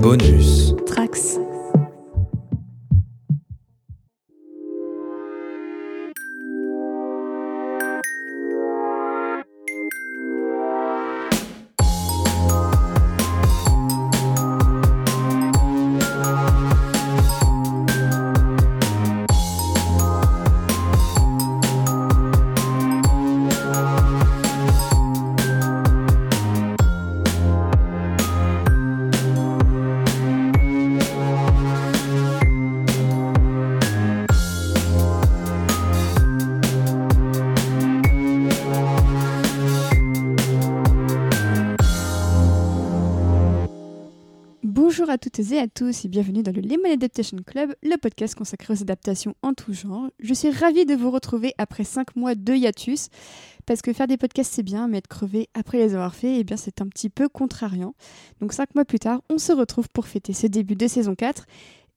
Bonus. Et à tous et bienvenue dans le Lemon Adaptation Club, le podcast consacré aux adaptations en tout genre. Je suis ravie de vous retrouver après 5 mois de hiatus, parce que faire des podcasts c'est bien, mais être crevé après les avoir faits, eh bien c'est un petit peu contrariant. Donc 5 mois plus tard, on se retrouve pour fêter ce début de saison 4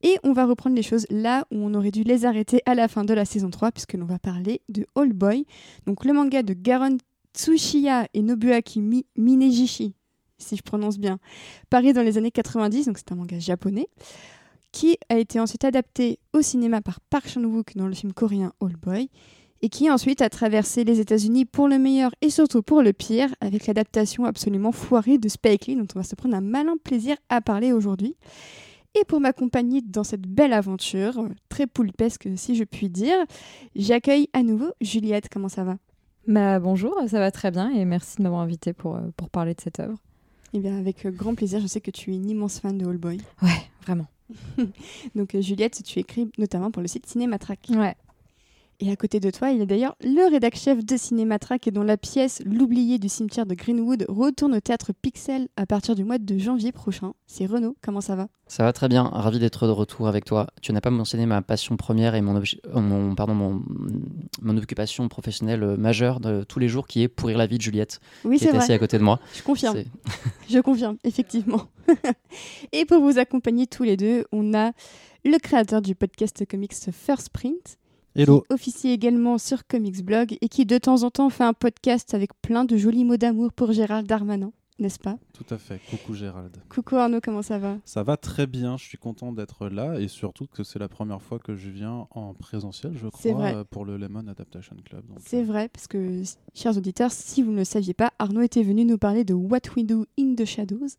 et on va reprendre les choses là où on aurait dû les arrêter à la fin de la saison 3, puisque l'on va parler de All Boy, donc le manga de Garon Tsushiya et Nobuaki Mi- Minegishi, si je prononce bien, paru dans les années 90, donc c'est un manga japonais, qui a été ensuite adapté au cinéma par Park Chan-wook dans le film coréen All Boy, et qui ensuite a traversé les États-Unis pour le meilleur et surtout pour le pire, avec l'adaptation absolument foirée de Spike Lee, dont on va se prendre un malin plaisir à parler aujourd'hui. Et pour m'accompagner dans cette belle aventure, très poulpesque si je puis dire, j'accueille à nouveau Juliette. Comment ça va? Bah, bonjour, ça va très bien et merci de m'avoir invité pour, euh, pour parler de cette œuvre. Eh bien, avec euh, grand plaisir, je sais que tu es une immense fan de All Boy. Ouais, vraiment. Donc, euh, Juliette, tu écris notamment pour le site Cinématrack. Ouais. Et à côté de toi, il y a d'ailleurs le rédac-chef de Cinématrack et dont la pièce L'oublié du cimetière de Greenwood retourne au théâtre Pixel à partir du mois de janvier prochain. C'est Renaud, comment ça va? Ça va très bien, ravi d'être de retour avec toi. Tu n'as pas mentionné ma passion première et mon, obje- euh, mon- pardon, mon, mon occupation professionnelle euh, majeure de tous les jours qui est pourrir la vie de Juliette, Oui, qui c'est est assise à côté de moi. je confirme. C'est- Je confirme, effectivement. et pour vous accompagner tous les deux, on a le créateur du podcast comics First Print, Hello. qui officie également sur Comics Blog et qui de temps en temps fait un podcast avec plein de jolis mots d'amour pour Gérald Darmanin, n'est-ce pas? Tout à fait. Coucou Gérald. Coucou Arnaud, comment ça va? Ça va très bien. Je suis content d'être là et surtout que c'est la première fois que je viens en présentiel, je crois, vrai. euh, pour le Lemon Adaptation Club. C'est euh, vrai, parce que, chers auditeurs, si vous ne le saviez pas, Arnaud était venu nous parler de What We Do in the Shadows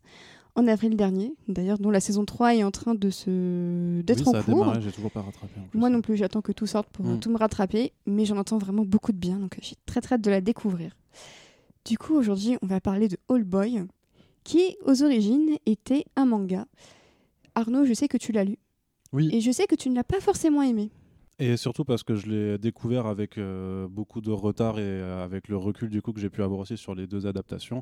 en avril dernier, d'ailleurs, dont la saison 3 est en train de se d'être oui, en ça a cours. démarré, j'ai toujours pas rattrapé. en plus. Moi non plus, j'attends que tout sorte pour Mm. tout me rattraper, mais j'en entends vraiment beaucoup de bien, donc j'ai très très hâte de la découvrir. Du coup, aujourd'hui, on va parler de All Boy, qui aux origines était un manga. Arnaud, je sais que tu l'as lu, Oui, et je sais que tu ne l'as pas forcément aimé. Et surtout parce que je l'ai découvert avec euh, beaucoup de retard et euh, avec le recul du coup que j'ai pu avoir aussi sur les deux adaptations.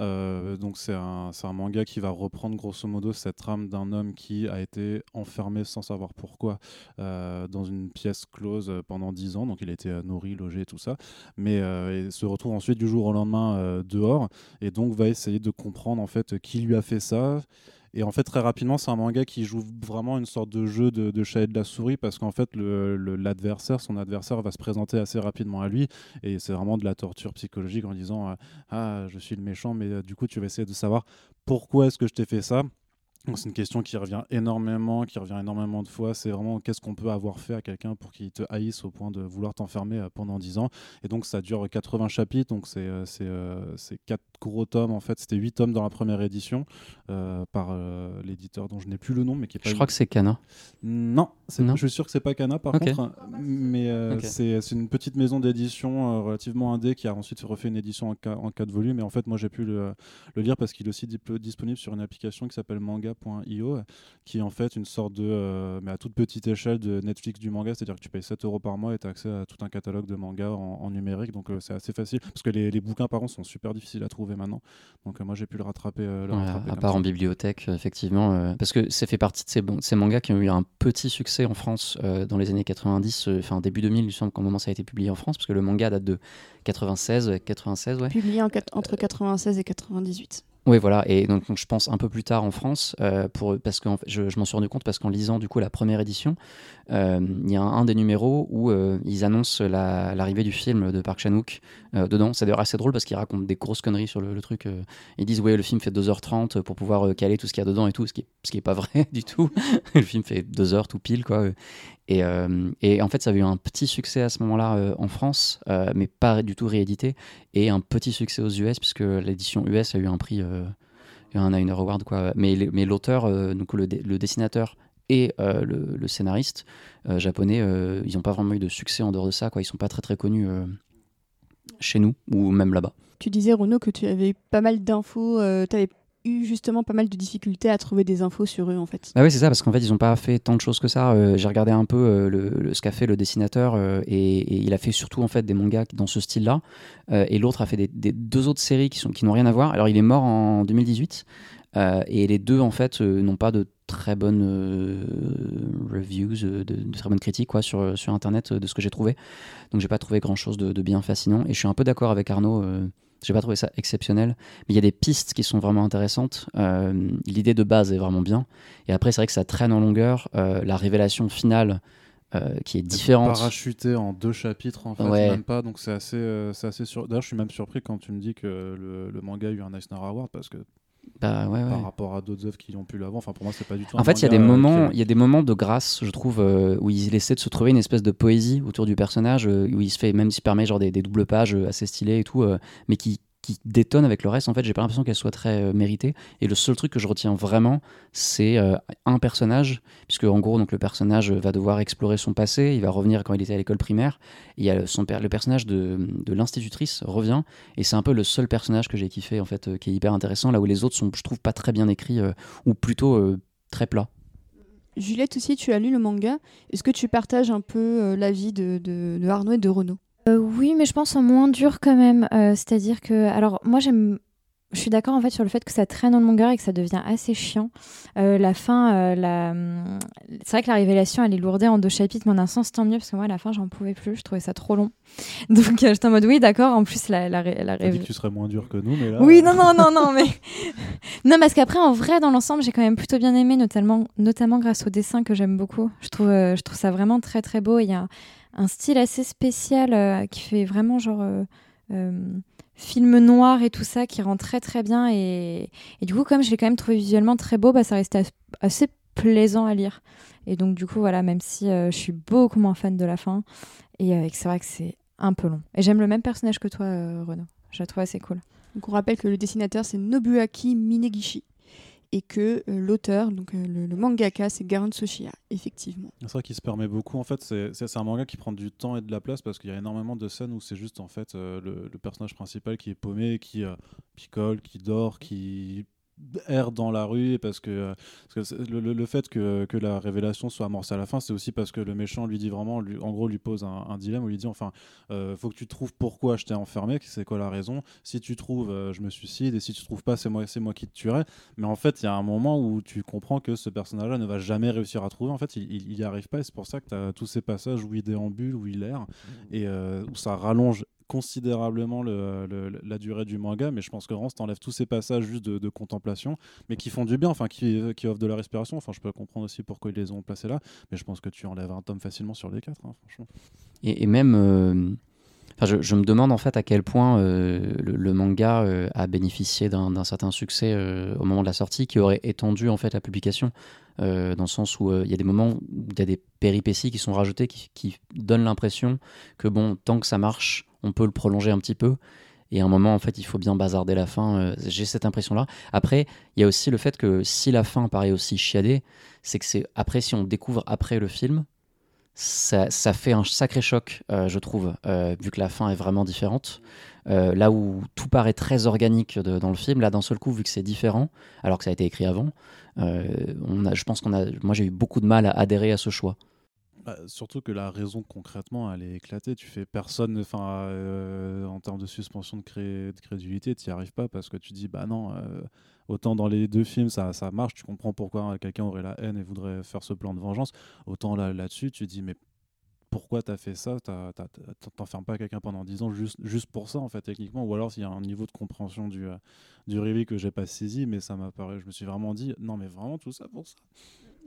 Euh, donc c'est un, un manga qui va reprendre grosso modo cette trame d'un homme qui a été enfermé sans savoir pourquoi dans une pièce close pendant 10 ans. Donc il a été nourri, logé, tout ça. Mais il se retrouve ensuite du jour au lendemain dehors et donc va essayer de comprendre en fait qui lui a fait ça. Et en fait, très rapidement, c'est un manga qui joue vraiment une sorte de jeu de, chat et de la souris parce qu'en fait, l'adversaire, son adversaire va se présenter assez rapidement à lui et c'est vraiment de la torture psychologique en disant euh, Ah, je suis le méchant, mais euh, du coup, tu vas essayer de savoir pourquoi est-ce que je t'ai fait ça. C'est une question qui revient énormément, qui revient énormément de fois. C'est vraiment qu'est-ce qu'on peut avoir fait à quelqu'un pour qu'il te haïsse au point de vouloir t'enfermer euh, pendant 10 ans. Et donc ça dure 80 chapitres, donc c'est euh, c'est, euh, c'est quatre gros tomes en fait. C'était 8 tomes dans la première édition euh, par euh, l'éditeur dont je n'ai plus le nom, mais qui est pas Je crois que c'est Cana. non, c'est- Non je suis sûr que c'est pas Cana par contre, hein, mais euh, Ok. c'est c'est une petite maison d'édition euh, relativement indé qui a ensuite refait une édition en, ca- en 4 volumes. Et en fait, moi j'ai pu le, le lire parce qu'il est aussi dip- disponible sur une application qui s'appelle manga.io, qui est en fait une sorte de, euh, mais à toute petite échelle de Netflix du manga, c'est-à-dire que tu payes 7 euros par mois et tu as accès à tout un catalogue de mangas en, en numérique. Donc euh, c'est assez facile parce que les, les bouquins par contre sont super difficiles à trouver maintenant. Donc euh, moi j'ai pu le rattraper. euh, le Ouais, rattraper à part ça. en bibliothèque, effectivement. euh, parce que ça fait partie de ces, bon- ces mangas qui ont eu un petit succès en France euh, dans les années 90, euh, enfin début 2000, il me semble, qu'au moment ça a été publié en France, parce que le manga date de 96, euh, 96, ouais. Publié en entre 96 et 98. Oui, voilà. Et donc, je pense un peu plus tard en France, euh, parce que je, m'en suis rendu compte parce qu'en lisant du coup la première édition, euh, il y a un, des numéros où euh, ils annoncent l'arrivée du film de Park Chan-wook dedans. C'est d'ailleurs assez drôle parce qu'ils racontent des grosses conneries sur le, truc. ils disent ouais, le film fait 2h30 pour pouvoir caler tout ce qu'il y a dedans et tout, ce qui, ce qui est pas vrai du tout. le film fait 2 heures tout pile quoi. Et, et, en fait, ça a eu un petit succès à ce moment-là en France, mais pas du tout réédité, et un petit succès aux US puisque l'édition US a eu un prix un Eisner Award quoi. Mais, mais l'auteur, euh, donc le, dessinateur et euh, le, scénariste euh, japonais, ils n'ont pas vraiment eu de succès en dehors de ça quoi. Ils sont pas très très connus chez nous ou même là-bas. Tu disais Renaud que tu avais pas mal d'infos, eu justement pas mal de difficultés à trouver des infos sur eux en fait. Bah oui c'est ça parce qu'en fait ils n'ont pas fait tant de choses que ça. Euh, j'ai regardé un peu euh, le, ce qu'a fait le dessinateur euh, et, il a fait surtout en fait des mangas dans ce style-là. et l'autre a fait des, deux autres séries qui qui n'ont rien à voir. Alors il est mort en 2018 et les deux en fait n'ont pas de très bonnes reviews, de, très bonnes critiques quoi sur sur internet de ce que j'ai trouvé. Donc j'ai pas trouvé grand chose de, de, bien fascinant et je suis un peu d'accord avec Arnaud j'ai pas trouvé ça exceptionnel, mais il y a des pistes qui sont vraiment intéressantes. Euh, l'idée de base est vraiment bien. Et après, c'est vrai que ça traîne en longueur. Euh, la révélation finale, euh, qui est différente. Parachuté en deux chapitres, en fait, même pas. Donc c'est assez, c'est assez sur... D'ailleurs, je suis même surpris quand tu me dis que le, le manga a eu un Eisner Award parce que bah, par rapport à d'autres œuvres qui ont pu l'avant. Enfin, pour moi, c'est pas du tout. En fait, il y a des moments, il y a des moments de grâce, je trouve, où il essaie de se trouver une espèce de poésie autour du personnage, où il se fait, même s'il permet genre des, des, doubles pages assez stylées et tout, mais qui qui détonne avec le reste. En fait, j'ai pas l'impression qu'elle soit très euh, méritée. Et le seul truc que je retiens vraiment, c'est euh, un personnage, puisque en gros, donc le personnage va devoir explorer son passé. Il va revenir quand il était à l'école primaire. il y a son le personnage de, de l'institutrice revient, et c'est un peu le seul personnage que j'ai kiffé en fait, euh, qui est hyper intéressant. Là où les autres sont, je trouve, pas très bien écrits ou plutôt très plats. Juliette aussi, tu as lu le manga. Est-ce que tu partages un peu l'avis de, de, de Arnaud et de Renaud? Euh, oui, mais je pense en moins dur quand même. Euh, c'est-à-dire que, alors moi j'aime, je suis d'accord en fait sur le fait que ça traîne le manga et que ça devient assez chiant. Euh, la fin, la... c'est vrai que la révélation elle est lourdée en deux chapitres, mais en un sens tant mieux parce que moi à la fin j'en pouvais plus, je trouvais ça trop long. Donc j'étais en mode oui d'accord. En plus la la, la, dit que tu serais moins dur que nous, mais là. Oui non non non non mais non parce qu'après en vrai dans l'ensemble j'ai quand même plutôt bien aimé, notamment notamment grâce au dessin que j'aime beaucoup. Je trouve je trouve ça vraiment très très beau. Il y a un style assez spécial euh, qui fait vraiment genre euh, euh, film noir et tout ça qui rend très très bien. Et, du coup comme je l'ai quand même trouvé visuellement très beau bah, ça restait assez plaisant à lire. Et donc du coup voilà même si je suis beaucoup moins fan de la fin et c'est vrai que c'est un peu long. Et j'aime le même personnage que toi Renaud. Je la trouve assez cool. Donc on rappelle que le dessinateur c'est Nobuaki Minegishi et que euh, l'auteur, donc euh, le, mangaka, c'est Garon Tsuchiya, effectivement. C'est vrai qu'il se permet beaucoup. En fait, c'est un manga qui prend du temps et de la place parce qu'il y a énormément de scènes où c'est juste en fait euh, le, le, personnage principal qui est paumé, qui picole, qui dort, qui erre dans la rue parce que, parce que le, fait que, que, la révélation soit amorcée à la fin c'est aussi parce que le méchant lui dit vraiment lui, en gros lui pose un, dilemme où lui dit enfin euh, faut que tu trouves pourquoi je t'ai enfermé c'est quoi la raison. Si tu trouves euh, je me suicide et si tu trouves pas c'est moi c'est moi qui te tuerai. Mais en fait il y a un moment où tu comprends que ce personnage là ne va jamais réussir à trouver. En fait il, il, y arrive pas et c'est pour ça que tu as tous ces passages où il déambule où il erre et euh, où ça rallonge considérablement la durée du manga, mais je pense que vraiment, t'enlève tous ces passages juste de, contemplation, mais qui font du bien, enfin, qui, qui offrent de la respiration. Enfin, je peux comprendre aussi pourquoi ils les ont placés là, mais je pense que tu enlèves un tome facilement sur les quatre, hein, franchement. Et, même. Euh, je, me demande en fait à quel point euh, le, manga euh, a bénéficié d'un certain succès au moment de la sortie qui aurait étendu en fait la publication dans le sens où il y a des moments où il y a des péripéties qui sont rajoutées qui, qui donnent l'impression que bon tant que ça marche on peut le prolonger un petit peu. Et à un moment, en fait, il faut bien bazarder la fin. Euh, j'ai cette impression-là. Après, il y a aussi le fait que si la fin paraît aussi chiadée, c'est que c'est après, si on découvre après le film, ça, fait un sacré choc, euh, je trouve, euh, vu que la fin est vraiment différente. là où tout paraît très organique dans le film, là d'un seul coup, vu que c'est différent, alors que ça a été écrit avant, on a, je pense qu'on a, moi j'ai eu beaucoup de mal à adhérer à ce choix. Bah, surtout que la raison concrètement, elle est éclatée. Tu fais personne, euh, en termes de suspension de, de crédulité, tu n'y arrives pas parce que tu dis, bah non, euh, autant dans les deux films ça, ça marche, tu comprends pourquoi quelqu'un aurait la haine et voudrait faire ce plan de vengeance. Autant là, là-dessus, tu dis, mais pourquoi tu as fait ça, t'enfermes pas quelqu'un pendant 10 ans juste, juste pour ça, en fait, techniquement, ou alors s'il y a un niveau de compréhension du, euh, du réveil que j'ai pas saisi, mais ça m'a paru, je me suis vraiment dit, non, mais vraiment tout ça pour ça.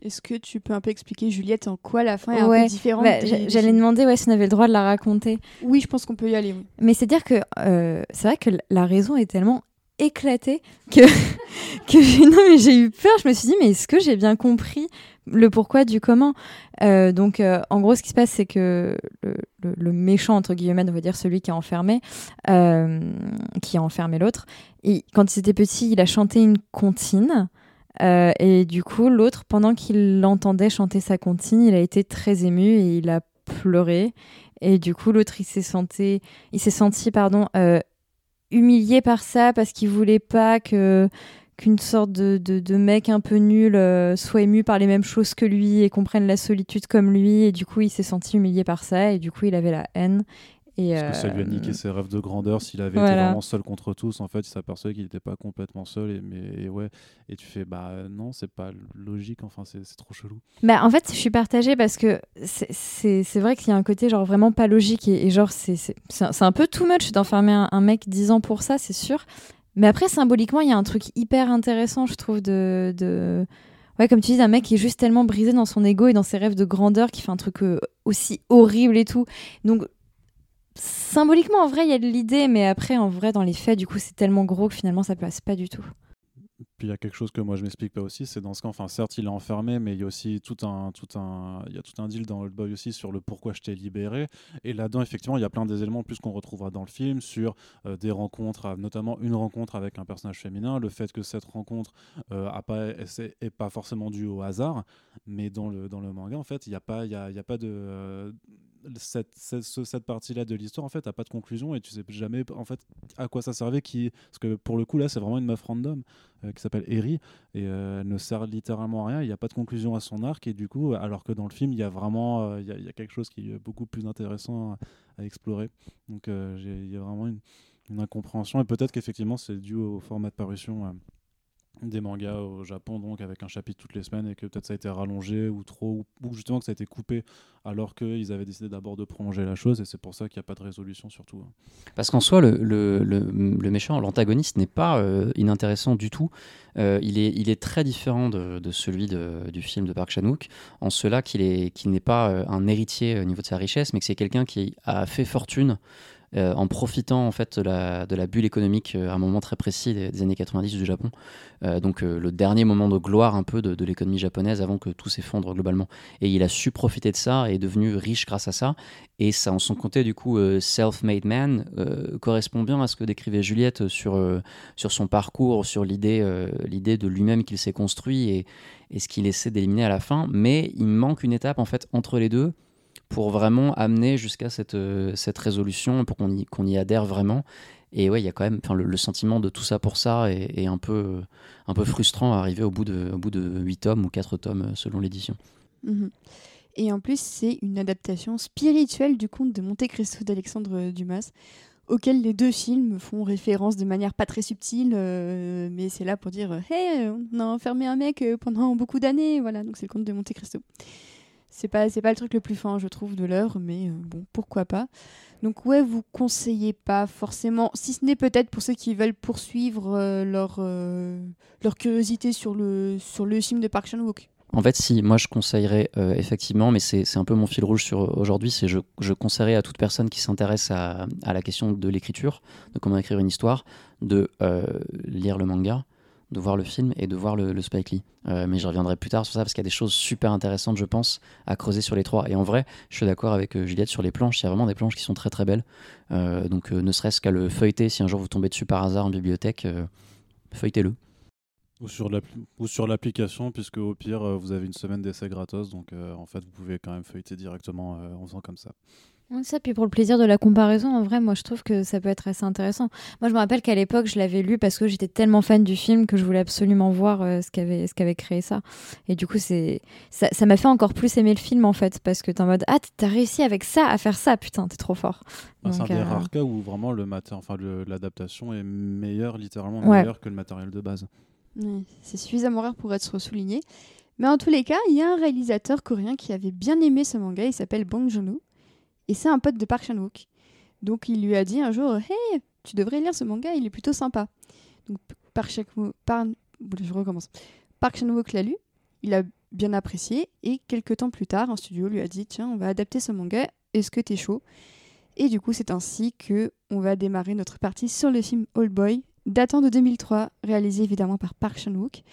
Est-ce que tu peux un peu expliquer, Juliette, en quoi la fin est un peu différente bah, J'allais demander ouais, si on avait le droit de la raconter. Oui, je pense qu'on peut y aller. Mais c'est dire que euh, c'est vrai que la raison est tellement éclatée que, que non, mais j'ai eu peur. Je me suis dit, mais est-ce que j'ai bien compris le pourquoi du comment? Euh, Donc, euh, en gros, ce qui se passe, c'est que le, méchant, entre guillemets, on va dire celui qui a enfermé, qui a enfermé l'autre, quand il était petit, il a chanté une comptine. Euh, et du coup, l'autre, pendant qu'il l'entendait chanter sa comptine, il a été très ému et il a pleuré. Et du coup, l'autre, il s'est senti, il s'est senti, pardon, euh, humilié par ça parce qu'il voulait pas que qu'une sorte de, de, mec un peu nul euh, soit ému par les mêmes choses que lui et comprenne la solitude comme lui. Et du coup, il s'est senti humilié par ça. Et du coup, il avait la haine. Parce que ça lui a niqué euh, ses rêves de grandeur. S'il avait été vraiment seul contre tous, en fait, il s'apercevait qu'il n'était pas complètement seul. Et, mais, ouais, et tu fais, bah non, c'est pas logique, enfin, c'est trop chelou. Bah, en fait, je suis partagée parce que c'est vrai qu'il y a un côté genre vraiment pas logique. Et, genre, c'est un, peu too much d'enfermer un, mec 10 ans pour ça, c'est sûr. Mais après, symboliquement, il y a un truc hyper intéressant, je trouve, de. de... Ouais, comme tu dis, un mec qui est juste tellement brisé dans son ego et dans ses rêves de grandeur qui fait un truc euh, aussi horrible et tout. Donc, symboliquement, en vrai, il y a de l'idée, mais après, en vrai, dans les faits, du coup, c'est tellement gros que finalement, ça passe pas du tout. Puis il y a quelque chose que moi je m'explique pas aussi, c'est dans ce cas, enfin certes il est enfermé, mais il y a aussi tout un, tout un, il y a tout un deal dans Old Boy aussi sur le pourquoi je t'ai libéré. Et là-dedans effectivement il y a plein des éléments plus qu'on retrouvera dans le film sur euh, des rencontres, notamment une rencontre avec un personnage féminin, le fait que cette rencontre euh, a pas, est, pas forcément due au hasard, mais dans le, dans le manga en fait il n'y a pas, il y y a pas de euh, cette, cette, partie-là de l'histoire, en fait, n'a pas de conclusion et tu sais jamais en fait à quoi ça servait. Qui... Parce que pour le coup, là, c'est vraiment une meuf random euh, qui s'appelle Eri et euh, elle ne sert littéralement à rien. Il n'y a pas de conclusion à son arc et du coup, alors que dans le film, il y a vraiment euh, y, a, quelque chose qui est beaucoup plus intéressant à, explorer. Donc, il y a vraiment une incompréhension et peut-être qu'effectivement, c'est dû au format de parution des mangas au Japon, donc avec un chapitre toutes les semaines, et que peut-être ça a été rallongé ou trop, ou justement que ça a été coupé, alors qu'ils avaient décidé d'abord de prolonger la chose, et c'est pour ça qu'il n'y a pas de résolution surtout. Hein. Parce qu'en soi, le, le, le, méchant, l'antagoniste n'est pas euh, inintéressant du tout. Euh, il, est, il est très différent de, de celui de, du film de Park Chan-wook, en cela qu'il n'est pas euh, un héritier au niveau de sa richesse, mais que c'est quelqu'un qui a fait fortune euh, en profitant en fait de la, bulle économique euh, à un moment très précis des, années 90 du Japon. Euh, donc le dernier moment de gloire un peu de, l'économie japonaise avant que tout s'effondre globalement. Et il a su profiter de ça et est devenu riche grâce à ça. Et ça, en son côté, du coup, self-made man correspond bien à ce que décrivait Juliette sur, sur son parcours, sur l'idée l'idée de lui-même qu'il s'est construit et, et ce qu'il essaie d'éliminer à la fin. Mais il manque une étape en fait entre les deux pour vraiment amener jusqu'à cette, euh, cette résolution, pour qu'on y, qu'on y adhère vraiment. Et ouais, il y a quand même le, le, sentiment de tout ça pour ça est, un, peu, un peu frustrant à arriver au bout de, au bout de 8 tomes ou 4 tomes selon l'édition. Mhm. Et en plus, c'est une adaptation spirituelle du conte de Monte Cristo d'Alexandre Dumas, auquel les deux films font référence de manière pas très subtile, euh, mais c'est là pour dire Hé, on a enfermé un mec euh, pendant beaucoup d'années. Voilà, donc c'est le conte de Monte Cristo. C'est pas, c'est pas le truc le plus fin, je trouve, de l'heure, mais euh, bon, pourquoi pas. Donc ouais, vous conseillez pas forcément, si ce n'est peut-être pour ceux qui veulent poursuivre euh, leur, euh, leur curiosité sur le, sur le film de Park Chan-wook. En fait, si, moi je conseillerais effectivement, mais c'est un peu mon fil rouge sur aujourd'hui, c'est je, je conseillerais à toute personne qui s'intéresse à, à, la question de l'écriture, de comment écrire une histoire, de lire le manga, de voir le film et de voir le, Spike Lee. Euh, mais je reviendrai plus tard sur ça parce qu'il y a des choses super intéressantes, je pense, à creuser sur les trois. Et en vrai, je suis d'accord avec euh, Juliette sur les planches. Il y a vraiment des planches qui sont très très belles. Euh, donc ne serait-ce qu'à le feuilleter, si un jour vous tombez dessus par hasard en bibliothèque, feuilletez-le. Ou sur l'application, puisque au pire, vous avez une semaine d'essai gratos. Donc en fait, vous pouvez quand même feuilleter directement en faisant comme ça. Ça, puis pour le plaisir de la comparaison, en vrai, moi je trouve que ça peut être assez intéressant. Moi je me rappelle qu'à l'époque, je l'avais lu parce que j'étais tellement fan du film que je voulais absolument voir euh, ce qu'avait ce qu'avait créé ça. Et du coup, c'est ça m'a fait encore plus aimer le film en fait parce que t'es en mode ah t'as réussi avec ça à faire ça, putain t'es trop fort. Ah, c'est un des euh, rares cas où vraiment le enfin l'adaptation est meilleure, littéralement meilleure que le matériel de base. c'est suffisamment rare pour être souligné. Mais en tous les cas, il y a un réalisateur coréen qui avait bien aimé ce manga, il s'appelle Bong Joon-ho Et c'est un pote de Park Chan-wook. Donc il lui a dit un jour Hey, tu devrais lire ce manga, il est plutôt sympa. Donc Park Chan-wook, je recommence. Park Chan-wook l'a lu, il a bien apprécié et quelques temps plus tard, un studio lui a dit Tiens, on va adapter ce manga, est-ce que t'es chaud? Et du coup, c'est ainsi que on va démarrer notre partie sur le film Old Boy, datant de 2003, réalisé évidemment par Park Chan-wook.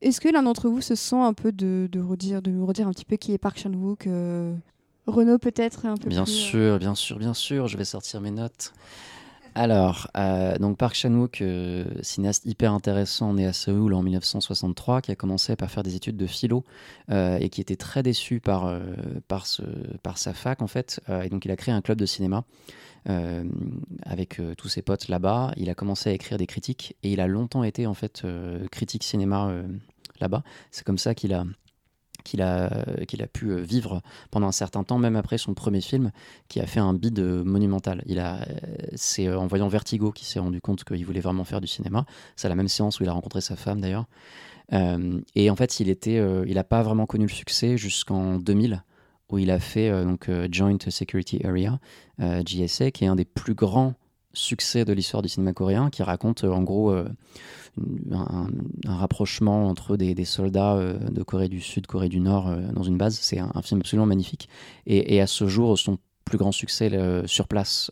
Est-ce que l'un d'entre vous se sent un peu de, redire, de nous redire un petit peu qui est Park Chan-wook euh, Renaud peut-être un peu Bien plus, euh, sûr, bien sûr, bien sûr. Je vais sortir mes notes. Alors, euh, donc Park Chan-wook, euh, cinéaste hyper intéressant, né à Séoul en 1963, qui a commencé par faire des études de philo euh, et qui était très déçu par, par, ce, par sa fac en fait. Et donc il a créé un club de cinéma avec tous ses potes là-bas. Il a commencé à écrire des critiques et il a longtemps été en fait critique cinéma là-bas. C'est comme ça qu'il a qu'il a, a pu euh, vivre pendant un certain temps, même après son premier film, qui a fait un bid euh, monumental. Il a, euh, c'est en voyant Vertigo qu'il s'est rendu compte qu'il voulait vraiment faire du cinéma. C'est la même séance où il a rencontré sa femme d'ailleurs. Et en fait, il n'a pas vraiment connu le succès jusqu'en 2000, où il a fait donc Joint Security Area, JSA, qui est un des plus grands succès de l'histoire du cinéma coréen, qui raconte euh, en gros euh, un, rapprochement entre des, soldats euh, de Corée du Sud, Corée du Nord dans une base. C'est un, film absolument magnifique. Et, à ce jour, son plus grand succès sur place,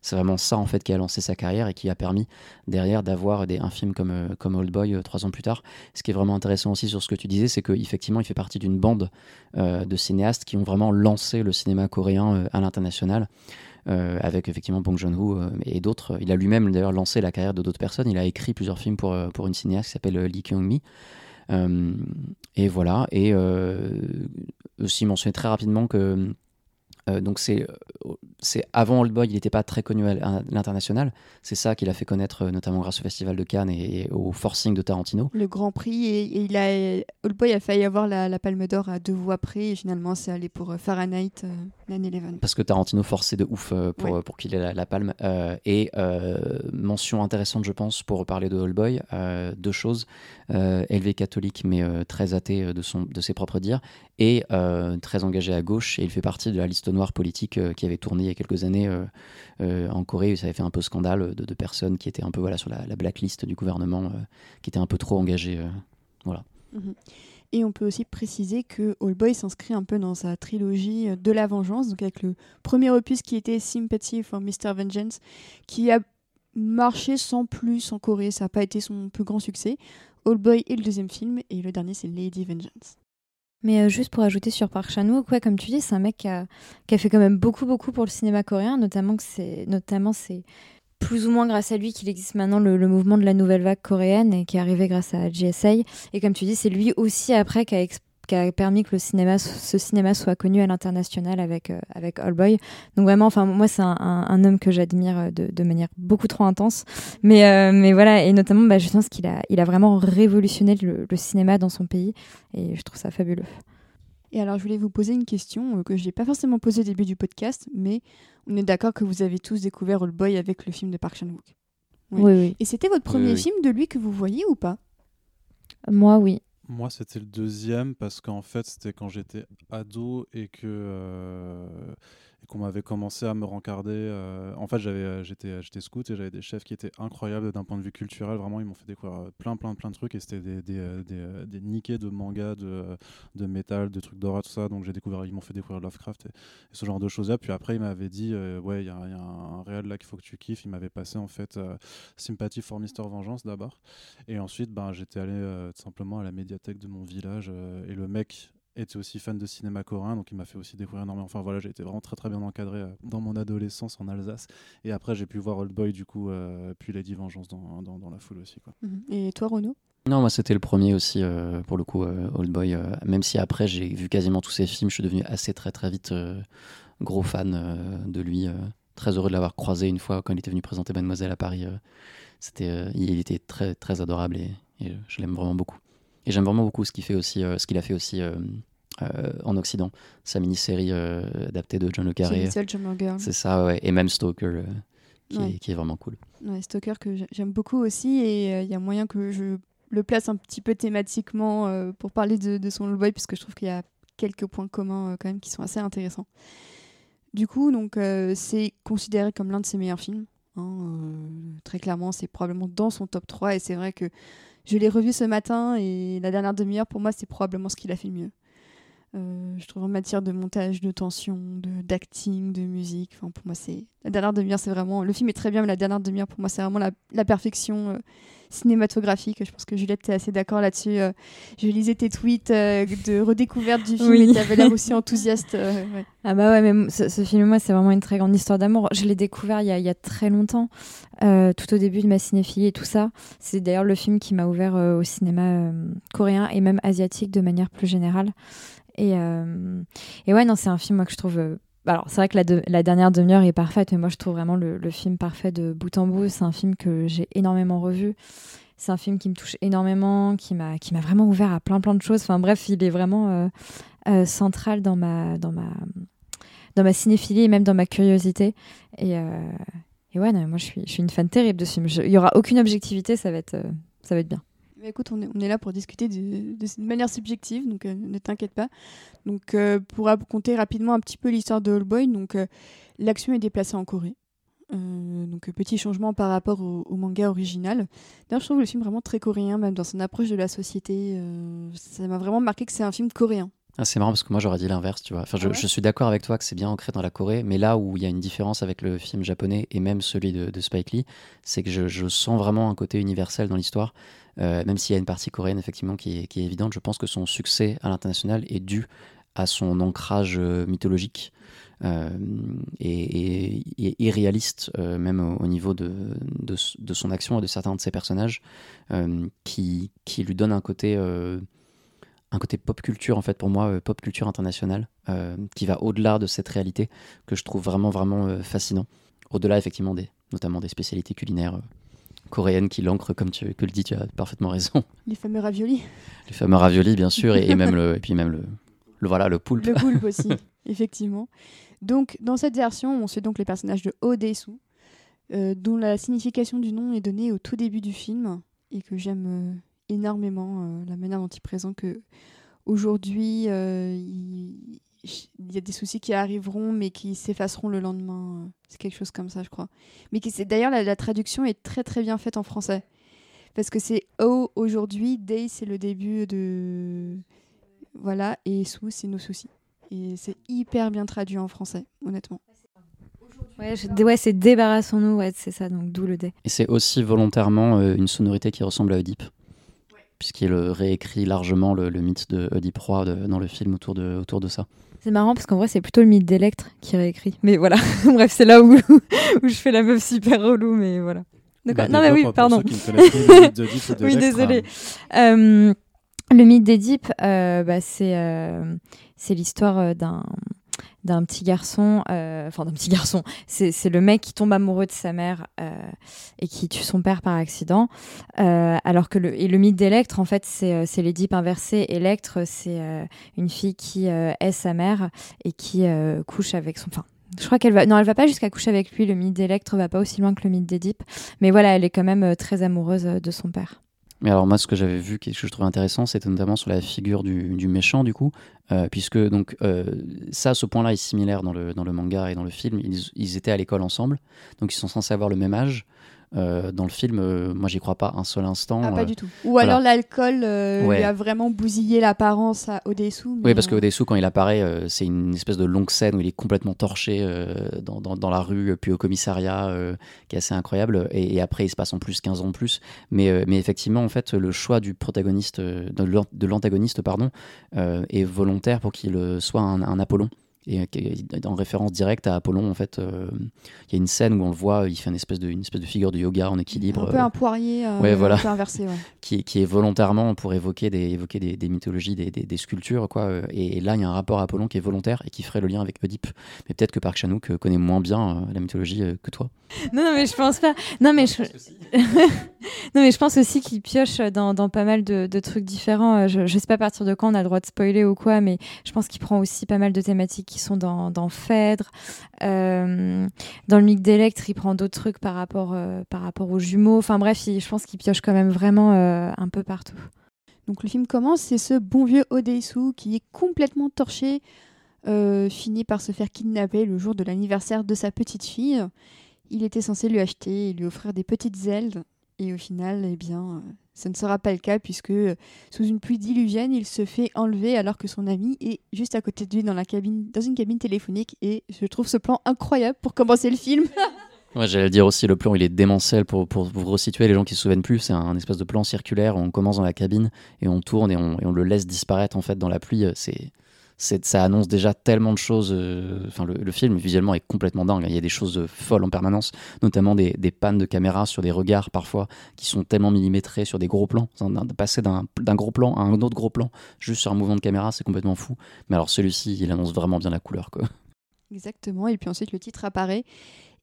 c'est vraiment ça en fait qui a lancé sa carrière et qui a permis derrière d'avoir un film comme, comme Old Boy trois ans plus tard. Ce qui est vraiment intéressant aussi sur ce que tu disais, c'est qu'effectivement, il fait partie d'une bande de cinéastes qui ont vraiment lancé le cinéma coréen à l'international. Euh, avec effectivement Bong Joon-ho euh, et d'autres. Il a lui-même d'ailleurs lancé la carrière de d'autres personnes. Il a écrit plusieurs films pour, euh, pour une cinéaste qui s'appelle Lee Kyung-mi. Et voilà. Et aussi mentionner très rapidement que donc c'est c'est avant Old Boy, il n'était pas très connu à l'international. C'est ça qui l'a fait connaître euh, notamment grâce au Festival de Cannes et, et au forcing de Tarantino. le Grand Prix et, et il a Old Boy a failli avoir la, la Palme d'Or à deux voix près et finalement c'est allé pour euh, Fahrenheit euh, 9/11. Parce que Tarantino forçait de ouf euh, pour, Ouais. pour qu'il ait la, la palme. Euh, et euh, mention intéressante, je pense, pour parler de Old Boy, deux choses. Élevé catholique, mais très athée de, son, de ses propres dires, et très engagé à gauche. Et il fait partie de la liste noire politique qui avait tourné il y a quelques années euh, euh, en Corée. Ça avait fait un peu scandale de, personnes qui étaient un peu voilà, sur la, la blacklist du gouvernement, euh, qui étaient un peu trop engagées. euh. Mhm. Et on peut aussi préciser que All Boy s'inscrit un peu dans sa trilogie de la vengeance, donc avec le premier opus qui était Sympathy for Mr. Vengeance, qui a marché sans plus en Corée, ça n'a pas été son plus grand succès. All Boy est le deuxième film, et le dernier c'est Lady Vengeance. Mais euh, juste pour ajouter sur Park Chan-wook, comme tu dis, c'est un mec qui a, fait quand même beaucoup, beaucoup pour le cinéma coréen, notamment que c'est, notamment c'est plus ou moins grâce à lui qu'il existe maintenant le, mouvement de la nouvelle vague coréenne et qui est arrivé grâce à GSA. Et comme tu dis, c'est lui aussi après qui a, qui a permis que le cinéma, ce cinéma soit connu à l'international avec euh, avec All Boy. Donc vraiment, enfin moi c'est un, un- un homme que j'admire euh, de, de manière beaucoup trop intense. Mais euh, mais voilà et notamment, bah, je pense qu'il a il a vraiment révolutionné le, le cinéma dans son pays et je trouve ça fabuleux. Et alors je voulais vous poser une question que je n'ai pas forcément posée au début du podcast, mais on est d'accord que vous avez tous découvert All Boy avec le film de Park Chan-wook. Oui. Oui, oui. Et c'était votre premier oui. film de lui que vous voyez ou pas? Moi, oui. Moi, c'était le deuxième parce qu'en fait, c'était quand j'étais ado et que euh, qu'on m'avait commencé à me rencarder. euh, en fait, j'avais, euh, j'étais, j'étais scout et j'avais des chefs qui étaient incroyables d'un point de vue culturel. Vraiment, ils m'ont fait découvrir euh, plein, plein, plein de trucs et c'était des, des, euh, des, euh, des de manga, de, euh, de métal, de trucs d'horreur, tout ça. Donc, j'ai découvert, ils m'ont fait découvrir Lovecraft et, ce genre de choses-là. Puis après, ils m'avaient dit, euh, ouais, il y, a un réel là qu'il faut que tu kiffes. Il m'avait passé en fait euh, Sympathy for Mr. Vengeance d'abord. Et ensuite, ben, j'étais allé euh, tout simplement à la médiathèque de mon village euh, et le mec était aussi fan de cinéma coréen, donc il m'a fait aussi découvrir énormément. Enfin voilà, j'ai été vraiment très très bien encadré euh, dans mon adolescence en Alsace. Et après, j'ai pu voir Old Boy du coup, euh, puis Lady Vengeance dans, dans, dans la foule aussi. Quoi. Mhm. Et toi Renaud? Non, moi c'était le premier aussi, euh, pour le coup, euh, Old Boy. euh, même si après j'ai vu quasiment tous ses films, je suis devenu assez très très vite euh, gros fan euh, de lui. euh, très heureux de l'avoir croisé une fois quand il était venu présenter Mademoiselle à Paris. euh, c'était, euh, il était très très adorable et, et je l'aime vraiment beaucoup. Et j'aime vraiment beaucoup ce qu'il fait aussi, euh, ce qu'il a fait aussi euh, euh, en Occident, sa mini-série euh, adaptée de John le C'est Carré. Girl. C'est ça, ouais. Et même Stoker, euh, qui, Ouais. est, qui est vraiment cool. Ouais, Stoker que j'ai- j'aime beaucoup aussi et il y a moyen que je le place un petit peu thématiquement pour parler de, de son Old Boy puisque je trouve qu'il y a quelques points communs quand même qui sont assez intéressants. Du coup, donc c'est considéré comme l'un de ses meilleurs films. Hein, très clairement, c'est probablement dans son top 3 et c'est vrai que je l'ai revu ce matin et la dernière demi-heure, pour moi, c'est probablement ce qu'il a fait le mieux. Euh, je trouve en matière de montage, de tension, d'acting, de, musique. Enfin, pour moi, c'est la dernière demi-heure, c'est vraiment. Le film est très bien, mais la dernière demi-heure, pour moi, c'est vraiment la, perfection euh, cinématographique. Je pense que Juliette, est assez d'accord là-dessus. Euh. je lisais tes tweets de redécouverte du film et tu avais l'air aussi enthousiaste. Ah bah ouais, mais ce, film, moi, c'est vraiment une très grande histoire d'amour. Je l'ai découvert il y, a, il y, a, très longtemps, tout au début de ma cinéphilie et tout ça. C'est d'ailleurs le film qui m'a ouvert au cinéma coréen et même asiatique de manière plus générale. Et, euh, et ouais, non, c'est un film moi, que je trouve. Euh, alors, c'est vrai que la, dernière demi-heure est parfaite, mais moi, je trouve vraiment le, film parfait de bout en bout. C'est un film que j'ai énormément revu. C'est un film qui me touche énormément, qui m'a vraiment ouvert à plein plein de choses. Enfin bref, il est vraiment euh, central dans ma dans ma dans ma cinéphilie et même dans ma curiosité. Et, et ouais, non, moi je suis je suis une fan terrible de ce film. Il y aura aucune objectivité, ça va être ça va être bien écoute, on est, on est, là pour discuter de, de manière subjective, donc euh, ne t'inquiète pas. Donc, euh, pour raconter rapidement un petit peu l'histoire de All Boy, donc euh, l'action est déplacée en Corée. donc petit changement par rapport au, manga original. D'ailleurs, je trouve le film vraiment très coréen, même dans son approche de la société. ça m'a vraiment marqué que c'est un film coréen. Ah, c'est marrant parce que moi j'aurais dit l'inverse, tu vois. Enfin, je, ah je suis d'accord avec toi que c'est bien ancré dans la Corée, mais là où il y a une différence avec le film japonais et même celui de, de Spike Lee, c'est que je, je, sens vraiment un côté universel dans l'histoire. Euh, même s'il y a une partie coréenne effectivement qui est, évidente, je pense que son succès à l'international est dû à son ancrage euh, mythologique euh, et, irréaliste, même au, niveau de, son action et de certains de ses personnages, qui, qui, lui donne un côté, un côté pop culture, en fait, pour moi, pop culture internationale, qui va au-delà de cette réalité que je trouve vraiment, vraiment fascinant. Au-delà, effectivement, des, notamment des spécialités culinaires coréenne qui l'ancre, comme tu le dis, tu as parfaitement raison. Les fameux raviolis. Les fameux raviolis, bien sûr, et, même le, et puis même le, le, voilà, le poulpe. Le poulpe aussi, effectivement. Donc, dans cette version, on suit donc les personnages de Odesu, euh, dont la signification du nom est donnée au tout début du film, et que j'aime euh, énormément euh, la manière dont il présente que aujourd'hui, il, il y a des soucis qui arriveront, mais qui s'effaceront le lendemain. C'est quelque chose comme ça, je crois. Mais qui, d'ailleurs, la, traduction est très très bien faite en français. Parce que c'est Oh aujourd'hui, Day c'est le début de. Voilà, et Sous c'est nos soucis. Et c'est hyper bien traduit en français, honnêtement. Ouais, ouais c'est débarrassons-nous, ouais, c'est ça, donc d'où le dé. Et c'est aussi volontairement euh, une sonorité qui ressemble à Oedipe puisqu'il réécrit largement le, mythe de Oedipe Roi dans le film autour de, autour de ça. C'est marrant parce qu'en vrai, c'est plutôt le mythe d'Electre qui réécrit. Mais voilà, bref, c'est là où, où je fais la meuf super relou, mais voilà. Bah, non, mais oui, pardon. oui, désolé. Euh, le mythe d'Édipe, euh, bah, c'est euh, c'est l'histoire d'un d'un petit garçon, euh, enfin d'un petit garçon, c'est le mec qui tombe amoureux de sa mère euh, et qui tue son père par accident. Euh, alors que le, et le mythe d'Electre, en fait, c'est l'Édipe inversé. Electre, c'est une fille qui est sa mère et qui couche avec son. Enfin, je crois qu'elle va. Non, elle va pas jusqu'à coucher avec lui. Le mythe d'Electre va pas aussi loin que le mythe d'Édipe. Mais voilà, elle est quand même très amoureuse de son père. Mais alors moi, ce que j'avais vu, chose que je trouvais intéressant, c'était notamment sur la figure du, méchant, du coup, euh, puisque donc euh, ça, ce point-là est similaire dans le, dans le manga et dans le film. Ils, ils étaient à l'école ensemble, donc ils sont censés avoir le même âge. Euh, dans le film, euh, moi j'y crois pas un seul instant. Ah, pas euh, du tout. Ou alors l'alcool lui a vraiment bousillé l'apparence à Odesu. Oui, parce que quand il apparaît, c'est une espèce de longue scène où il est complètement torché dans, dans, dans, la rue, puis au commissariat, qui est assez incroyable. Et, après, il se passe en plus 15 ans de plus. Mais, mais effectivement, en fait, le choix du protagoniste, de l'antagoniste, pardon, est volontaire pour qu'il soit un, un Apollon et euh, en référence directe à Apollon en fait euh, il y a une scène où on le voit il fait une espèce de une espèce de figure de yoga en équilibre un peu un poirier euh, ouais, voilà. un peu inversé ouais. qui, qui, est volontairement pour évoquer des évoquer des, des mythologies des, des, sculptures quoi et, là il y a un rapport à Apollon qui est volontaire et qui ferait le lien avec Oedipe. Mais peut-être que Park Chan-wook connaît moins bien la mythologie que toi. Non, non, mais je pense pas. Non mais je non mais je pense aussi qu'il pioche dans, dans, pas mal de, de trucs différents. Je, je sais pas à partir de quand on a le droit de spoiler ou quoi mais je pense qu'il prend aussi pas mal de thématiques qui sont dans, Phèdre. Euh, dans le mythe d'Electre, il prend d'autres trucs par rapport, euh, aux jumeaux. Enfin bref, je pense qu'il pioche quand même vraiment euh, un peu partout. Donc le film commence, c'est ce bon vieux Odeisu qui est complètement torché finit par se faire kidnapper le jour de l'anniversaire de sa petite fille. Il était censé lui acheter et lui offrir des petites ailes. Et au final, eh bien, ça ne sera pas le cas puisque sous une pluie diluvienne, il se fait enlever alors que son ami est juste à côté de lui dans, cabine, dans une cabine téléphonique. Et je trouve ce plan incroyable pour commencer le film. Ouais, j'allais dire aussi, le plan il est démentiel pour, pour resituer les gens qui se souviennent plus. C'est un espèce de plan circulaire où on commence dans la cabine et on tourne et on, et on le laisse disparaître en fait dans la pluie. C'est ça annonce déjà tellement de choses. Euh, enfin, le, film visuellement est complètement dingue. Il y a des choses folles en permanence, notamment des, des, pannes de caméra sur des regards parfois qui sont tellement millimétrés sur des gros plans. Passer d'un gros plan à un autre gros plan juste sur un mouvement de caméra, c'est complètement fou. Mais alors celui-ci, il annonce vraiment bien la couleur. Quoi. Exactement. Et puis ensuite, le titre apparaît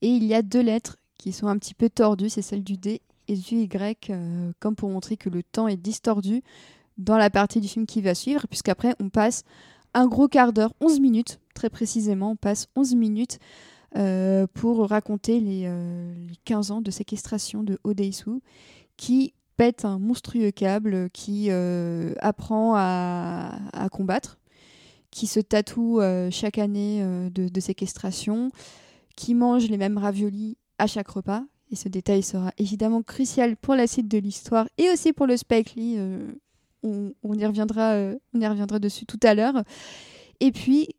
et il y a deux lettres qui sont un petit peu tordues. C'est celle du D et du Y, euh, comme pour montrer que le temps est distordu dans la partie du film qui va suivre, puisqu'après on passe un gros quart d'heure, 11 minutes, très précisément, on passe 11 minutes euh, pour raconter les, 15 euh, ans de séquestration de Odeisu, qui pète un monstrueux câble, qui euh, apprend à, combattre, qui se tatoue chaque année de, de, séquestration, qui mange les mêmes raviolis à chaque repas. Et ce détail sera évidemment crucial pour la suite de l'histoire et aussi pour le Spike Lee on, y reviendra, euh, on y reviendra dessus tout à l'heure. Et puis,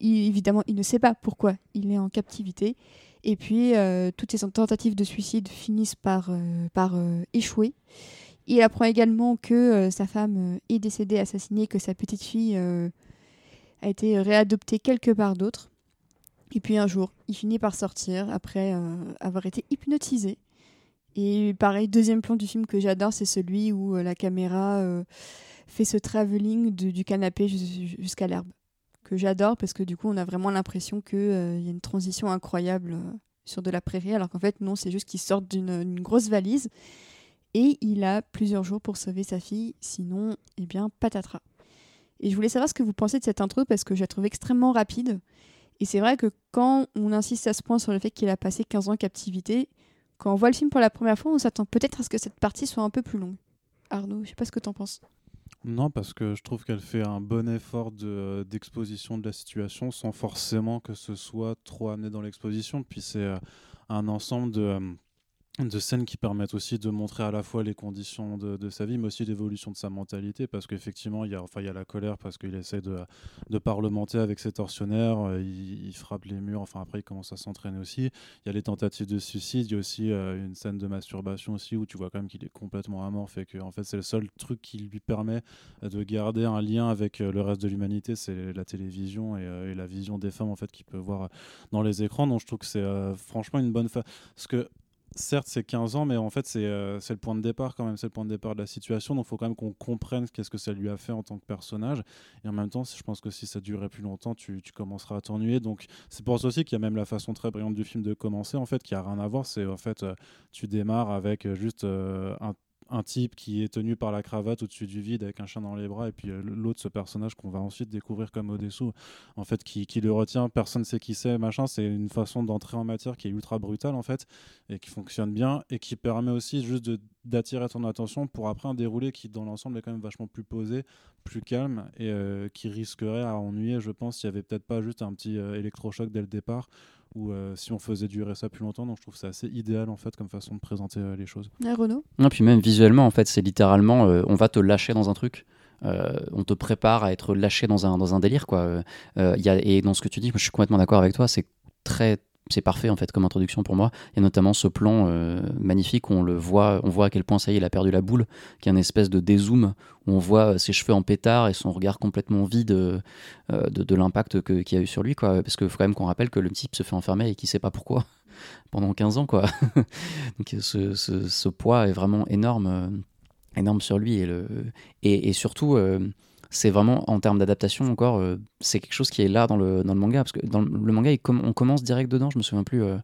évidemment, il ne sait pas pourquoi il est en captivité. Et puis, euh, toutes ses tentatives de suicide finissent par, euh, par échouer. Il apprend également que sa femme est décédée, assassinée, que sa petite fille a été réadoptée quelque part d'autre. Et puis un jour, il finit par sortir après avoir été hypnotisé et pareil, deuxième plan du film que j'adore, c'est celui où euh, la caméra euh, fait ce travelling du canapé jusqu'à l'herbe. Que j'adore parce que du coup, on a vraiment l'impression qu'il euh, y a une transition incroyable sur de la prairie, alors qu'en fait, non, c'est juste qu'il sort d'une grosse valise et il a plusieurs jours pour sauver sa fille, sinon, eh bien, patatras. Et je voulais savoir ce que vous pensez de cette intro parce que je la trouve extrêmement rapide. Et c'est vrai que quand on insiste à ce point sur le fait qu'il a passé 15 ans en captivité, quand on voit le film pour la première fois, on s'attend peut-être à ce que cette partie soit un peu plus longue. Arnaud, je sais pas ce que tu en penses. Non, parce que je trouve qu'elle fait un bon effort d'exposition de, la situation sans forcément que ce soit trop amené dans l'exposition. Puis c'est euh, un ensemble de, euh, de scènes qui permettent aussi de montrer à la fois les conditions de, sa vie, mais aussi l'évolution de sa mentalité, parce qu'effectivement, il enfin, il y a la colère, parce qu'il essaie de, de, parlementer avec ses tortionnaires, euh, il, frappe les murs, enfin après, il commence à s'entraîner aussi. Il y a les tentatives de suicide, il y a aussi euh, une scène de masturbation aussi, où tu vois quand même qu'il est complètement amorphe, et que en fait, c'est le seul truc qui lui permet de garder un lien avec euh, le reste de l'humanité, c'est la télévision et, la vision des femmes, en fait, qu'il peut voir dans les écrans. Donc je trouve que c'est franchement une bonne... certes, c'est 15 ans, mais en fait, euh, c'est le point de départ quand même, c'est le point de départ de la situation. Donc, il faut quand même qu'on comprenne qu'est-ce que ça lui a fait en tant que personnage. Et en même temps, je pense que si ça durait plus longtemps, tu, commenceras à t'ennuyer. Donc, c'est pour ça aussi qu'il y a même la façon très brillante du film de commencer, en fait, qui a rien à voir. C'est en fait, euh, tu démarres avec euh, juste un un type qui est tenu par la cravate au-dessus du vide avec un chien dans les bras et puis euh, l'autre ce personnage qu'on va ensuite découvrir comme Odessou en fait qui, le retient personne ne sait qui c'est machin c'est une façon d'entrer en matière qui est ultra brutale en fait et qui fonctionne bien et qui permet aussi juste d'attirer ton attention pour après un déroulé qui dans l'ensemble est quand même vachement plus posé plus calme et euh, qui risquerait à ennuyer je pense s'il y avait peut-être pas juste un petit euh, électrochoc dès le départ ou euh, si on faisait durer ça plus longtemps. Donc je trouve ça assez idéal en fait comme façon de présenter euh, les choses. Et Renaud? Non, puis même visuellement en fait, c'est littéralement euh, on va te lâcher dans un truc. on te prépare à être lâché dans un, dans un délire quoi. y a, et dans ce que tu dis, je suis complètement d'accord avec toi, c'est très c'est parfait en fait comme introduction pour moi. Il y a notamment ce plan euh, magnifique où on le voit, on voit à quel point ça y est, il a perdu la boule, qui est une espèce de dézoom où on voit euh, ses cheveux en pétard et son regard complètement vide euh, de, l'impact qu'il y a eu sur lui, quoi. Parce qu'il faut quand même qu'on rappelle que le type se fait enfermer et qu'il sait pas pourquoi pendant 15 ans, quoi. Donc ce, ce, poids est vraiment énorme, énorme sur lui et, le, et, et surtout c'est vraiment en termes d'adaptation encore, euh, c'est quelque chose qui est là dans le, dans le manga parce que dans le, manga, on commence direct dedans. Je me souviens plus. Euh,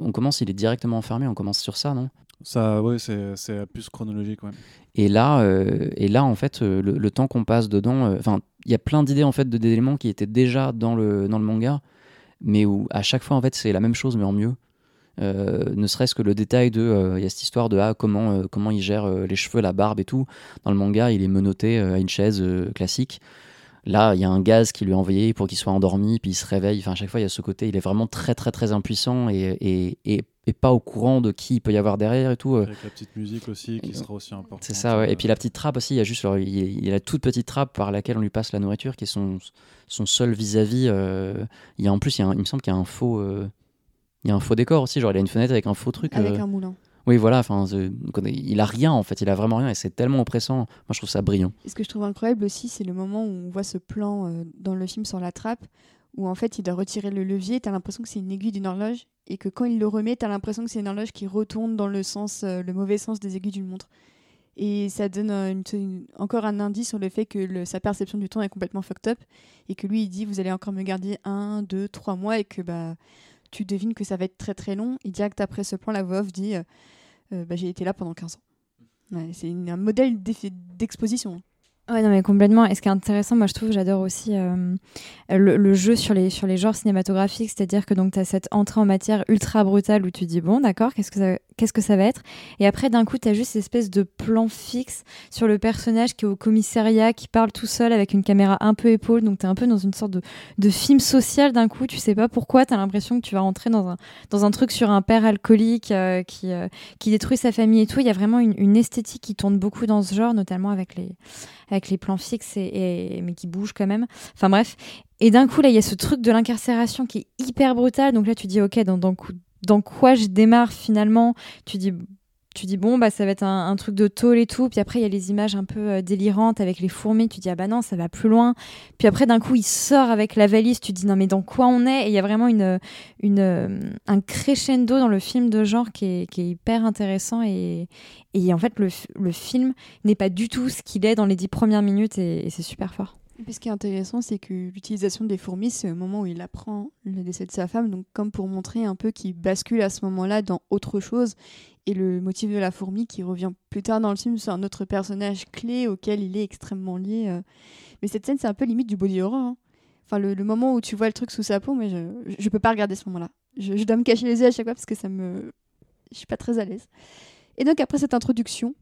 on commence, il est directement enfermé. On commence sur ça, non? Ça, oui, c'est plus chronologique. Ouais. Et là, euh, et là, en fait, le, temps qu'on passe dedans, enfin, il y a plein d'idées en fait d'éléments qui étaient déjà dans le dans le manga, mais où à chaque fois en fait c'est la même chose mais en mieux. Euh, ne serait-ce que le détail de euh, il y a cette histoire de ah, comment euh, comment il gère les cheveux la barbe et tout dans le manga il est menotté à une chaise classique Là, il y a un gaz qui lui est envoyé pour qu'il soit endormi, puis il se réveille. Enfin, à chaque fois, il y a ce côté, il est vraiment très, très, très impuissant et, et, et, et pas au courant de qui il peut y avoir derrière et tout. Avec la petite musique aussi qui sera aussi importante. C'est ça, ouais. Et puis la petite trappe aussi, il y a juste il y a- la toute petite trappe par laquelle on lui passe la nourriture, qui est son, son seul vis-à-vis. euh, Il y a en plus, il, y a un- il me semble qu'il y a un faux, euh, il y a un faux décor aussi. Genre, il a une fenêtre avec un faux truc. Avec euh, un moulin. Oui, voilà. Enfin, il a rien en fait. Il a vraiment rien et c'est tellement oppressant. Moi, je trouve ça brillant. Et ce que je trouve incroyable aussi, c'est le moment où on voit ce plan euh, dans le film sur la trappe, où en fait il doit retirer le levier, t'as l'impression que c'est une aiguille d'une horloge, et que quand il le remet, t'as l'impression que c'est une horloge qui retourne dans le sens, euh, le mauvais sens des aiguilles d'une montre. Et ça donne euh, une- une- encore un indice sur le fait que le- sa perception du temps est complètement fucked up, et que lui il dit vous allez encore me garder un, deux, trois mois, et que bah tu devines que ça va être très très long. Et direct après ce plan, la voix off dit euh, Euh, bah, j'ai été là pendant 15 ans. Ouais, c'est un modèle d'exposition. Ouais, non, mais complètement. Et ce qui est intéressant, moi, je trouve, j'adore aussi euh, le, jeu sur les, sur les genres cinématographiques. C'est-à-dire que donc, tu as cette entrée en matière ultra brutale où tu dis, bon, d'accord, qu'est-ce que ça, qu'est-ce que ça va être? Et après, d'un coup, tu as juste cette espèce de plan fixe sur le personnage qui est au commissariat, qui parle tout seul avec une caméra un peu épaule. Donc, tu es un peu dans une sorte de, de film social d'un coup. Tu sais pas pourquoi. Tu as l'impression que tu vas rentrer dans un, dans un truc sur un père alcoolique euh, qui, euh, qui détruit sa famille et tout. Il y a vraiment une, esthétique qui tourne beaucoup dans ce genre, notamment avec les les plans fixes et, mais qui bougent quand même. Enfin bref. Et d'un coup là, il y a ce truc de l'incarcération qui est hyper brutal. Donc là, tu dis ok, dans, dans quoi je démarre finalement? Tu dis tu dis bon bah ça va être un, truc de tôle et tout. Puis après il y a les images un peu euh, délirantes avec les fourmis. Tu dis ah bah non ça va plus loin. Puis après d'un coup il sort avec la valise. Tu dis non mais dans quoi on est? Et il y a vraiment une euh, un crescendo dans le film de genre qui est, hyper intéressant et en fait le, film n'est pas du tout ce qu'il est dans les dix premières minutes et, c'est super fort. Puis ce qui est intéressant, c'est que l'utilisation des fourmis, c'est au moment où il apprend le décès de sa femme, donc comme pour montrer un peu qu'il bascule à ce moment-là dans autre chose. Et le motif de la fourmi qui revient plus tard dans le film sur un autre personnage clé auquel il est extrêmement lié. euh. Mais cette scène, c'est un peu limite du body horror. hein. Enfin, le, moment où tu vois le truc sous sa peau, mais je, je, peux pas regarder ce moment-là. Je, dois me cacher les yeux à chaque fois parce que ça me. Je suis pas très à l'aise. Et donc, après cette introduction,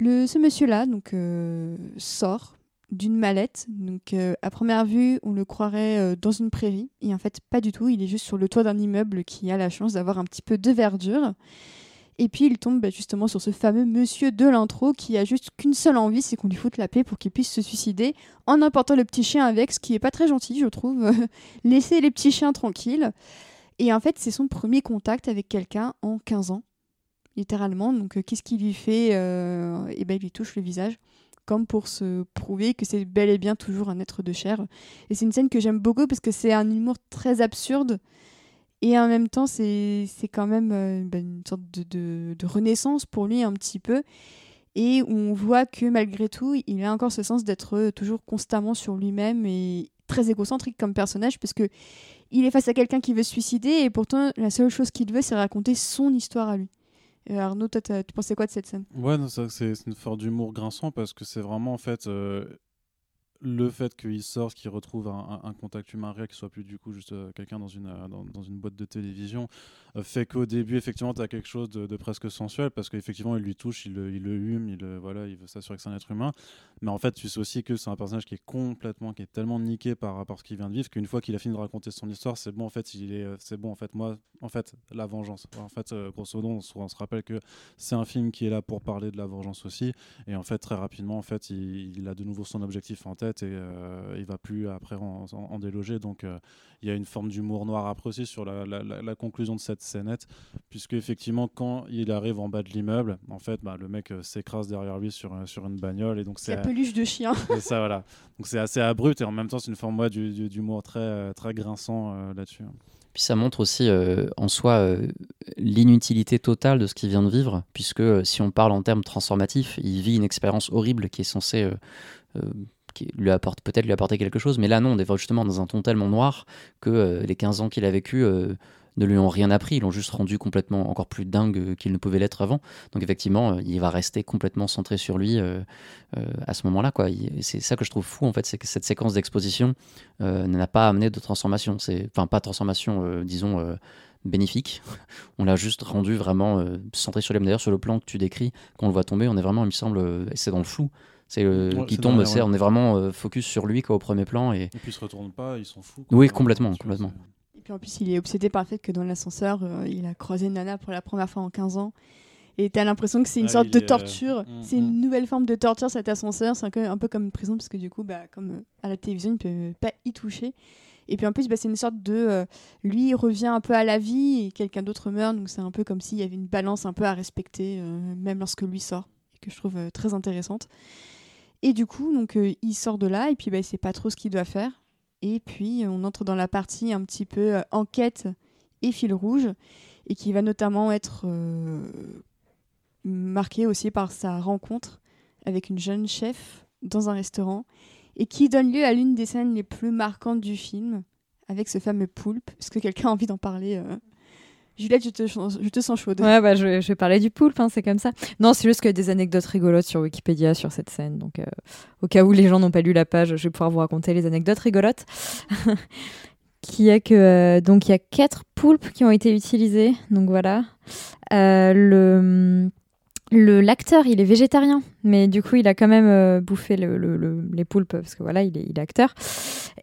ce monsieur-là donc, euh, sort d'une mallette. Donc, euh, à première vue, on le croirait dans une prairie. Et en fait, pas du tout. Il est juste sur le toit d'un immeuble qui a la chance d'avoir un petit peu de verdure. Et puis, il tombe bah, justement sur ce fameux monsieur de l'intro qui a juste qu'une seule envie, c'est qu'on lui foute la paix pour qu'il puisse se suicider en emportant le petit chien avec, ce qui est pas très gentil, je trouve. Laisser les petits chiens tranquilles. Et en fait, c'est son premier contact avec quelqu'un en 15 ans, littéralement. Donc, euh, qu'est-ce qu'il lui fait euh, Eh ben, il lui touche le visage comme pour se prouver que c'est bel et bien toujours un être de chair. Et c'est une scène que j'aime beaucoup parce que c'est un humour très absurde et en même temps c'est quand même euh, ben, une sorte de, de- renaissance pour lui un petit peu et on voit que malgré tout il a encore ce sens d'être euh, toujours constamment sur lui-même et très égocentrique comme personnage parce que il est face à quelqu'un qui veut se suicider et pourtant la seule chose qu'il veut c'est raconter son histoire à lui. Euh, Arnaud, toi, tu pensais quoi de cette scène? Ouais, c'est une forme d'humour grinçant parce que c'est vraiment en fait le fait qu'il sorte, qu'il retrouve un, contact humain réel, qu'il soit plus du coup juste euh, quelqu'un dans une, euh, dans, une boîte de télévision, euh, fait qu'au début, effectivement, tu as quelque chose de, presque sensuel parce qu'effectivement, il lui touche, il, le- hume, il, le- voilà, il veut s'assurer que c'est un être humain. Mais en fait, tu sais aussi que c'est un personnage qui est complètement, qui est tellement niqué par rapport à ce qu'il vient de vivre qu'une fois qu'il a fini de raconter son histoire, c'est bon, en fait, il est, c'est bon, en fait, moi, en fait, la vengeance. En fait, grosso modo, on se, on se rappelle que c'est un film qui est là pour parler de la vengeance aussi. Et en fait, très rapidement, en fait, il a de nouveau son objectif en tête et euh, il va plus après en, en- en déloger. Donc, euh, il y a une forme d'humour noir après aussi sur la, la- la- la conclusion de cette scénette, puisque effectivement, quand il arrive en bas de l'immeuble, en fait, bah, le mec euh, s'écrase derrière lui sur, un- sur une bagnole et donc c'est La peluche de chien. c'est ça, voilà. Donc c'est assez abrupt et en même temps, c'est une forme ouais, du- du- d'humour très, euh, très grinçant euh, là-dessus. Puis ça montre aussi euh, en soi euh, l'inutilité totale de ce qu'il vient de vivre, puisque euh, si on parle en termes transformatifs, il vit une expérience horrible qui est censée euh, euh, qui lui apporte peut-être lui apporter quelque chose, mais là non, on est justement dans un ton tellement noir que euh, les 15 ans qu'il a vécu euh, ne lui ont rien appris, ils l'ont juste rendu complètement encore plus dingue euh, qu'il ne pouvait l'être avant. Donc effectivement, il va rester complètement centré sur lui à ce moment-là. quoi. C'est ça que je trouve fou en fait, c'est que cette séquence d'exposition n'a pas amené de transformation. C'est enfin pas de transformation, disons. bénéfique. On l'a juste rendu vraiment centré sur lui. D'ailleurs, sur le plan que tu décris, quand on le voit tomber, on est vraiment, il me semble, c'est dans le flou. C'est Ouais, qui tombe, c'est- on est vraiment euh, focus sur lui quoi, au premier plan et Et puis il se retourne pas, il s'en fout. Oui, complètement, complètement. Et puis en plus, il est obsédé par le fait que dans l'ascenseur, euh, il a croisé Nana pour la première fois en 15 ans. Et t'as l'impression que c'est une Ah, sorte de euh, torture. mm, c'est une nouvelle forme de torture cet ascenseur. C'est un, peu- un peu comme une prison parce que du coup, bah, comme euh, à la télévision, il peut pas y toucher. Et puis en plus, bah, c'est une sorte de. euh, lui, il revient un peu à la vie et quelqu'un d'autre meurt. Donc c'est un peu comme s'il y avait une balance un peu à respecter, euh, même lorsque lui sort. Et que je trouve euh, très intéressante. Et du coup, donc, euh, il sort de là et puis bah, il sait pas trop ce qu'il doit faire. Et puis, on entre dans la partie un petit peu euh, enquête et fil rouge, et qui va notamment être euh, marqué aussi par sa rencontre avec une jeune chef dans un restaurant, et qui donne lieu à l'une des scènes les plus marquantes du film, avec ce fameux poulpe. Est-ce que quelqu'un a envie d'en parler Juliette, je te, sens chaude. Ouais, bah, je, je vais parler du poulpe, hein, c'est comme ça. Non, c'est juste a des anecdotes rigolotes sur Wikipédia sur cette scène. Donc, euh, au cas où les gens n'ont pas lu la page, je vais pouvoir vous raconter les anecdotes rigolotes. qui est que euh, donc il y a quatre poulpes qui ont été utilisés. Donc voilà. Euh, le l'acteur, il est végétarien, mais du coup, il a quand même euh, bouffé le, le- le- les poulpes parce que voilà, il est, il est acteur.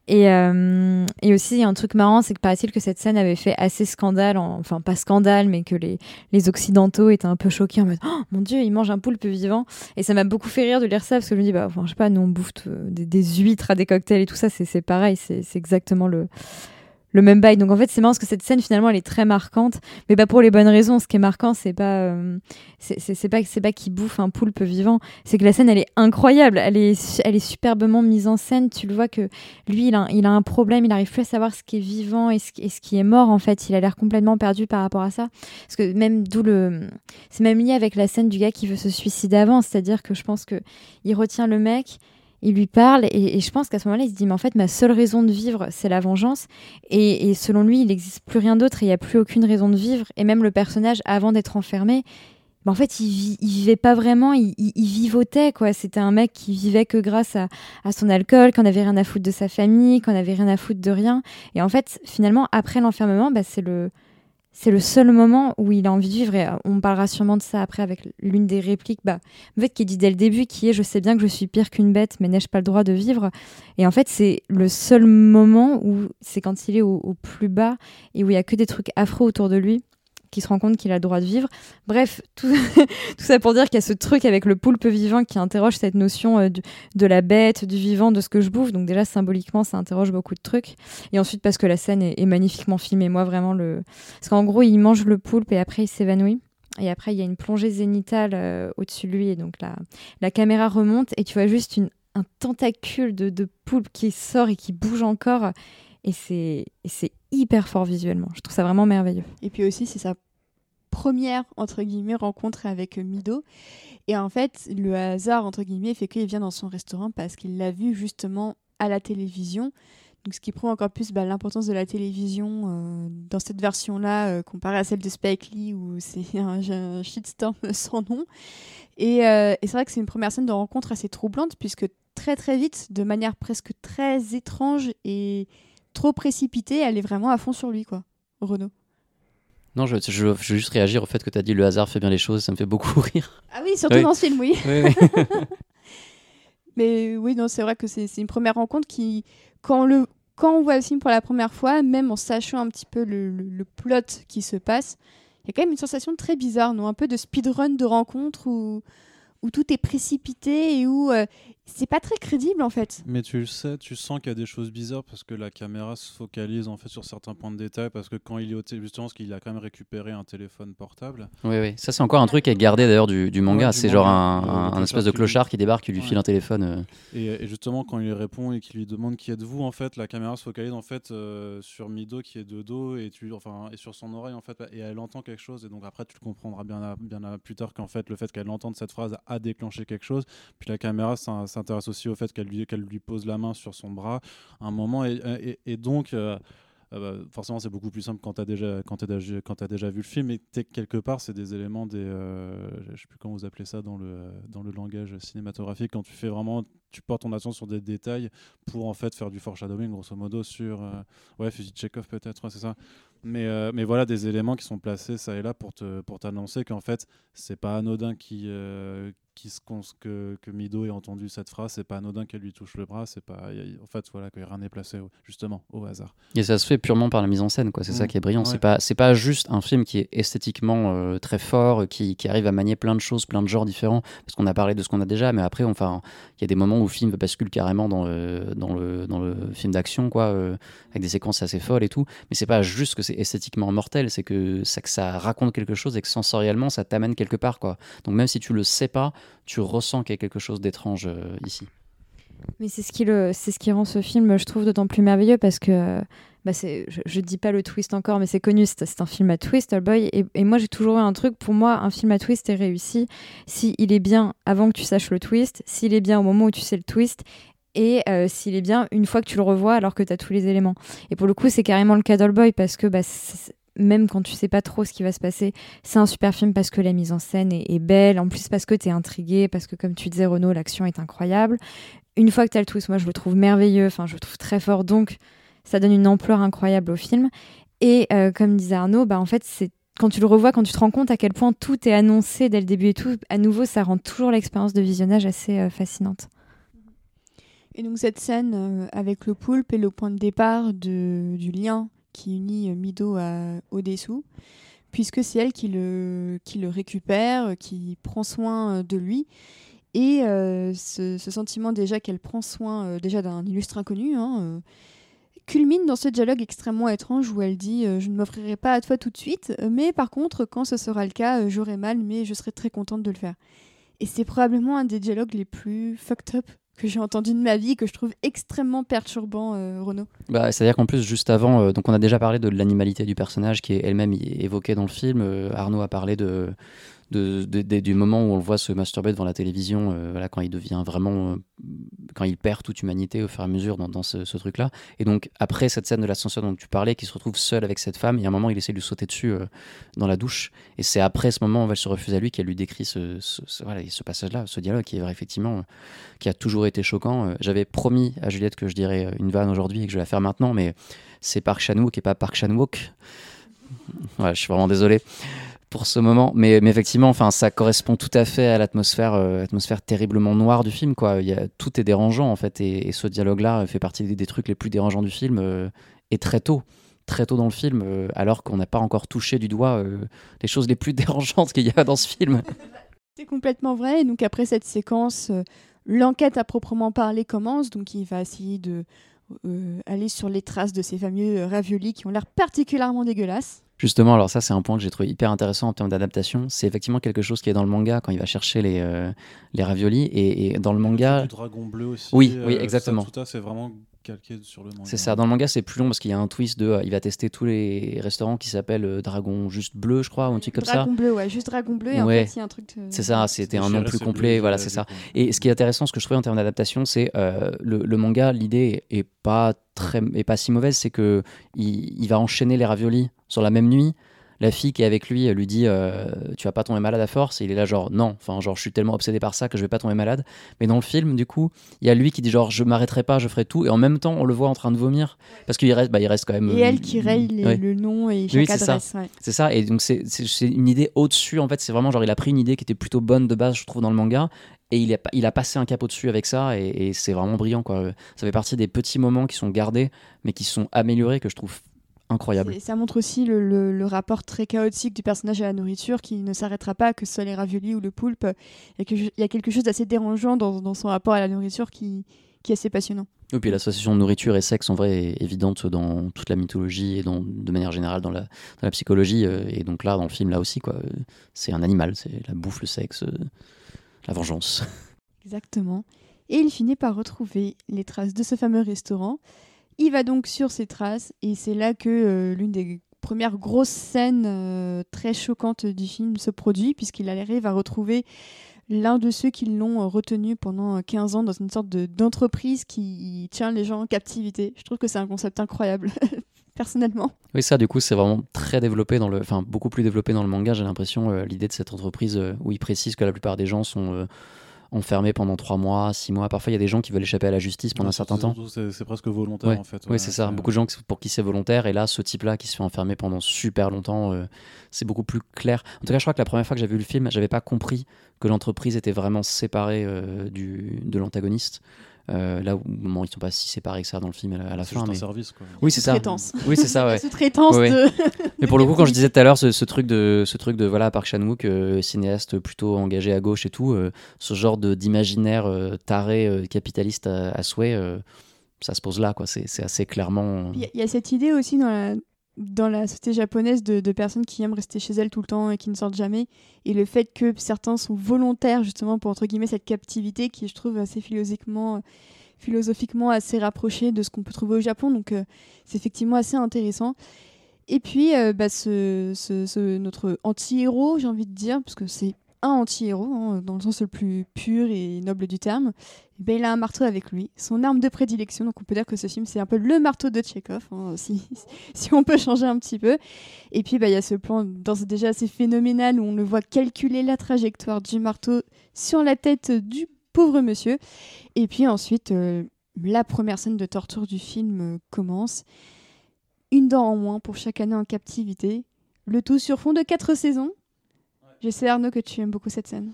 Et, euh, et aussi, il y a un truc marrant, c'est que paraît-il que cette scène avait fait assez scandale, en- enfin pas scandale, mais que les, les occidentaux étaient un peu choqués en mode oh mon dieu, il mange un poulpe vivant. Et ça m'a beaucoup fait rire de lire ça parce que je me dis bah enfin, je sais pas, nous on bouffe tout- des, des huîtres à des cocktails et tout ça, c'est pareil, c'est exactement le le même bail. Donc en fait, c'est marrant parce que cette scène finalement elle est très marquante, mais pas pour les bonnes raisons. Ce qui est marquant, c'est pas euh, c'est pas c'est pas qu'il bouffe un poulpe vivant, c'est que la scène elle est incroyable, elle est elle est superbement mise en scène. Tu le vois que lui il a, il a un problème, il arrive plus à savoir ce qui est vivant et ce, qui- et ce qui est mort en fait. Il a l'air complètement perdu par rapport à ça. Parce que même d'où le c'est même lié avec la scène du gars qui veut se suicider avant, c'est-à-dire que je pense que il retient le mec. Il lui parle et, je pense qu'à ce moment-là, il se dit mais en fait ma seule raison de vivre c'est la vengeance et, selon lui il n'existe plus rien d'autre et il n'y a plus aucune raison de vivre et même le personnage avant d'être enfermé en fait, il, vit, vivait pas vraiment, il, vivotait, quoi. C'était un mec qui vivait que grâce à, à son alcool, qu'on avait rien à foutre de sa famille, qu'on avait rien à foutre de rien. Et en fait, finalement, après l'enfermement, bah, c'est le, c'est le seul moment où il a envie de vivre. Et euh, on parlera sûrement de ça après avec l'une des répliques, bah, en fait, qui dit dès le début, qui est Je sais bien que je suis pire qu'une bête, mais n'ai-je pas le droit de vivre? Et en fait, c'est le seul moment où c'est quand il est au, au plus bas et où il y a que des trucs affreux autour de lui qui se rend compte qu'il a le droit de vivre. Bref, tout, ça pour dire qu'il y a ce truc avec le poulpe vivant qui interroge cette notion euh, de la bête, du vivant, de ce que je bouffe. Donc déjà, symboliquement, ça interroge beaucoup de trucs. Et ensuite, parce que la scène est, magnifiquement filmée. Moi, vraiment, le... Parce qu'en gros, il mange le poulpe et après, il s'évanouit. Et après, il y a une plongée zénitale euh, au-dessus de lui. Et donc, la, la caméra remonte et tu vois juste un tentacule de, de poulpe qui sort et qui bouge encore. Et c'est hyper fort visuellement. Je trouve ça vraiment merveilleux. Et puis aussi, c'est sa première, entre guillemets, rencontre avec Mido. Et en fait, le hasard, entre guillemets, fait qu'il vient dans son restaurant parce qu'il l'a vu justement à la télévision. Donc, ce qui prouve encore plus bah, l'importance de la télévision euh, dans cette version-là, euh, comparée à celle de Spike Lee, où c'est un, un shitstorm sans nom. Et, euh, et c'est vrai que c'est une première scène de rencontre assez troublante, puisque très très vite, de manière presque très étrange et trop précipitée, elle est vraiment à fond sur lui, quoi, Renaud. Non, je, je, je veux juste réagir au fait que tu as dit le hasard fait bien les choses, ça me fait beaucoup rire. Ah oui, surtout Oui. dans ce film, oui. Oui, oui. Mais oui, non, c'est vrai que c'est une première rencontre qui, quand on, le, quand on voit le film pour la première fois, même en sachant un petit peu le, le- le plot qui se passe, il y a quand même une sensation très bizarre, non? Un peu de speedrun de rencontre où, où tout est précipité et où euh, c'est pas très crédible en fait. Mais tu le sais, tu sens qu'il y a des choses bizarres parce que la caméra se focalise en fait sur certains points de détail parce que quand il est au téléphone, justement, parce qu'il a quand même récupéré un téléphone portable. oui, oui. Ça, c'est encore un truc qui est gardé d'ailleurs du, du manga. Ouais, c'est genre manga. un, un espèce de clochard qui- clochard qui débarque, qui lui Ouais. file un téléphone. euh. Et, et justement, quand il lui répond et qu'il lui demande qui êtes-vous, en fait, la caméra se focalise en fait euh, sur Mido qui est de dos et tu, enfin, et sur son oreille en fait, et elle entend quelque chose. Et donc après, tu le comprendras bien, à- bien à- plus tard qu'en fait, le fait qu'elle entende cette phrase a déclenché quelque chose. Puis la caméra s'in- s'intéresse aussi au fait qu'elle lui, pose la main sur son bras un moment. Et, donc. euh, euh, bah, forcément, c'est beaucoup plus simple quand tu as déjà quand t'as déjà vu le film. Et quelque part, c'est des éléments des, euh, je sais plus comment vous appelez ça dans le dans le langage cinématographique. Quand tu fais vraiment tu portes ton attention sur des détails pour en fait faire du foreshadowing grosso modo sur ouais fusil de Chekhov peut-être c'est ça mais, mais voilà des éléments qui sont placés ça et là pour te pour t'annoncer qu'en fait c'est pas anodin qui qui se que, que Mido ait entendu cette phrase, c'est pas anodin qu'elle lui touche le bras, c'est pas en fait voilà que rien n'est placé justement au hasard. Et ça se fait purement par la mise en scène quoi, c'est ça mmh. qui est brillant, c'est pas c'est pas juste un film qui est esthétiquement euh, très fort, qui, qui, arrive à manier plein de choses, plein de genres différents parce qu'on a parlé de ce qu'on a déjà mais après enfin il y a des moments où le film bascule carrément dans le, dans le, dans le film d'action quoi euh, avec des séquences assez folles et tout, mais c'est pas juste que c'est esthétiquement mortel, c'est que, que ça raconte quelque chose et que sensoriellement ça t'amène quelque part quoi. Donc même si tu le sais pas, tu ressens qu'il y a quelque chose d'étrange euh, ici. Mais c'est ce, qui le, c'est ce qui rend ce film, je trouve, d'autant plus merveilleux parce que bah c'est, je ne dis pas le twist encore, mais c'est connu, c'est, un film à twist, Boy. Et, et moi, j'ai toujours eu un truc, pour moi, un film à twist est réussi s'il il est bien avant que tu saches le twist, s'il est bien au moment où tu sais le twist, et euh, s'il est bien une fois que tu le revois alors que tu as tous les éléments. Et pour le coup, c'est carrément le cas Boy parce que bah, même quand tu sais pas trop ce qui va se passer, c'est un super film parce que la mise en scène est, belle, en plus parce que tu es intrigué, parce que comme tu disais Renaud, l'action est incroyable. Une fois que tu as le twist, moi je le trouve merveilleux, enfin je le trouve très fort, donc ça donne une ampleur incroyable au film. Et euh, comme disait Arnaud, bah en fait quand tu le revois, quand tu te rends compte à quel point tout est annoncé dès le début et tout, à nouveau ça rend toujours l'expérience de visionnage assez euh, fascinante. Et donc cette scène euh, avec le poulpe est le point de départ du lien qui unit euh, Mido à Odessou, puisque c'est elle qui le, qui le récupère, qui prend soin euh, de lui. Et euh, ce, sentiment déjà qu'elle prend soin déjà d'un illustre inconnu hein, culmine dans ce dialogue extrêmement étrange où elle dit Je ne m'offrirai pas à toi tout de suite, mais par contre, quand ce sera le cas, j'aurai mal, mais je serai très contente de le faire. Et c'est probablement un des dialogues les plus fucked up que j'ai entendu de ma vie que je trouve extrêmement perturbant, euh, Renaud. Bah, C'est-à-dire qu'en plus, juste avant, euh, donc on a déjà parlé de l'animalité du personnage qui est elle-même évoquée dans le film. Euh, Arnaud a parlé de, du moment où on le voit se masturber devant la télévision, euh, voilà, quand il devient vraiment, euh, quand il perd toute humanité au fur et à mesure dans, ce, truc-là. Et donc après cette scène de l'ascenseur dont tu parlais, qui se retrouve seul avec cette femme, il y a un moment il essaie de lui sauter dessus euh, dans la douche. Et c'est après ce moment où elle se refuse à lui qu'elle lui décrit ce, voilà, ce passage-là, ce dialogue qui est effectivement, qui a toujours été choquant. J'avais promis à Juliette que je dirais une vanne aujourd'hui et que je vais la faire maintenant, mais c'est Park Chan-wook et pas Park Chan-wook. Ouais, je suis vraiment désolé pour ce moment. Mais, effectivement, enfin, ça correspond tout à fait à l'atmosphère, euh, atmosphère terriblement noire du film. Quoi. Il y a, tout est dérangeant en fait, et, ce dialogue-là fait partie des, trucs les plus dérangeants du film, euh, et très tôt. Très tôt dans le film, euh, alors qu'on n'a pas encore touché du doigt les choses les plus dérangeantes qu'il y a dans ce film. C'est complètement vrai. Et donc après cette séquence, l'enquête à proprement parler commence. Donc il va essayer de aller sur les traces de ces fameux raviolis qui ont l'air particulièrement dégueulasses. Justement, alors ça c'est un point que j'ai trouvé hyper intéressant en termes d'adaptation. C'est effectivement quelque chose qui est dans le manga quand il va chercher les, euh, les raviolis. Et, dans le manga... Dragon bleu aussi. Oui, oui euh, exactement. Ça, c'est vraiment calqué sur le manga. C'est ça. Dans le manga c'est plus long parce qu'il y a un twist de... Euh, il va tester tous les restaurants qui s'appellent Dragon juste bleu, je crois, ou un truc comme ça. Dragon bleu, ouais, juste Dragon bleu. Et en fait, il y a un truc... C'est ça, c'était un nom plus complet. voilà, c'est ça. Et ce qui est intéressant, ce que je trouvais en termes d'adaptation, c'est le, le, manga, l'idée est pas très... est pas si mauvaise, c'est que il, il va enchaîner les raviolis sur la même nuit. La fille qui est avec lui, lui dit euh, Tu vas pas tomber malade à force. Et il est là, genre, non, enfin, genre, je suis tellement obsédé par ça que je vais pas tomber malade. Mais dans le film, du coup, il y a lui qui dit, genre, je m'arrêterai pas, je ferai tout. Et en même temps, on le voit en train de vomir. Parce qu'il reste, bah, il reste quand même. Et elle qui raye le nom et chaque oui, adresse. C'est ça. Et donc, c'est une idée au-dessus. En fait, c'est vraiment genre, il a pris une idée qui était plutôt bonne de base, je trouve, dans le manga et il a, il a passé un cap au-dessus avec ça et, et c'est vraiment brillant quoi. Ça fait partie des petits moments qui sont gardés mais qui sont améliorés que je trouve incroyable. ça montre aussi le, rapport très chaotique du personnage à la nourriture qui ne s'arrêtera pas, que ce soit les raviolis ou le poulpe. Il y a quelque chose d'assez dérangeant dans, son rapport à la nourriture qui, qui est assez passionnant. Et puis l'association nourriture et sexe en vrai est évidente dans toute la mythologie et dans, de manière générale dans la, dans la psychologie. Euh, et donc là, dans le film, là aussi, quoi, c'est un animal, c'est la bouffe, le sexe, euh, la vengeance. Exactement. Et il finit par retrouver les traces de ce fameux restaurant il va donc sur ses traces et c'est là que euh, l'une des premières grosses scènes euh, très choquantes du film se produit puisqu'il arrive à retrouver l'un de ceux qui l'ont euh, retenu pendant 15 ans dans une sorte d'entreprise qui tient les gens en captivité. Je trouve que c'est un concept incroyable. personnellement. Oui, ça, du coup, c'est vraiment très développé dans le, enfin, beaucoup plus développé dans le manga. J'ai l'impression l'idée de cette entreprise où il précise que la plupart des gens sont enfermés pendant trois mois, six mois. Parfois, il y a des gens qui veulent échapper à la justice pendant un certain temps. C'est presque volontaire Ouais. en fait. Oui, c'est ça. Beaucoup de gens pour qui c'est volontaire. Et là, ce type-là qui se fait enfermer pendant super longtemps, euh, c'est beaucoup plus clair. En tout cas, je crois que la première fois que j'ai vu le film, j'avais pas compris que l'entreprise était vraiment séparée euh, du, de l'antagoniste. Euh, là où bon, ils sont pas si séparés que ça dans le film à la, à la C'est fin. juste un Mais... service quoi. Oui, c'est ça. Sous-traitance. Oui, c'est ça. Ouais. Sous-traitance Ouais, de. Mais pour le coup, quand je disais tout à l'heure ce, ce truc de ce truc de voilà Park Chan Wook, euh, cinéaste plutôt engagé à gauche et tout, euh, ce genre de d'imaginaire euh, taré euh, capitaliste à, à souhait, euh, ça se pose là quoi. C'est assez clairement. Il y, y a cette idée aussi dans la, dans la société japonaise de, personnes qui aiment rester chez elles tout le temps et qui ne sortent jamais. Et le fait que certains sont volontaires justement pour entre guillemets cette captivité qui je trouve assez philosophiquement, philosophiquement assez rapproché de ce qu'on peut trouver au Japon. Donc euh, c'est effectivement assez intéressant. Et puis euh, bah, ce- ce- notre anti-héros, j'ai envie de dire, parce que c'est un anti-héros hein, dans le sens le plus pur et noble du terme, eh ben, il a un marteau avec lui, son arme de prédilection. Donc on peut dire que ce film, c'est un peu le marteau de Tchekhov, hein, si, on peut changer un petit peu. Et puis bah, il y a ce plan et déjà assez phénoménal où on le voit calculer la trajectoire du marteau sur la tête du pauvre monsieur. Et puis ensuite, euh, la première scène de torture du film euh, commence. Une dent en moins pour chaque année en captivité. Le tout sur fond de quatre saisons. Je sais Arnaud que tu aimes beaucoup cette scène.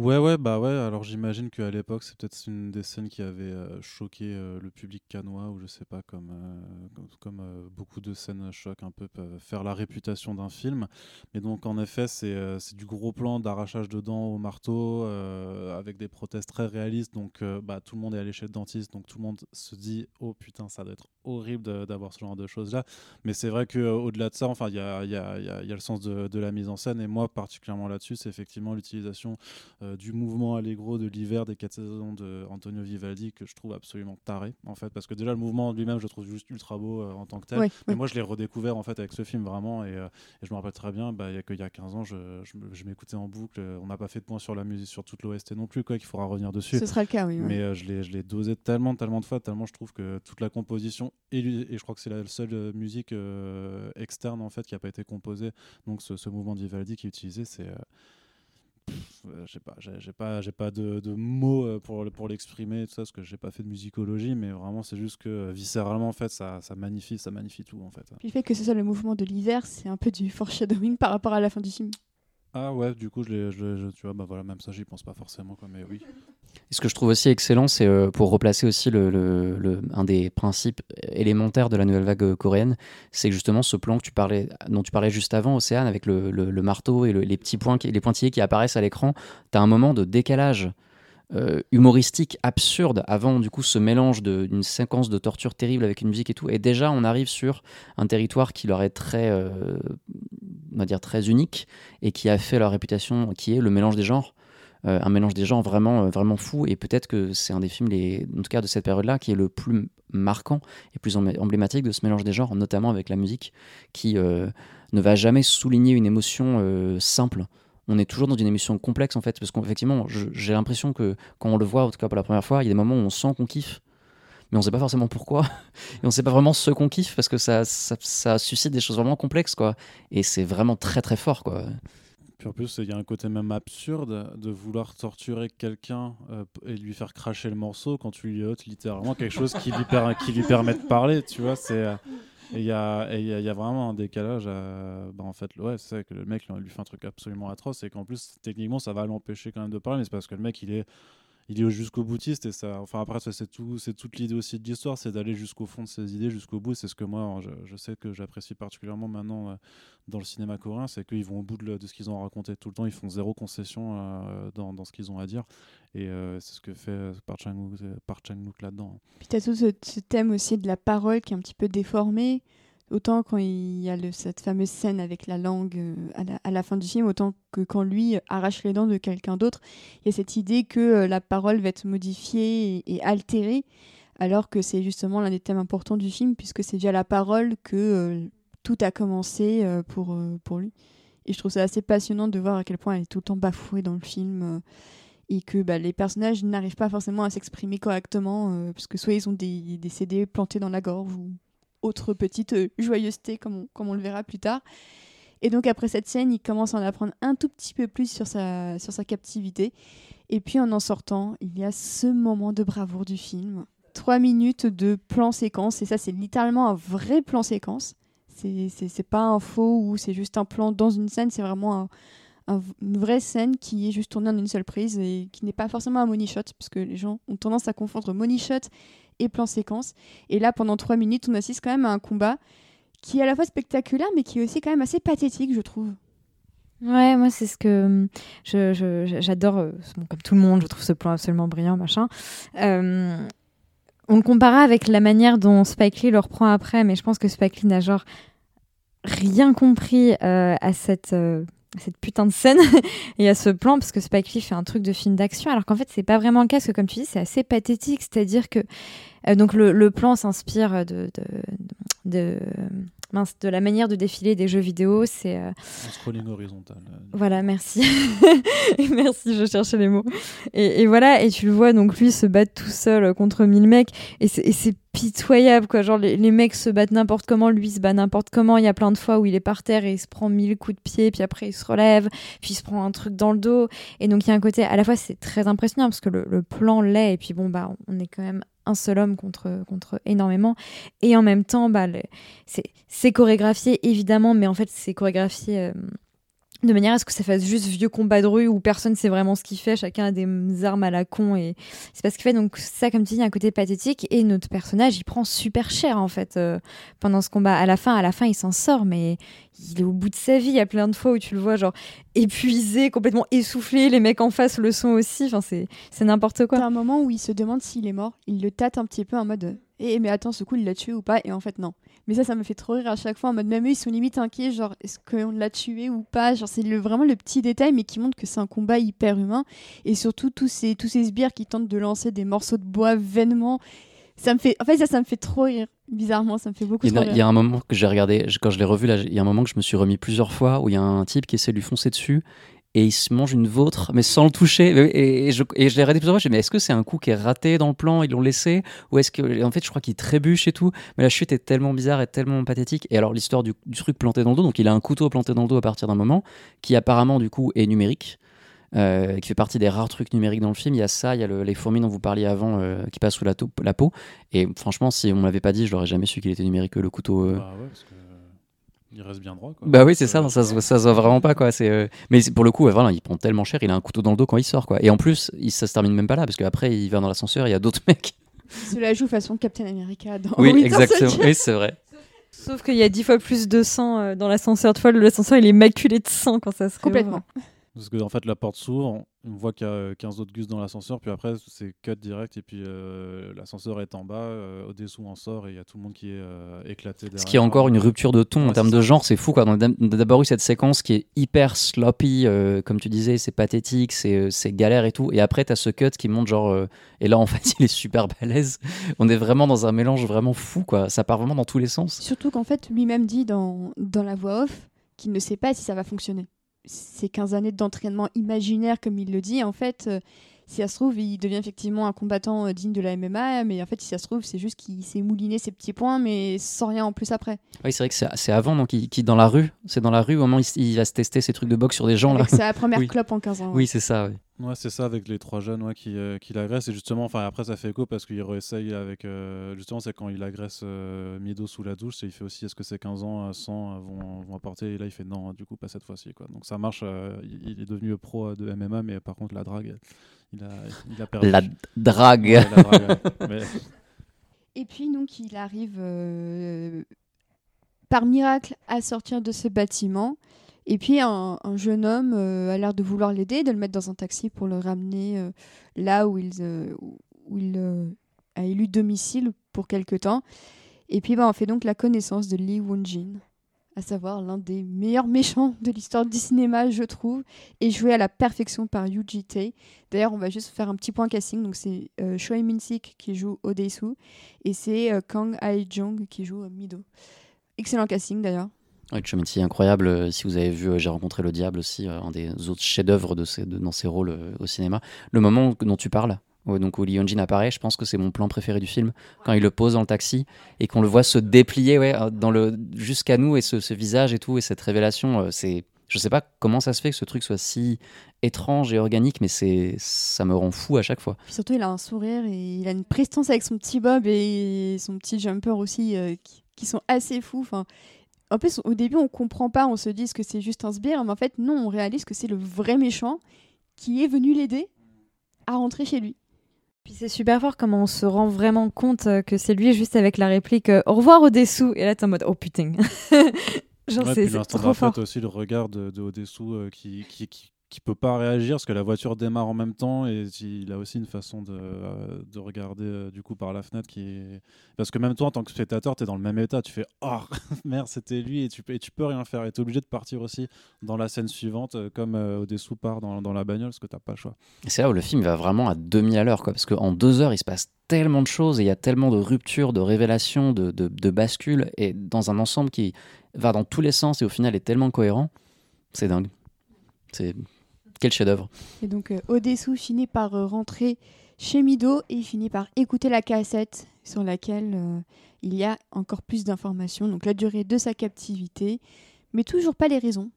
Ouais, ouais, bah ouais. Alors j'imagine qu'à l'époque, c'est peut-être une des scènes qui avait euh, choqué euh, le public canois, ou je sais pas, comme, euh, comme, beaucoup de scènes choc un peu peuvent faire la réputation d'un film. Mais donc, en effet, c'est du gros plan d'arrachage de dents au marteau, avec des prothèses très réalistes. Donc, bah, tout le monde est allé chez le dentiste, donc tout le monde se dit Oh putain, ça doit être horrible d'avoir ce genre de choses-là. Mais c'est vrai qu'au-delà de ça, enfin, il y a, y, a, y y a le sens de la mise en scène. Et moi, particulièrement là-dessus, c'est effectivement l'utilisation euh, du mouvement allegro de l'hiver des quatre saisons de Antonio Vivaldi que je trouve absolument taré en fait parce que déjà le mouvement lui-même je le trouve juste ultra beau euh, en tant que tel Ouais, mais ouais. moi je l'ai redécouvert en fait avec ce film vraiment et, euh, et je me rappelle très bien bah, il y a qu'il y a 15 ans je, je m'écoutais en boucle on n'a pas fait de point sur la musique sur toute l'OST non plus quoi qu'il faudra revenir dessus Ce sera le cas, oui. ouais. mais je l'ai dosé tellement tellement de fois tellement je trouve que toute la composition et, je crois que c'est la seule musique externe en fait qui n'a pas été composée donc ce, ce mouvement de Vivaldi qui est utilisé c'est je sais pas j'ai pas j'ai pas de, mots euh, pour pour l'exprimer tout ça parce que j'ai pas fait de musicologie mais vraiment c'est juste que euh, viscéralement en fait ça ça magnifie ça magnifie tout en fait Puis le fait que ce soit le mouvement de l'hiver, c'est un peu du foreshadowing par rapport à la fin du film. Ah ouais du coup je je tu vois bah voilà même ça j'y pense pas forcément quoi mais oui. Et ce que je trouve aussi excellent, c'est euh, pour replacer aussi le, le- le- un des principes élémentaires de la nouvelle vague euh, coréenne, c'est justement ce plan que tu parlais, dont tu parlais juste avant, Océane, avec le, marteau et le- les petits points, les pointillés qui apparaissent à l'écran, tu as un moment de décalage euh, humoristique absurde avant du coup ce mélange d'une séquence de torture terrible avec une musique et tout. Et déjà, on arrive sur un territoire qui leur est très, euh, on va dire très unique et qui a fait leur réputation, qui est le mélange des genres. Euh, un mélange des genres vraiment, vraiment fou. Et peut-être que c'est un des films, les, en tout cas de cette période-là, qui est le plus marquant et plus emblé- emblématique de ce mélange des genres, notamment avec la musique, qui ne va jamais souligner une émotion simple. On est toujours dans une émotion complexe en fait, parce qu'effectivement, j'ai l'impression que quand on le voit, en tout cas pour la première fois, il y a des moments où on sent qu'on kiffe, mais on sait pas forcément pourquoi, et on sait pas vraiment ce qu'on kiffe, parce que ça, ça, ça suscite des choses vraiment complexes, quoi. Et c'est vraiment très très fort, quoi. Puis en plus, il y a un côté même absurde de vouloir torturer quelqu'un euh, et lui faire cracher le morceau quand tu lui ôtes littéralement quelque chose qui lui, qui lui permet de parler, tu vois. C'est, euh, et il y a, vraiment un décalage. à- bah, en fait, ouais, c'est que le mec lui fait un truc absolument atroce et qu'en plus, techniquement, ça va l'empêcher quand même de parler, mais c'est parce que le mec, il est. Il est jusqu'au boutiste et ça. Enfin après ça, c'est tout, c'est toute l'idée aussi de l'histoire, c'est d'aller jusqu'au fond de ses idées, jusqu'au bout. C'est ce que moi, je, sais que j'apprécie particulièrement maintenant euh, dans le cinéma coréen, c'est qu'ils vont au bout de, ce qu'ils ont raconté tout le temps, ils font zéro concession euh, dans, dans ce qu'ils ont à dire. Et euh, c'est ce que fait Park Chan-wook là-dedans. Puis t'as tout ce, thème aussi de la parole qui est un petit peu déformé. Autant quand il y a cette fameuse scène avec la langue euh, à, la, fin du film, autant que quand lui arrache les dents de quelqu'un d'autre, il y a cette idée que euh, la parole va être modifiée et, altérée, alors que c'est justement l'un des thèmes importants du film, puisque c'est via la parole que euh, tout a commencé pour, pour lui. Et je trouve ça assez passionnant de voir à quel point elle est tout le temps bafouée dans le film. et que bah, les personnages n'arrivent pas forcément à s'exprimer correctement, euh, parce que soit ils ont des, des CD plantés dans la gorge ou autre petite euh, joyeuseté, comme on, comme on le verra plus tard. Et donc après cette scène, il commence à en apprendre un tout petit peu plus sur sa, sur sa captivité. Et puis en en sortant, il y a ce moment de bravoure du film. Trois minutes de plan séquence, et ça c'est littéralement un vrai plan séquence. C'est pas un faux ou c'est juste un plan dans une scène, c'est vraiment une vraie scène qui est juste tournée en une seule prise et qui n'est pas forcément un money shot, parce que les gens ont tendance à confondre money shot et plan séquence. Et là, pendant trois minutes, on assiste quand même à un combat qui est à la fois spectaculaire, mais qui est aussi quand même assez pathétique, je trouve. Ouais, moi c'est ce que j'adore, je, je, comme tout le monde, je trouve ce plan absolument brillant, machin. Euh, on le compara avec la manière dont Spike Lee le reprend après, mais je pense que Spike Lee n'a genre rien compris euh, à cette euh, cette putain de scène et à ce plan parce que Spike Lee fait un truc de film d'action alors qu'en fait c'est pas vraiment le cas parce que comme tu dis c'est assez pathétique c'est à dire que euh, donc le, le plan s'inspire de, de, de, de, la manière de défiler des jeux vidéo c'est euh... scrolling horizontal voilà merci. Merci je cherchais les mots. Et, et, voilà et tu le vois donc lui se battre tout seul contre mille mecs et c'est pitoyable quoi. Genre les, les, mecs se battent n'importe comment lui se bat n'importe comment. Il y a plein de fois où il est par terre et il se prend mille coups de pied puis après il se relève puis il se prend un truc dans le dos. Et donc il y a un côté à la fois c'est très impressionnant parce que le, le plan l'est et puis bon bah on est quand même un seul homme contre, contre énormément. Et en même temps, bah, c'est chorégraphié évidemment, mais en fait, c'est chorégraphié euh, de manière à ce que ça fasse juste vieux combat de rue où personne sait vraiment ce qu'il fait, chacun a des armes à la con et c'est pas ce qu'il fait. Donc ça, comme tu dis, un côté pathétique et notre personnage, il prend super cher en fait euh, pendant ce combat. À la fin, à la fin, il s'en sort, mais il est au bout de sa vie. Il y a plein de fois où tu le vois genre épuisé, complètement essoufflé. Les mecs en face le sont aussi. Enfin, c'est n'importe quoi. C'est un moment où il se demande s'il est mort. Il le tâte un petit peu en mode eh mais attends, ce coup, il l'a tué ou pas? Et en fait, non. Mais ça, ça me fait trop rire à chaque fois. En mode, même eux, ils sont limite inquiets, genre, est-ce qu'on l'a tué ou pas? Genre, c'est le, vraiment le petit détail, mais qui montre que c'est un combat hyper humain. Et surtout, tous ces, tous ces sbires qui tentent de lancer des morceaux de bois vainement. Ça me fait, en fait, ça, ça me fait trop rire. Bizarrement, ça me fait beaucoup il y a, rire. Il y a un moment que j'ai regardé, quand je l'ai revu, là, il y a un moment que je me suis remis plusieurs fois où il y a un type qui essaie de lui foncer dessus et il se mange une vôtre, mais sans le toucher. Et, je, l'ai regardé plusieurs fois. Je me mais est-ce que c'est un coup qui est raté dans le plan Ils l'ont laissé Ou est-ce que. En fait, je crois qu'il trébuche et tout. Mais la chute est tellement bizarre et tellement pathétique. Et alors, l'histoire du, truc planté dans le dos. Donc, il a un couteau planté dans le dos à partir d'un moment, qui apparemment, du coup, est numérique. Euh, qui fait partie des rares trucs numériques dans le film. Il y a ça, il y a le, les fourmis dont vous parliez avant euh, qui passent sous la, la, peau. Et franchement, si on me l'avait pas dit, je l'aurais jamais su qu'il était numérique, le couteau. Bah ouais, parce que il reste bien droit. Quoi. Bah oui, c'est ça, ça, ça, ça se voit vraiment pas. Quoi. Euh... Mais pour le coup, voilà, il prend tellement cher, il a un couteau dans le dos quand il sort. Quoi. Et en plus, il, ça se termine même pas là, parce qu'après, il va dans l'ascenseur, il y a d'autres mecs. Cela joue façon Captain America dans Oui, Winter exactement. Soldier. Oui, c'est vrai. Sauf qu'il y a dix fois plus de sang euh, dans l'ascenseur. Tu vois, l'ascenseur, il est maculé de sang quand ça se Complètement. Parce que en fait, la porte s'ouvre, on voit qu'il y a 15 autres gus dans l'ascenseur, puis après, c'est cut direct, et puis euh, l'ascenseur est en bas, euh, au-dessous on sort, et il y a tout le monde qui est euh, éclaté derrière. Ce qui est encore une rupture de ton Ouais, en termes de genre, c'est fou. quoi. On a d'abord eu cette séquence qui est hyper sloppy, euh, comme tu disais, c'est pathétique, c'est euh, galère et tout. Et après, tu as ce cut qui monte genre. euh, et là, en fait, il est super balèze. On est vraiment dans un mélange vraiment fou, quoi. Ça part vraiment dans tous les sens. Surtout qu'en fait, lui-même dit dans, dans la voix off qu'il ne sait pas si ça va fonctionner. Ces 15 années d'entraînement imaginaire, comme il le dit, en fait, euh, si ça se trouve, il devient effectivement un combattant euh, digne de la MMA, mais en fait, si ça se trouve, c'est juste qu'il s'est mouliné ses petits points, mais sans rien en plus après. Oui, c'est vrai que c'est c'est avant, donc il, qui dans la rue. C'est dans la rue au moment où il, il va se tester ses trucs de boxe sur des gens. Avec sa première Oui. clope en 15 ans. Oui, c'est ça, oui. Ouais, c'est ça, avec les trois jeunes ouais, qui, euh, qui l'agressent. Et justement, enfin, après, ça fait écho parce qu'il réessaye avec. euh, justement, c'est quand il agresse euh, Mido sous la douche, et il fait aussi est-ce que ces 15 ans sans euh, vont, vont apporter? Et là, il fait non, du coup, pas cette fois-ci. Quoi. Donc ça marche. euh, il est devenu pro de MMA, mais par contre, la drague, il a, il a perdu. La drague. Ouais, la drague, ouais. Mais- Et puis, donc, il arrive euh, par miracle à sortir de ce bâtiment. Et puis, un, un jeune homme euh, a l'air de vouloir l'aider, de le mettre dans un taxi pour le ramener euh, là où il, euh, où il euh, a élu domicile pour quelque temps. Et puis, bah, on fait donc la connaissance de Lee Woon-jin, à savoir l'un des meilleurs méchants de l'histoire du cinéma, je trouve, et joué à la perfection par Yu Ji-tae. D'ailleurs, on va juste faire un petit point casting. Donc, c'est euh, Choi Min-sik qui joue Odesu et c'est euh, Kang Hae-jong qui joue euh, Mido. Excellent casting d'ailleurs. Oui, Chomity incroyable. Euh, Si vous avez vu euh, J'ai rencontré le diable aussi, euh, un des autres chefs-d'œuvre de dans ses rôles euh, au cinéma. Le moment dont tu parles, donc où Lee Hyun-jin apparaît, je pense que c'est mon plan préféré du film, quand il le pose dans le taxi et qu'on le voit se déplier ouais, le, jusqu'à nous et ce, visage et tout, et cette révélation, euh, c'est, je sais pas comment ça se fait que ce truc soit si étrange et organique, mais c'est, ça me rend fou à chaque fois. Surtout, il a un sourire et il a une prestance avec son petit bob et son petit jumper aussi euh, qui, qui, sont assez fous. Enfin, en plus, au début, on comprend pas, on se dit que c'est juste un sbire, mais en fait, non, on réalise que c'est le vrai méchant qui est venu l'aider à rentrer chez lui. Puis c'est super fort comment on se rend vraiment compte euh, que c'est lui juste avec la réplique euh, au revoir Odessou et là t'es en mode oh putain. Genre ouais, c'est trop fort. aussi le regard de, de Odessou euh, qui, qui, qui, qui peut pas réagir parce que la voiture démarre en même temps et il a aussi une façon de, euh, de regarder euh, du coup par la fenêtre qui parce que même toi en tant que spectateur tu es dans le même état. Tu fais oh merde c'était lui et tu, et tu peux rien faire. Et tu es obligé de partir aussi dans la scène suivante euh, comme au dessous part dans, dans, la bagnole parce que t'as pas le choix. C'est là où le film va vraiment à demi à l'heure quoi parce qu'en deux heures il se passe tellement de choses et il y a tellement de ruptures de révélations de, de, de bascules et dans un ensemble qui va dans tous les sens et au final est tellement cohérent c'est dingue. C'est quel chef-d'œuvre. Et donc, euh, finit par euh, rentrer chez Mido et il finit par écouter la cassette sur laquelle euh, il y a encore plus d'informations. Donc, la durée de sa captivité, mais toujours pas les raisons.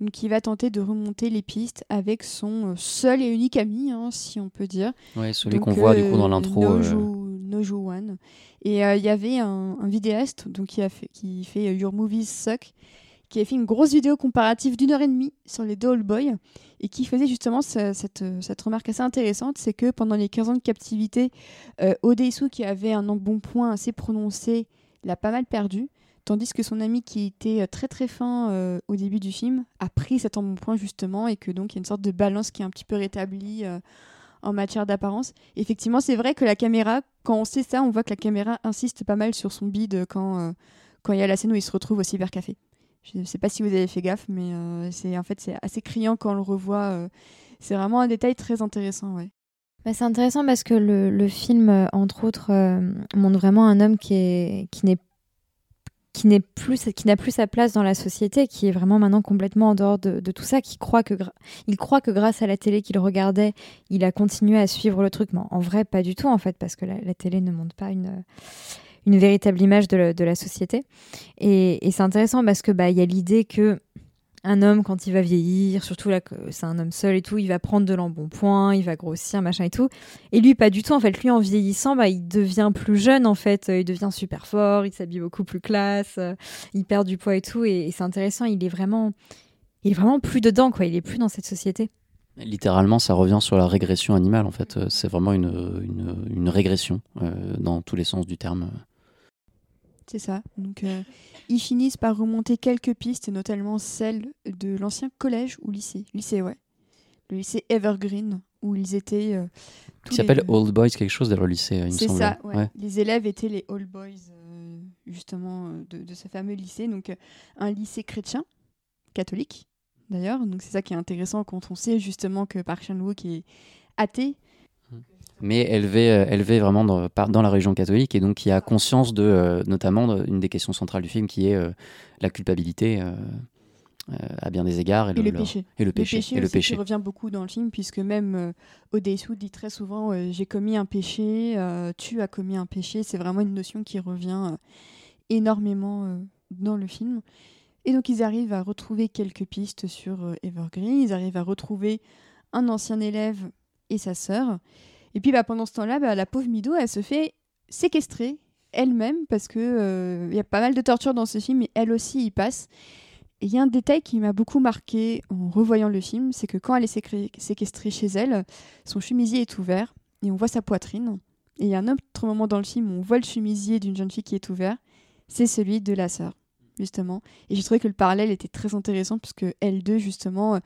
Donc, il va tenter de remonter les pistes avec son seul et unique ami, hein, si on peut dire. Ouais, celui qu'on voit du coup dans l'intro. Nojo, One. Et il y avait un, un, vidéaste donc, qui, a fait, qui fait Your Movies Suck qui a fait une grosse vidéo comparative d'une heure et demie sur les Old Boys et qui faisait justement cette, cette, remarque assez intéressante, c'est que pendant les 15 ans de captivité, euh, qui avait un embonpoint assez prononcé l'a pas mal perdu, tandis que son ami qui était euh, très très fin euh, au début du film a pris cet embonpoint justement et que donc il y a une sorte de balance qui est un petit peu rétablie euh, en matière d'apparence. Effectivement, c'est vrai que la caméra, quand on sait ça, on voit que la caméra insiste pas mal sur son bide quand quand il y a la scène où il se retrouve au cybercafé. Je ne sais pas si vous avez fait gaffe, mais euh, c'est en fait c'est assez criant quand on le revoit. Euh. c'est vraiment un détail très intéressant, ouais. Bah, c'est intéressant parce que le, le film, euh, entre autres, montre vraiment un homme qui est qui n'est qui n'est plus qui n'a plus sa place dans la société, qui est vraiment maintenant complètement en dehors de, tout ça, qui croit que il croit que grâce à la télé qu'il regardait, il a continué à suivre le truc, mais en vrai pas du tout en fait, parce que la, la télé ne montre pas une une véritable image de la, société. Et, c'est intéressant parce que bah il y a l'idée que un homme quand il va vieillir, surtout là c'est un homme seul et tout, il va prendre de l'embonpoint, il va grossir, machin et tout. Et lui pas du tout en fait, lui en vieillissant, bah il devient plus jeune en fait, il devient super fort, il s'habille beaucoup plus classe, il perd du poids et tout et, c'est intéressant, il est vraiment il est vraiment plus dedans quoi, il est plus dans cette société. Littéralement, ça revient sur la régression animale en fait. C'est vraiment une, une, une régression euh, dans tous les sens du terme. C'est ça. Donc, euh, ils finissent par remonter quelques pistes, notamment celle de l'ancien collège ou lycée. Lycée, ouais. Le lycée Evergreen, où ils étaient. Euh, qui s'appelle Old Boys, quelque chose dans le lycée, il me semble. C'est ça, ouais. Les élèves étaient les Old Boys, euh, justement, de, de, ce fameux lycée. Donc, un lycée chrétien, catholique, d'ailleurs. Donc, c'est ça qui est intéressant quand on sait justement que Park Chan-wook est athée mais élevé, euh, élevé vraiment dans, dans, la religion catholique et donc qui a conscience de, euh, notamment, une des questions centrales du film qui est euh, la culpabilité à bien des égards et, le, péché. Et le péché. et le péché. Qui revient beaucoup dans le film puisque même euh, dit très souvent j'ai commis un péché, tu as commis un péché. C'est vraiment une notion qui revient énormément dans le film. Et donc ils arrivent à retrouver quelques pistes sur Evergreen, ils arrivent à retrouver un ancien élève et sa sœur. Et puis bah, pendant ce temps-là, bah, la pauvre Mido, elle se fait séquestrer elle-même parce que euh, il y a pas mal de torture dans ce film, mais elle aussi y passe. Et il y a un détail qui m'a beaucoup marqué en revoyant le film, c'est que quand elle est séquestrée chez elle, son chemisier est ouvert et on voit sa poitrine. Et il y a un autre moment dans le film où on voit le chemisier d'une jeune fille qui est ouvert, c'est celui de la sœur, justement. Et j'ai trouvé que le parallèle était très intéressant puisque elle deux, justement,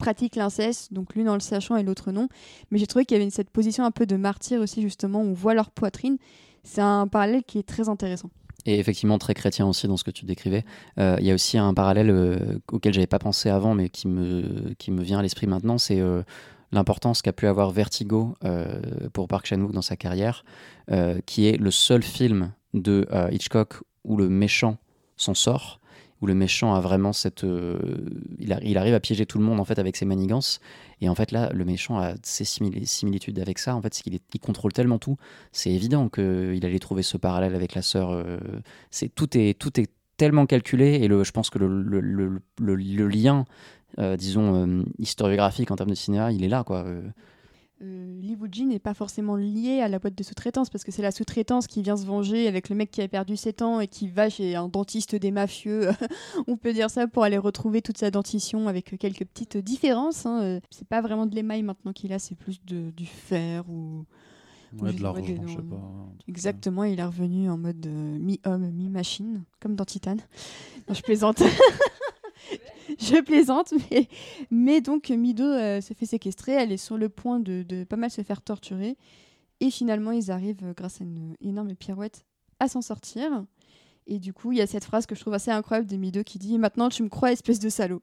pratique l'inceste, donc l'une en le sachant et l'autre non. Mais j'ai trouvé qu'il y avait cette position un peu de martyr aussi, justement, où on voit leur poitrine. C'est un parallèle qui est très intéressant. Et effectivement très chrétien aussi dans ce que tu décrivais. Euh, il y a aussi un parallèle euh, auquel j'avais pas pensé avant, mais qui me, qui me vient à l'esprit maintenant, c'est euh, l'importance qu'a pu avoir Vertigo pour Park Chan-wook dans sa carrière, qui est le seul film de Hitchcock où le méchant s'en sort où le méchant a vraiment cette. euh, il, arrive à piéger tout le monde en fait avec ses manigances. Et en fait, là, le méchant a ses simili- similitudes avec ça. En fait, c'est qu'il il contrôle tellement tout. C'est évident qu'il allait trouver ce parallèle avec la sœur. euh, c'est tout est tout est tellement calculé et le, je pense que le, lien, euh, disons euh, historiographique en termes de cinéma, il est là quoi. Euh, n'est pas forcément lié à la boîte de sous-traitance parce que c'est la sous-traitance qui vient se venger avec le mec qui a perdu 7 ans et qui va chez un dentiste des mafieux, on peut dire ça, pour aller retrouver toute sa dentition avec quelques petites différences. hein. Euh, C'est pas vraiment de l'émail maintenant qu'il a, c'est plus de, du fer ou. Ouais, de l'argent, je sais pas. Exactement, il est revenu en mode euh, mi-homme, mi-machine, comme dans Titan. Non, je plaisante. je plaisante, mais, mais donc Mido euh, se fait séquestrer, elle est sur le point de, pas mal se faire torturer. Et finalement, ils arrivent, euh, grâce à une énorme pirouette, à s'en sortir. Et du coup, il y a cette phrase que je trouve assez incroyable de Mido qui dit Maintenant, tu me crois, espèce de salaud.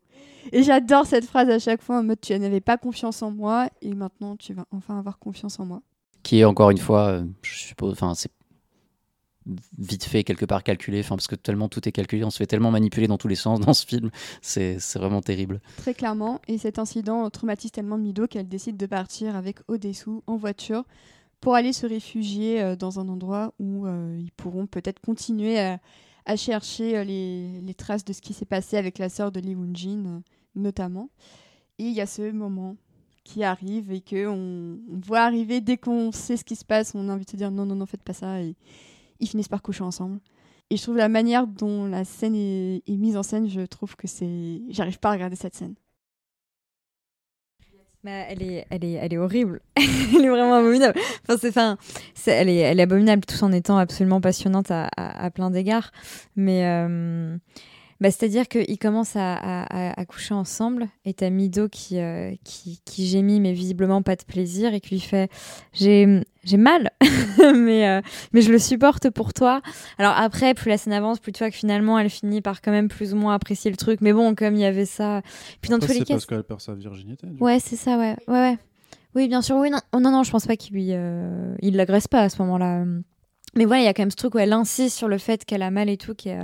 Et j'adore cette phrase à chaque fois en mode Tu n'avais pas confiance en moi, et maintenant, tu vas enfin avoir confiance en moi. qui est encore une fois, euh, je suppose, enfin c'est vite fait quelque part calculé, enfin parce que tellement tout est calculé, on se fait tellement manipuler dans tous les sens dans ce film, c'est vraiment terrible. Très clairement. Et cet incident traumatise tellement Mido qu'elle décide de partir avec Odesu en voiture pour aller se réfugier euh, dans un endroit où euh, ils pourront peut-être continuer à, chercher euh, les, les traces de ce qui s'est passé avec la sœur de Lee Woon-jin, notamment. Et il y a ce moment qui arrive et que on, voit arriver dès qu'on sait ce qui se passe, on a envie de se dire non, non, non, faites pas ça. Ils finissent par coucher ensemble. Et je trouve la manière dont la scène est, mise en scène, je trouve que c'est. J'arrive pas à regarder cette scène. Bah, elle, est, elle, est, elle est horrible. elle est vraiment abominable. Enfin, c'est, enfin, elle, est, elle est abominable tout en étant absolument passionnante à plein d'égards. Mais euh, bah, c'est-à-dire qu'ils commencent à, à, à, coucher ensemble et t'as Mido qui, euh, qui, qui gémit, mais visiblement pas de plaisir, et qui lui fait J'ai, mal, mais, euh, mais je le supporte pour toi. Alors après, plus la scène avance, plus tu vois que finalement elle finit par quand même plus ou moins apprécier le truc. Mais bon, comme il y avait ça. Puis dans Après, tous les c'est cas. parce qu'elle perd sa virginité. Ouais, c'est ça, ouais. ouais, ouais. Oui, bien sûr. Oui, non, oh, non, non, je pense pas qu'il lui, euh, il l'agresse pas à ce moment-là. Mais voilà, il y a quand même ce truc où elle insiste sur le fait qu'elle a mal et tout, qui est,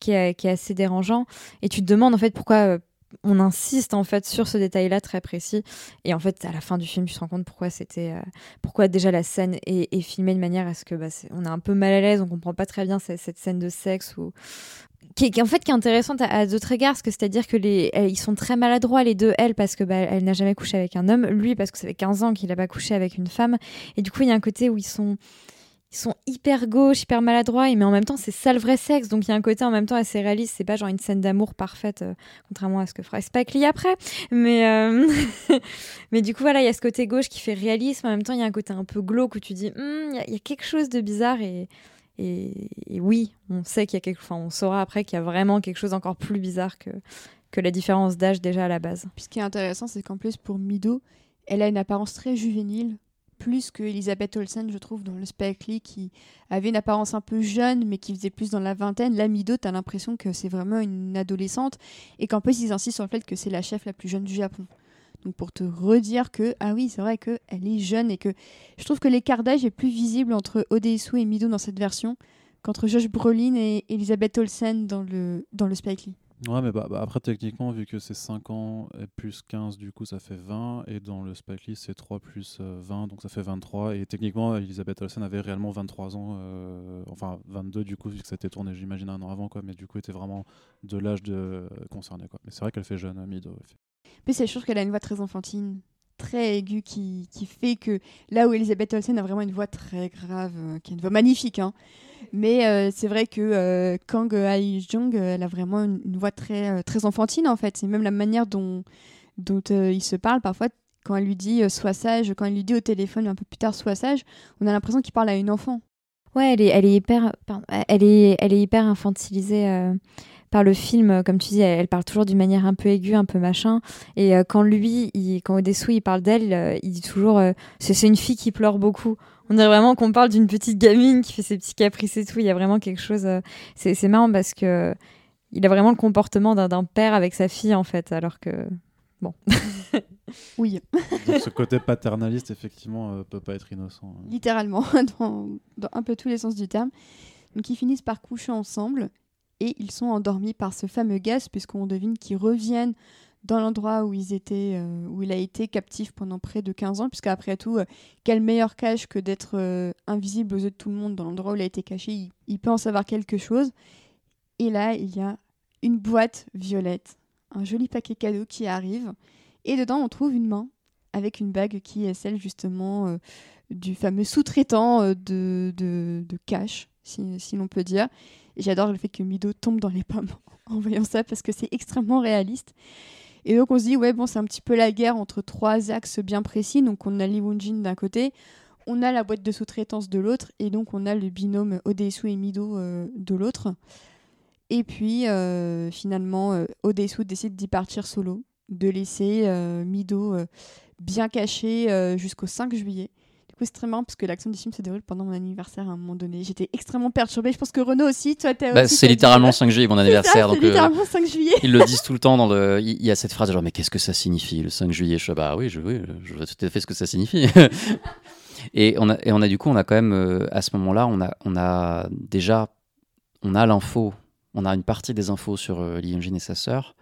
qui est, assez dérangeant. Et tu te demandes en fait pourquoi euh, on insiste en fait sur ce détail-là très précis. Et en fait, à la fin du film, tu te rends compte pourquoi c'était, euh, pourquoi déjà la scène est, filmée de manière à ce que bah, on est un peu mal à l'aise, on comprend pas très bien cette, cette scène de sexe ou qui, en fait qui est intéressante à, d'autres égards, c'est-à-dire que les, ils sont très maladroits les deux, elle parce que bah, elle n'a jamais couché avec un homme, lui parce que ça fait 15 ans qu'il n'a pas couché avec une femme, et du coup il y a un côté où ils sont ils sont hyper gauches, hyper maladroits, mais en même temps, c'est ça le vrai sexe. Donc il y a un côté en même temps assez réaliste. C'est pas genre une scène d'amour parfaite, euh, contrairement à ce que fera Spike Lee après. Mais, euh... mais du coup, voilà, il y a ce côté gauche qui fait réalisme. En même temps, il y a un côté un peu glauque où tu dis, il mm, y, y, a quelque chose de bizarre. Et, et, et oui, on sait qu'il y a quelque enfin, on saura après qu'il y a vraiment quelque chose encore plus bizarre que, que la différence d'âge déjà à la base. Puis ce qui est intéressant, c'est qu'en plus, pour Mido, elle a une apparence très juvénile plus que Elisabeth Olsen, je trouve, dans le Spike Lee, qui avait une apparence un peu jeune, mais qui faisait plus dans la vingtaine. Là, Mido, t'as l'impression que c'est vraiment une adolescente, et qu'en plus, ils insistent sur le fait que c'est la chef la plus jeune du Japon. Donc pour te redire que, ah oui, c'est vrai qu'elle est jeune, et que je trouve que l'écart d'âge est plus visible entre Odesu et Mido dans cette version qu'entre Josh Brolin et Elisabeth Olsen dans le, dans le Spike Lee. Ouais, mais bah, bah, après, techniquement, vu que c'est 5 ans plus 15, du coup, ça fait 20. Et dans le Spike Lee, c'est 3 plus euh, 20, donc ça fait 23. Et techniquement, Elisabeth Olsen avait réellement 23 ans, euh, enfin 22 du coup, vu que ça a été tourné, j'imagine, un an avant, quoi. Mais du coup, était vraiment de l'âge de... euh, concerné, quoi. Mais c'est vrai qu'elle fait jeune, Mido. Mais c'est sûr qu'elle a une voix très enfantine, très aiguë, qui, qui fait que là où Elisabeth Olsen a vraiment une voix très grave, euh, qui est une voix magnifique, hein, mais euh, c'est vrai que euh, Kang Hae-jung, elle a vraiment une, voix très, euh, très enfantine en fait. C'est même la manière dont, dont euh, il se parle parfois. Quand elle lui dit sois sage, quand elle lui dit au téléphone un peu plus tard sois sage, on a l'impression qu'il parle à une enfant. Ouais, elle est, elle est hyper, elle est, elle est hyper infantilisée euh, par le film. Comme tu dis, elle, parle toujours d'une manière un peu aiguë, un peu machin. Et euh, quand lui, il, quand Odessou, il parle d'elle, euh, il dit toujours c'est une fille qui pleure beaucoup. On dirait vraiment qu'on parle d'une petite gamine qui fait ses petits caprices et tout. Il y a vraiment quelque chose. euh, c'est marrant parce que il a vraiment le comportement d'un père avec sa fille en fait, alors que bon. oui. Donc ce côté paternaliste, effectivement, euh, peut pas être innocent. hein. Littéralement, dans, dans, un peu tous les sens du terme. Donc ils finissent par coucher ensemble. et ils sont endormis par ce fameux gaz puisqu'on devine qu'ils reviennent dans l'endroit où ils étaient, euh, où il a été captif pendant près de 15 ans, puisqu'après tout, euh, quel meilleur cache que d'être euh, invisible aux yeux de tout le monde dans l'endroit où il a été caché, il, peut en savoir quelque chose. Et là, il y a une boîte violette, un joli paquet cadeau qui arrive, et dedans on trouve une main avec une bague qui est celle justement du fameux sous-traitant de, de, cash, si, si l'on peut dire. J'adore le fait que Mido tombe dans les pommes en voyant ça parce que c'est extrêmement réaliste. Et donc on se dit, ouais, bon, c'est un petit peu la guerre entre trois axes bien précis. Donc on a Lee Woon-jin d'un côté, on a la boîte de sous-traitance de l'autre, et donc on a le binôme Odesu et Mido euh, de l'autre. Et puis euh, finalement, euh, Odesu décide d'y partir solo, de laisser Mido bien caché jusqu'au 5 juillet marrant parce que l'action du film se déroule pendant mon anniversaire à un moment donné. J'étais extrêmement perturbée. Je pense que Renaud aussi, toi, t'as bah, C'est littéralement 5 juillet mon anniversaire. C'est littéralement 5 euh, juillet. Ils le disent tout le temps. Dans le... Il y a cette phrase genre, mais qu'est-ce que ça signifie le 5 juillet? Je bah oui, je, oui, je vois tout à fait ce que ça signifie. et, on a, et on a du coup, on a quand même, euh, à ce moment-là, on a, on a déjà, on a l'info, on a une partie des infos sur euh, Lee et sa sœur.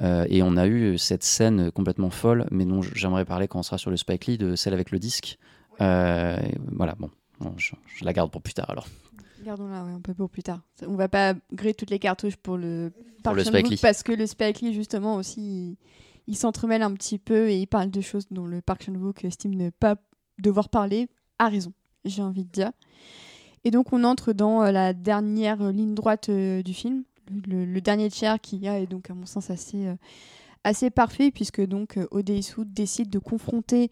Euh, et on a eu cette scène complètement folle, mais dont j'aimerais parler quand on sera sur le Spike Lee, de celle avec le disque, euh, voilà, bon, je, la garde pour plus tard alors. Gardons-la un peu pour plus tard. On va pas griller toutes les cartouches pour le, pour le Spike Lee. parce que le Spike Lee, justement, aussi, il, s'entremêle un petit peu et il parle de choses dont le Park Chan-wook estime ne pas devoir parler. A raison, j'ai envie de dire. Et donc, on entre dans euh, la dernière ligne droite euh, du film, le, dernier tiers qui a est donc, à mon sens, assez, assez parfait, puisque donc Odeisou décide de confronter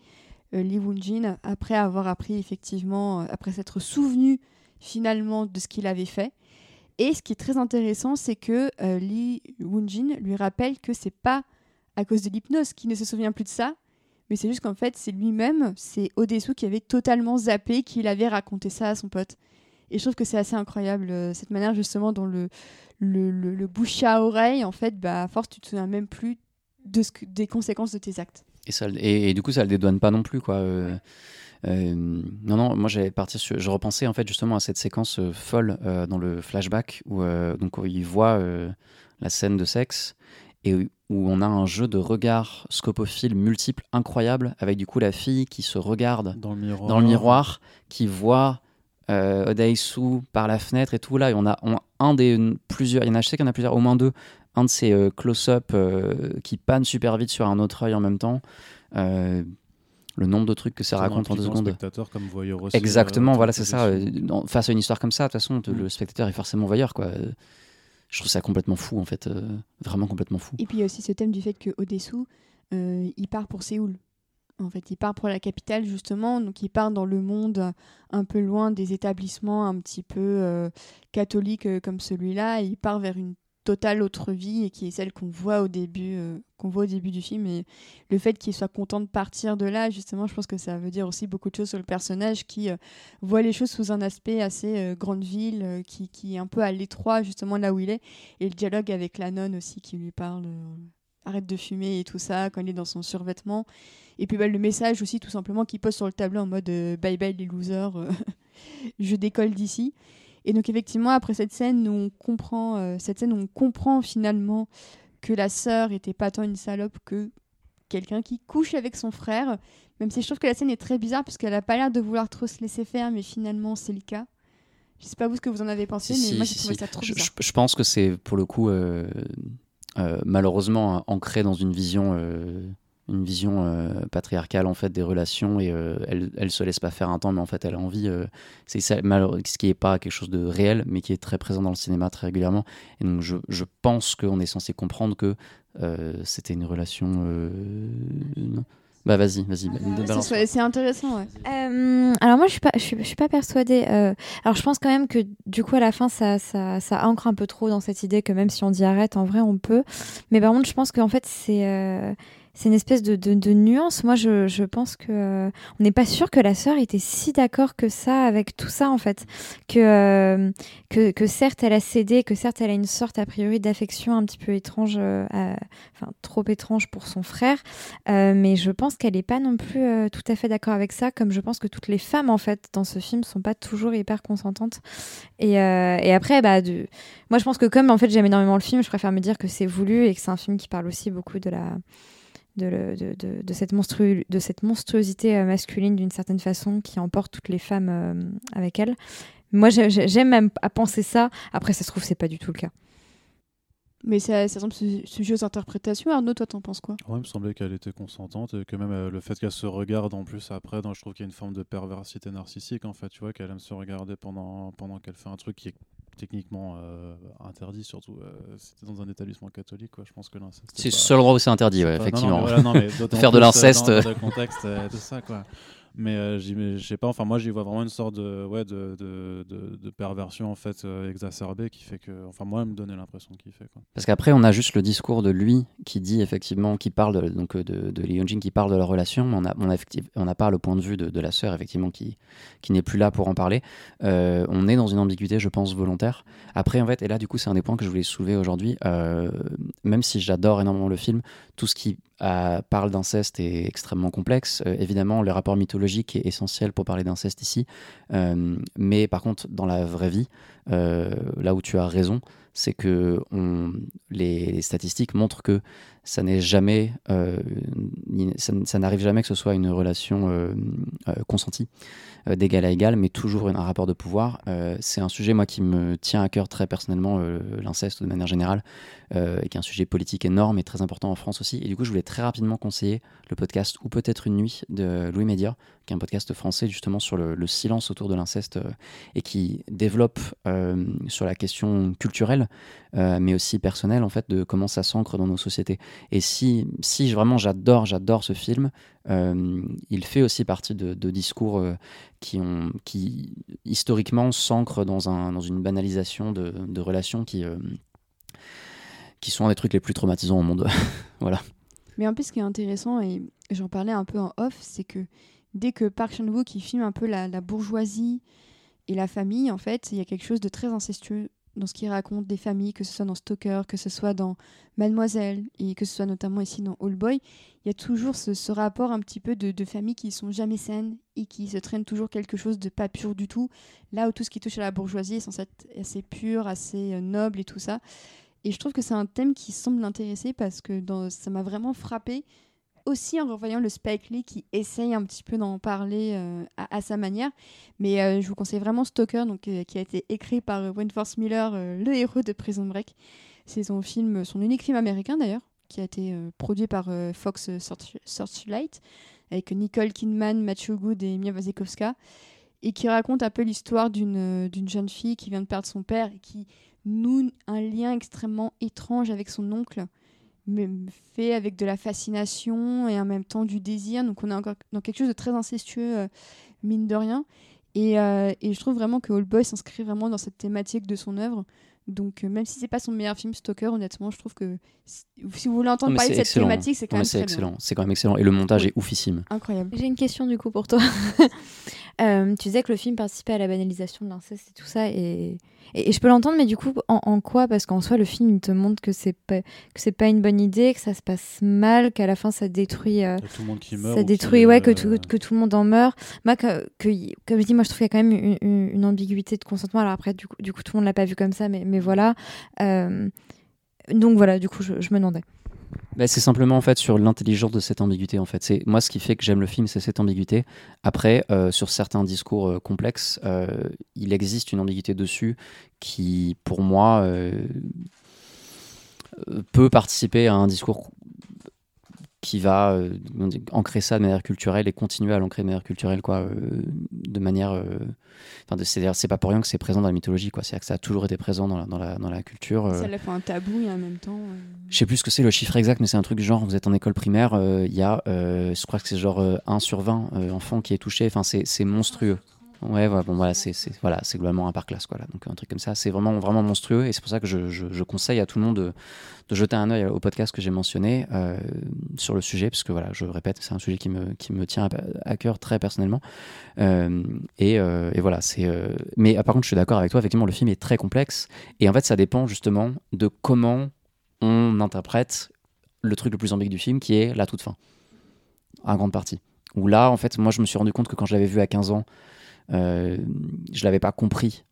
Lee Woon-jin après avoir appris effectivement, euh, après s'être souvenu finalement de ce qu'il avait fait. Et ce qui est très intéressant, c'est que euh, Lee Woon-jin lui rappelle que c'est pas à cause de l'hypnose qu'il ne se souvient plus de ça, mais c'est juste qu'en fait, c'est lui-même, c'est Odesu qui avait totalement zappé qu'il avait raconté ça à son pote. Et je trouve que c'est assez incroyable, cette manière justement dont le, le, le, à oreille, en fait, bah, à force, tu te souviens même plus de ce des conséquences de tes actes. Et, ça, et, du coup, ça le dédouane pas non plus, quoi. Euh, euh, non, non, moi j'avais parti je repensais en fait justement à cette séquence euh, folle dans le flashback où, donc, il voit la scène de sexe et où on a un jeu de regard scopophile multiple incroyable avec du coup la fille qui se regarde dans le miroir, dans le miroir qui voit euh, par la fenêtre et tout là et on a un des plusieurs il y en a je sais qu'il y en a plusieurs au moins deux un de ces euh, close-up euh, qui panne super vite sur un autre œil en même temps. Euh, le nombre de trucs que ça raconte en deux secondes. comme Exactement, voilà, c'est ça. face à une histoire comme ça, de toute façon, le mm. spectateur est forcément voyeur, quoi. Je trouve ça complètement fou, en fait, vraiment complètement fou. Et puis il y a aussi ce thème du fait que Odessou, il part pour Séoul. En fait, il part pour la capitale justement, donc il part dans le monde un peu loin des établissements un petit peu catholiques comme celui-là. Il part vers une totale autre vie et qui est celle qu'on voit au début euh, qu'on voit au début du film. Et le fait qu'il soit content de partir de là justement je pense que ça veut dire aussi beaucoup de choses sur le personnage qui euh, voit les choses sous un aspect assez euh, grande ville qui, qui, est un peu à l'étroit justement là où il est. Et le dialogue avec la nonne aussi qui lui parle arrête de fumer et tout ça quand il est dans son survêtement. Et puis bah, le message aussi tout simplement qu'il pose sur le tableau en mode bye bye les losers je décolle d'ici et donc effectivement, après cette scène, on comprend, euh, cette scène, on comprend finalement que la sœur était pas tant une salope que quelqu'un qui couche avec son frère. Même si je trouve que la scène est très bizarre parce qu'elle a pas l'air de vouloir trop se laisser faire, mais finalement c'est le cas. Je sais pas vous ce que vous en avez pensé, mais moi j'ai trouvé ça trop bizarre. Je, pense que c'est pour le coup euh, euh, malheureusement ancré dans une vision une vision euh, patriarcale en fait des relations et euh, elle, elle se laisse pas faire un temps mais en fait elle a envie euh, c'est ça ce qui est pas quelque chose de réel mais qui est très présent dans le cinéma très régulièrement et donc je, je pense qu'on est censé comprendre que c'était une relation non bah vas-y, vas-y. c'est intéressant. Ouais. alors moi je suis pas, je suis, je suis pas persuadée. alors je pense quand même que du coup à la fin ça, ça, ça, ancre un peu trop dans cette idée que même si on dit arrête, en vrai on peut. Mais par contre je pense qu'en fait c'est c'est une espèce de, de, nuance. Moi, je, je pense que on n'est pas sûr que la sœur était si d'accord que ça avec tout ça en fait, que, que, que certes elle a cédé, que certes elle a une sorte a priori d'affection un petit peu étrange, enfin trop étrange pour son frère, mais je pense qu'elle n'est pas non plus tout à fait d'accord avec ça, comme je pense que toutes les femmes en fait dans ce film sont pas toujours hyper consentantes. Et, après, bah, moi je pense que comme en fait j'aime énormément le film, je préfère me dire que c'est voulu et que c'est un film qui parle aussi beaucoup de la de, de, de, de cette, monstru de cette monstruosité euh, masculine d'une certaine façon qui emporte toutes les femmes euh, avec elle. Moi, j'aime même à penser ça. Après, ça se trouve, c'est pas du tout le cas. Mais ça, ça semble sujet aux interprétations. Arnaud, toi, t'en penses quoi? Ouais, il me semblait qu'elle était consentante et que même euh, le fait qu'elle se regarde en plus après, je trouve qu'il y a une forme de perversité narcissique en fait. Tu vois, qu'elle aime se regarder pendant, pendant qu'elle fait un truc qui est techniquement euh, interdit, surtout euh, c'était dans un établissement catholique. Quoi. Je pense que c'est le seul endroit où c'est interdit, ouais, effectivement. Faire de l'inceste. Dans, dans, contexte, tout ça, quoi. Mais euh, je sais pas, enfin moi j'y vois vraiment une sorte de, ouais, de, de, de, perversion en fait euh, exacerbée qui fait que, enfin moi elle me donnait l'impression qu'il fait. Quoi. Parce qu'après on a juste le discours de lui qui dit effectivement, qui parle de, donc de, de Jing qui parle de leur relation, mais on n'a on a, on a pas le point de vue de, la sœur effectivement qui, qui n'est plus là pour en parler. Euh, on est dans une ambiguïté je pense volontaire. Après en fait, et là du coup c'est un des points que je voulais soulever aujourd'hui, même si j'adore énormément le film, tout ce qui parle d'inceste est extrêmement complexe. Euh, évidemment, le rapport mythologique est essentiel pour parler d'inceste ici. Euh, mais par contre, dans la vraie vie, euh, là où tu as raison, c'est que les, statistiques montrent que ça n'est jamais, ça, n'arrive jamais que ce soit une relation consentie d'égal à égal, mais toujours un rapport de pouvoir. c'est un sujet moi qui me tient à cœur très personnellement, l'inceste de manière générale, et qui est un sujet politique énorme et très important en France aussi. Et du coup, je voulais très rapidement conseiller le podcast ou peut-être une nuit de Louis Média, qui est un podcast français justement sur le, silence autour de l'inceste et qui développe sur la question culturelle, euh, mais aussi personnelle en fait, de comment ça s'ancre dans nos sociétés. Et si, si vraiment j'adore, j'adore ce film, euh, il fait aussi partie de, discours euh, qui, ont, qui historiquement s'ancrent dans, un, dans une banalisation de, de relations qui, qui sont des trucs les plus traumatisants au monde. voilà. Mais en plus, ce qui est intéressant, et j'en parlais un peu en off, c'est que dès que Park Chan-wook filme un peu la, la bourgeoisie et la famille, en fait, il y a quelque chose de très incestueux dans ce qu'il raconte des familles, que ce soit dans Stalker, que ce soit dans Mademoiselle, et que ce soit notamment ici dans All Boy, il y a toujours ce, rapport un petit peu de, de, familles qui sont jamais saines et qui se traînent toujours quelque chose de pas pur du tout, là où tout ce qui touche à la bourgeoisie est censé être assez pur, assez euh, noble et tout ça. Et je trouve que c'est un thème qui semble l'intéresser parce que dans, ça m'a vraiment frappé aussi en revoyant le Spike Lee qui essaye un petit peu d'en parler euh, à, sa manière. Mais euh, je vous conseille vraiment Stalker, donc, euh, qui a été écrit par Wentworth Miller, le héros de Prison Break. C'est son film, son unique film américain d'ailleurs, qui a été produit par Fox Searchlight, avec Nicole Kidman, Matthew Good et Mia Wasikowska, et qui raconte un peu l'histoire d'une jeune fille qui vient de perdre son père et qui noue un lien extrêmement étrange avec son oncle fait avec de la fascination et en même temps du désir. Donc on est encore dans quelque chose de très incestueux, euh, mine de rien. Et, euh, et, je trouve vraiment que Old Boy s'inscrit vraiment dans cette thématique de son œuvre. Donc euh, même si c'est pas son meilleur film, Stalker, honnêtement, je trouve que si, vous voulez entendre parler de cette thématique, c'est quand même excellent. C'est quand même excellent. Et le montage est oufissime. Incroyable. J'ai une question du coup pour toi. tu disais que le film participait à la banalisation de l'inceste et tout ça, et et, je peux l'entendre, mais du coup, en, quoi? Parce qu'en soi, le film, il te montre que c'est pas, que c'est pas une bonne idée, que ça se passe mal, qu'à la fin, ça détruit. Euh, tout le monde qui meurt. Ça détruit, ouais, que, tout, que tout le monde en meurt. Moi, que, comme je dis, moi, je trouve qu'il y a quand même une, ambiguïté de consentement. Alors après, du coup, du coup tout le monde l'a pas vu comme ça, mais, mais voilà. Euh, donc voilà, du coup, je, je me demandais. Bah, c'est simplement en fait sur l'intelligence de cette ambiguïté en fait. C'est moi ce qui fait que j'aime le film, c'est cette ambiguïté. Après, euh, sur certains discours euh, complexes, euh, il existe une ambiguïté dessus qui, pour moi, peut participer à un discours qui va euh, ancrer ça de manière culturelle et continuer à l'ancrer de manière culturelle, quoi, euh, de manière. Euh, c'est-à-dire, c'est pas pour rien que c'est présent dans la mythologie, quoi. C'est-à-dire que ça a toujours été présent dans la, dans la, dans la culture. Ça l'a fait un tabou et en même temps. Je sais plus ce que c'est le chiffre exact, mais c'est un truc genre, vous êtes en école primaire, il y a, je crois que c'est genre 1 sur 20 enfants qui est touché, enfin, c'est monstrueux. Ouais, bon, voilà, c'est voilà, globalement un par classe, quoi. Donc, un truc comme ça, c'est vraiment, vraiment monstrueux. Et c'est pour ça que je, je- conseille à tout le monde de, jeter un œil au podcast que j'ai mentionné euh, sur le sujet, parce que, voilà, je répète, c'est un sujet qui me, qui me tient à, cœur très personnellement. Euh, et, euh, et voilà, c'est. Mais ah, par contre, je suis d'accord avec toi, effectivement, le film est très complexe. Et en fait, ça dépend justement de comment on interprète le truc le plus ambigu du film, qui est la toute fin, en grande partie. Où là, en fait, moi, je me suis rendu compte que quand je l'avais vu à 15 ans, euh, je l'avais pas compris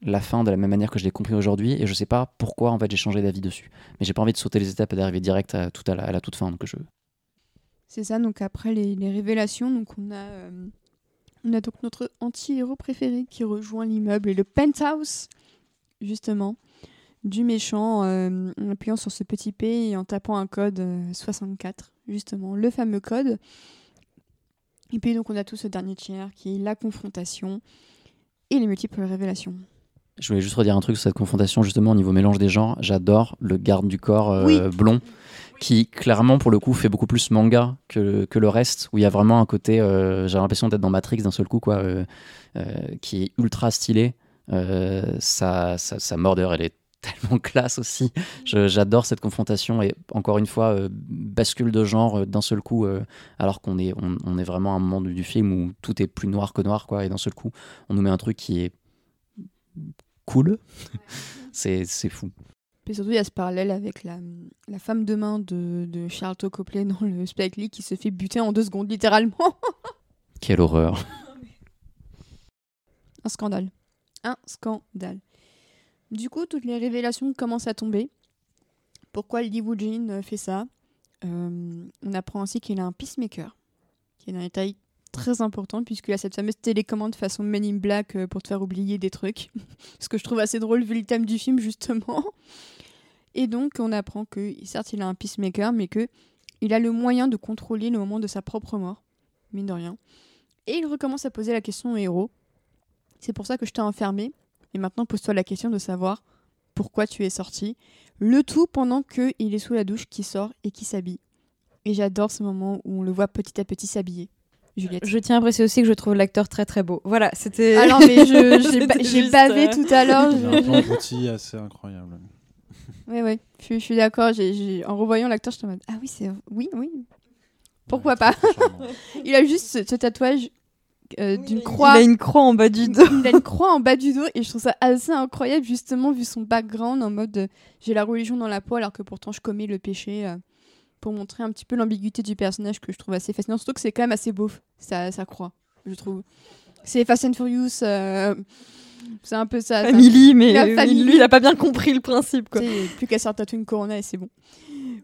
la fin de la même manière que je l'ai compris aujourd'hui et je sais pas pourquoi en fait j'ai changé d'avis dessus mais j'ai pas envie de sauter les étapes et d'arriver direct à, tout à, la, toute fin donc je C'est ça, donc après les, révélations, donc on a, euh, on a donc notre anti-héros préféré qui rejoint l'immeuble et le penthouse, justement, du méchant euh, en appuyant sur ce petit P et en tapant un code euh, 64, justement, le fameux code. Et puis donc on a tout ce dernier tiers qui est la confrontation et les multiples révélations. je voulais juste redire un truc sur cette confrontation justement au niveau mélange des genres j'adore le garde du corps euh, Oui. blond qui clairement pour le coup fait beaucoup plus manga que, que le reste où il y a vraiment un côté euh, j'ai l'impression d'être dans Matrix d'un seul coup quoi euh, qui est ultra stylé sa, sa, sa mordeur elle est tellement classe aussi j'adore cette confrontation et encore une fois euh, bascule de genre euh, d'un seul coup euh, alors qu'on est on, on est vraiment à un moment du, du film où tout est plus noir que noir quoi et d'un seul coup on nous met un truc qui est cool c'est c'est fou Puis surtout, il y a ce parallèle avec la, la femme de main de, de Charlton Copley dans le Spike Lee qui se fait buter en deux secondes, littéralement. quelle horreur Un scandale. Un scandale. Du coup, toutes les révélations commencent à tomber. Pourquoi Lee Woo-jin euh, fait ça Euh, On apprend aussi qu'il a un peacemaker, qui est un détail très important puisqu'il a cette fameuse télécommande façon Men in Black euh, pour te faire oublier des trucs. Ce que je trouve assez drôle vu le thème du film justement. Et donc on apprend que certes il a un peacemaker mais que il a le moyen de contrôler le moment de sa propre mort, mine de rien. Et il recommence à poser la question au héros. C'est pour ça que je t'ai enfermé. Et maintenant pose-toi la question de savoir pourquoi tu es sorti. Le tout pendant que il est sous la douche, qui sort et qui s'habille. Et j'adore ce moment où on le voit petit à petit s'habiller. Juliette. Je tiens à préciser aussi que je trouve l'acteur très très beau. Voilà, c'était. Alors mais je- j'ai bavé euh, tout à l'heure. Un je- abouti assez incroyable. Oui, oui, je, je suis d'accord. En revoyant l'acteur, je suis en mode Ah oui, c'est. Oui, oui. Pourquoi Ouais, pas? Il a juste ce, ce tatouage euh, d'une Il croix. a une croix en bas du dos. Il a une croix en bas du dos et je trouve ça assez incroyable, justement, vu son background en mode euh, j'ai la religion dans la peau alors que pourtant je commets le péché. euh, pour montrer un petit peu l'ambiguïté du personnage que je trouve assez fascinant. Surtout que c'est quand même assez beau, sa, sa croix, je trouve. C'est Fast and Furious. euh, c'est un peu ça. ça. Family, mais La euh, famille. lui, il a pas bien compris le principe, quoi. Plus qu'à sortir tatouer une corona et c'est bon.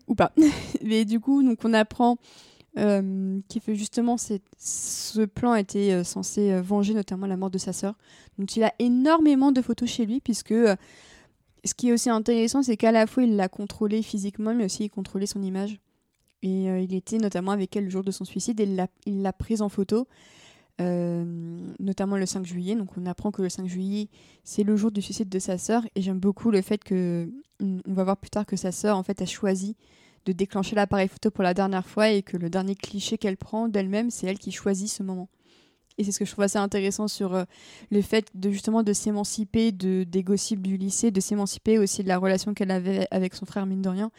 Ou pas. Mais du coup, donc on apprend euh, qu'il fait justement ce plan était euh, censé euh, venger notamment la mort de sa sœur. Donc il a énormément de photos chez lui puisque ce qui est aussi intéressant, c'est qu'à la fois il l'a contrôlé physiquement, mais aussi il contrôlait son image. Et il était notamment avec elle le jour de son suicide et il l'a- prise en photo, notamment le 5 juillet. Donc on apprend que le 5 juillet, c'est le jour du suicide de sa sœur. Et j'aime beaucoup le fait que, on va voir plus tard que sa sœur en fait a choisi de déclencher l'appareil photo pour la dernière fois et que le dernier cliché qu'elle prend d'elle-même, c'est elle qui choisit ce moment. Et c'est ce que je trouve assez intéressant sur euh, le fait de justement de s'émanciper de, des gossips du lycée, de s'émanciper aussi de la relation qu'elle avait avec son frère, mine de rien.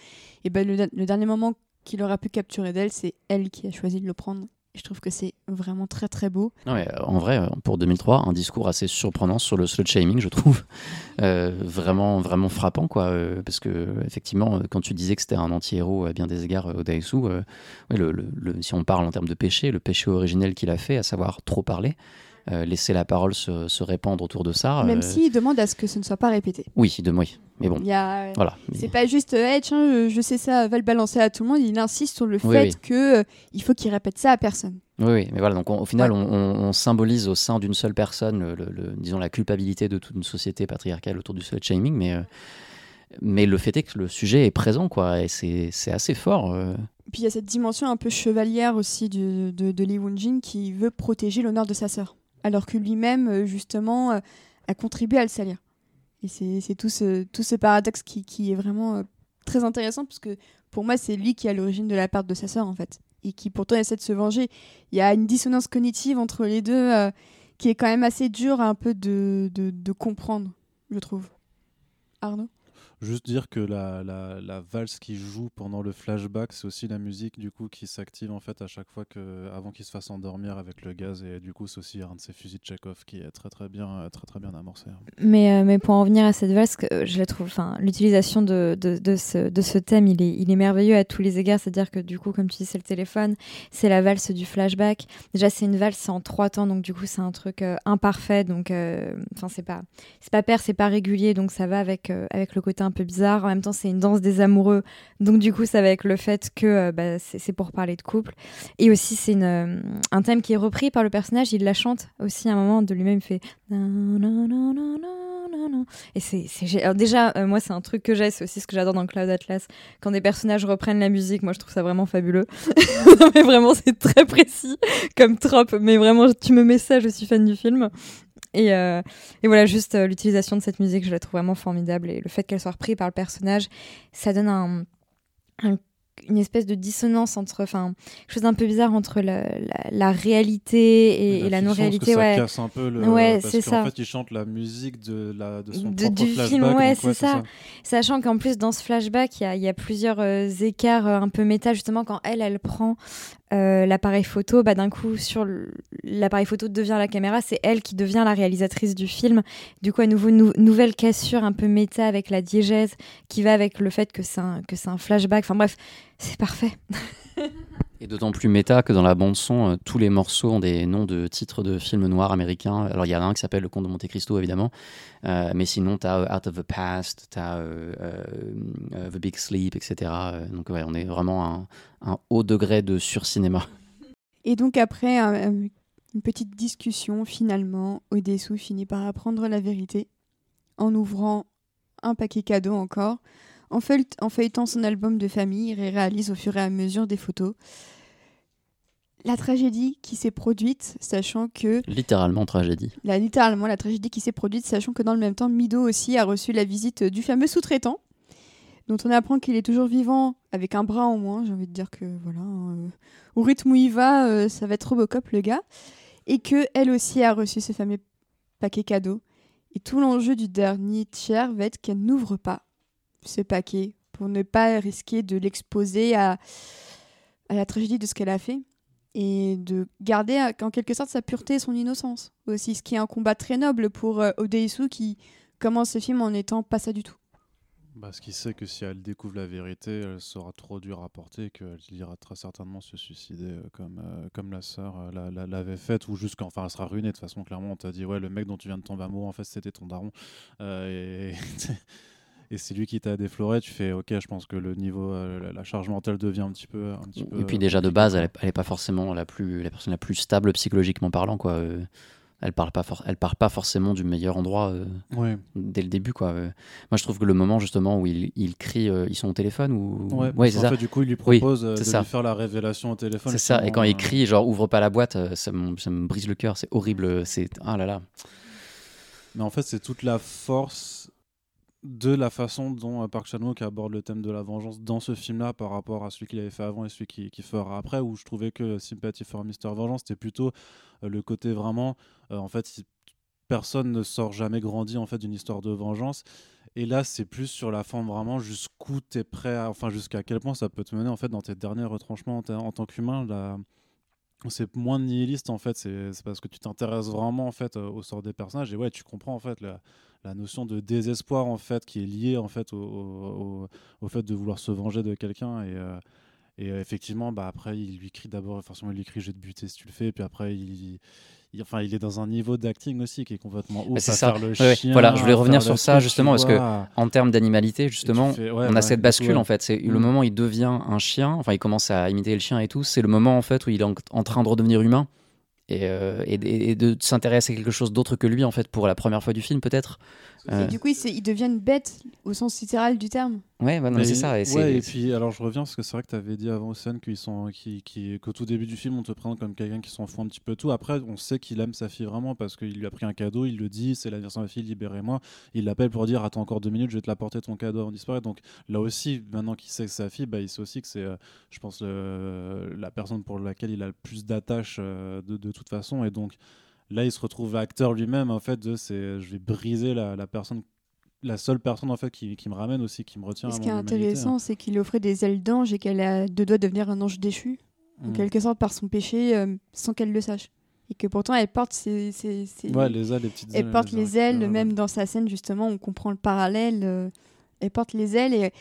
Et ben le, dernier moment qu'il aura pu capturer d'elle, c'est elle qui a choisi de le prendre. Je trouve que c'est vraiment très très beau. Mais, euh, en vrai, euh, pour 2003, un discours assez surprenant sur le slut shaming, je trouve. Euh, vraiment, vraiment frappant, quoi. parce que, effectivement, quand tu disais que c'était un anti-héros à bien des égards, Odaesu, euh, si on parle en termes de péché, le péché originel qu'il a fait, à savoir trop parler, euh, laisser la parole se, se répandre autour de ça. Même euh, s'il demande à ce que ce ne soit pas répété. Oui, de moi. Mais bon, Il a, voilà. C'est pas juste, euh, Hey, tiens, je sais ça, va le balancer à tout le monde. Il insiste sur le Oui, fait oui. que il faut qu'il répète ça à personne. Oui, oui, mais voilà, donc on- au final, Ouais. on, symbolise au sein d'une seule personne, le, le- le- disons, la culpabilité de toute une société patriarcale autour du slut shaming, mais, euh, mais le fait est que le sujet est présent, quoi, et c'est assez fort. euh. Puis il y a cette dimension un peu chevalière aussi du- de, de Lee Woon-jin qui veut protéger l'honneur de sa sœur, alors que lui-même, euh, justement, euh, a contribué à le salir. Et c'est tout ce, tout ce paradoxe qui, est vraiment euh, très intéressant, parce que pour moi, c'est lui qui est à l'origine de la perte de sa sœur, en fait, et qui pourtant essaie de se venger. Il y a une dissonance cognitive entre les deux qui est quand même assez dur un peu de, de comprendre, je trouve. Arnaud? Juste dire que la, la, valse qui joue pendant le flashback, c'est aussi la musique du coup qui s'active en fait à chaque fois que avant qu'il se fasse endormir avec le gaz et du coup c'est aussi un de ces fusils de Chekhov qui est très très bien très très bien amorcé. hein. Mais, euh, mais pour en revenir à cette valse, euh, je la trouve, enfin, l'utilisation de, de, de, ce, de ce thème, il est, il est merveilleux à tous les égards. C'est-à-dire que du coup, comme tu dis, c'est le téléphone, c'est la valse du flashback. Déjà, c'est une valse en trois temps, donc du coup, c'est un truc euh, imparfait. Donc, enfin, c'est pas, c'est pas pair, c'est pas régulier, donc ça va avec, avec le côté un peu bizarre. En même temps, c'est une danse des amoureux, donc du coup, ça va avec le fait que euh, bah, c'est pour parler de couple. Et aussi, c'est euh, un thème qui est repris par le personnage. Il la chante aussi à un moment de lui-même. Fait. Et c'est déjà, euh, moi, c'est un truc que j'ai. C'est aussi ce que j'adore dans Cloud Atlas. Quand des personnages reprennent la musique, moi, je trouve ça vraiment fabuleux. Mais vraiment, c'est très précis comme trope. Mais vraiment, tu me mets ça, je suis fan du film. Et, euh, et voilà, juste euh, l'utilisation de cette musique, je la trouve vraiment formidable. Et le fait qu'elle soit reprise par le personnage, ça donne un, un- une espèce de dissonance entre, enfin, quelque chose d'un peu bizarre entre la, la- la réalité et, et la, non-réalité. ça Ouais. casse un peu le. Ouais, parce c'est qu'en ça. fait, il chante la musique de, la, de son De- propre du flashback. film, ouais, c'est ça. ça. Sachant qu'en plus, dans ce flashback, il y a, il y a plusieurs euh, écarts un peu méta, justement, quand elle, elle prend euh, l'appareil photo, bah, d'un coup, sur l'appareil photo devient la caméra, c'est elle qui devient la réalisatrice du film. Du coup, à nouveau, nou- nouvelle cassure un peu méta avec la diégèse qui va avec le fait que c'est un, un flashback. Enfin bref, c'est parfait. Et d'autant plus méta que dans la bande son, euh, tous les morceaux ont des noms de titres de films noirs américains. Alors il y en a un qui s'appelle Le Comte de Monte Cristo évidemment, Euh, mais sinon tu as Out of the Past, tu The Big Sleep, etc. Euh, donc on est vraiment à un, un haut degré de surcinéma. Et donc après un- un- une petite discussion, finalement, Odesu finit par apprendre la vérité en ouvrant un paquet cadeau encore. En, feuille- en feuilletant son album de famille, il réalise au fur et à mesure des photos. La tragédie qui s'est produite, sachant que Littéralement tragédie. Là, littéralement, la tragédie qui s'est produite, sachant que dans le même temps, Mido aussi a reçu la visite du fameux sous-traitant, dont on apprend qu'il est toujours vivant avec un bras en moins. J'ai envie de dire que voilà, euh, au rythme où il va, euh, ça va être Robocop le gars, et que elle aussi a reçu ce fameux paquet cadeau. Et tout l'enjeu du dernier tiers va être qu'elle n'ouvre pas ce paquet pour ne pas risquer de l'exposer à, à la tragédie de ce qu'elle a fait et de garder en quelque sorte sa pureté et son innocence aussi, ce qui est un combat très noble pour euh, Odeisu qui commence ce film en étant pas ça du tout. Parce qu'il sait que si elle découvre la vérité, elle sera trop dure à porter et qu'elle ira très certainement se suicider euh, comme, euh, comme la sœur euh, la- la- l'avait faite ou jusqu'à enfin elle sera ruinée de toute façon clairement on t'a dit ouais le mec dont tu viens de tomber amoureux en fait c'était ton daron et c'est lui qui t'a défloré tu fais ok je pense que le niveau euh, la- charge mentale devient un petit peu un petit peu Et puis déjà de base, elle est, elle est pas forcément la plus la personne la plus stable psychologiquement parlant quoi. Euh, elle parle pas for- elle part pas forcément du meilleur endroit euh, ouais dès le début quoi. Euh, moi je trouve que le moment justement où il, il crie, euh, ils sont au téléphone ou ouais, c'est ça. fait, du coup il lui propose de ça. lui faire la révélation au téléphone C'est ça. Et quand il crie genre ouvre pas la boîte, ça me, ça me brise le cœur. C'est horrible. C'est ah là là. Mais en fait, c'est toute la force de la façon dont euh, Park Chan-wook aborde le thème de la vengeance dans ce film-là par rapport à celui qu'il avait fait avant et celui qu'il fera après, où je trouvais que Sympathy for Mr. Vengeance, c'était plutôt euh, le côté vraiment, euh, en fait, personne ne sort jamais grandi en fait d'une histoire de vengeance. Et là, c'est plus sur la forme vraiment jusqu'où tu es prêt, enfin jusqu'à quel point ça peut te mener en fait dans tes derniers retranchements en, ta- en tant qu'humain. Là, c'est moins nihiliste en fait, c'est parce que tu t'intéresses vraiment en fait au sort des personnages et ouais, tu comprends en fait la notion de désespoir en fait qui est liée en fait au, au, fait de vouloir se venger de quelqu'un et euh, et effectivement bah après il lui crie d'abord forcément il lui crie je vais te buter si tu le fais puis après il, il- enfin il est dans un niveau d'acting aussi qui est complètement ouf c'est à ça. le Ouais, chien, Voilà, je voulais revenir sur ça, justement, parce que. En termes d'animalité, justement, fais- ouais, on a ouais, cette bascule en fait. C'est le Mm. moment où il devient un chien. Enfin, il commence à imiter le chien et tout. C'est le moment en fait où il est en, en train de redevenir humain. Et, euh, et, et de s'intéresser à quelque chose d'autre que lui en fait pour la première fois du film peut-être Euh. Et du coup, il, s'est- il devient une bête au sens littéral du terme. ouais, non, mais c'est ça et c'est- ouais, et puis alors je reviens parce que c'est vrai que tu avais dit avant Océane qu'ils sont qui, qui qu'au tout début du film on te présente comme quelqu'un qui s'en fout un petit peu de tout après on sait qu'il aime sa fille vraiment parce qu'il lui a pris un cadeau il le dit c'est l'anniversaire de ma fille libérez-moi il l'appelle pour dire attends encore deux minutes je vais te l'apporter ton cadeau avant de disparaître donc là aussi maintenant qu'il sait que c'est sa fille bah, il sait aussi que c'est euh, je pense la personne pour laquelle il a le plus d'attache euh, de, de toute façon et donc Là, il se retrouve acteur lui-même, en fait, de c'est je vais briser la, la personne la seule personne en fait qui, qui, me ramène aussi, qui me retient. Et ce à qui est intéressant, humanité. c'est qu'il offrait des ailes d'ange et qu'elle a deux doigts de devenir un ange déchu, en Mm. quelque sorte par son péché, euh, sans qu'elle le sache. Et que pourtant, elle porte ses, ses- ses- Ouais, les ailes, les petites elle ailes. porte les ailes, ouais. même dans sa scène justement, on comprend le parallèle. euh, elle porte les ailes et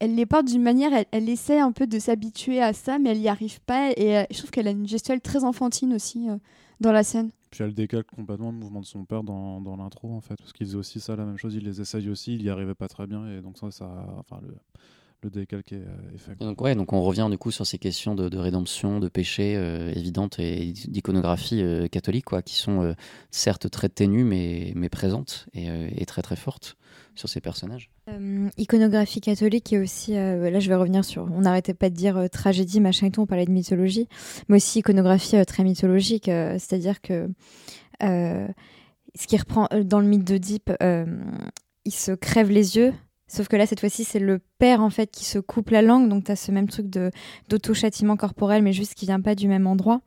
elle les porte d'une manière, elle, elle essaie un peu de s'habituer à ça, mais elle n'y arrive pas. Et euh, je trouve qu'elle a une gestuelle très enfantine aussi euh, dans la scène. Puis elle décalque complètement le mouvement de son père dans, dans l'intro, en fait, parce qu'il faisait aussi ça, la même chose, il les essaye aussi, il y arrivait pas très bien, et donc ça, ça enfin, le, le décalque est, euh, est fait. Donc, ouais, donc on revient du coup sur ces questions de, de rédemption, de péché euh, évidentes et d'iconographie euh, catholique, quoi, qui sont euh, certes très ténues, mais, mais présentes et, euh, et très très fortes sur ces personnages. Euh, iconographie catholique et aussi, euh, là je vais revenir sur, on n'arrêtait pas de dire euh, tragédie, machin et tout, on parlait de mythologie, mais aussi iconographie euh, très mythologique, euh, c'est-à-dire que euh, ce qui reprend euh, dans le mythe d'Oedipe, euh, il se crève les yeux, sauf que là cette fois-ci c'est le père en fait qui se coupe la langue, donc tu as ce même truc de d'auto-châtiment corporel, mais juste qui vient pas du même endroit.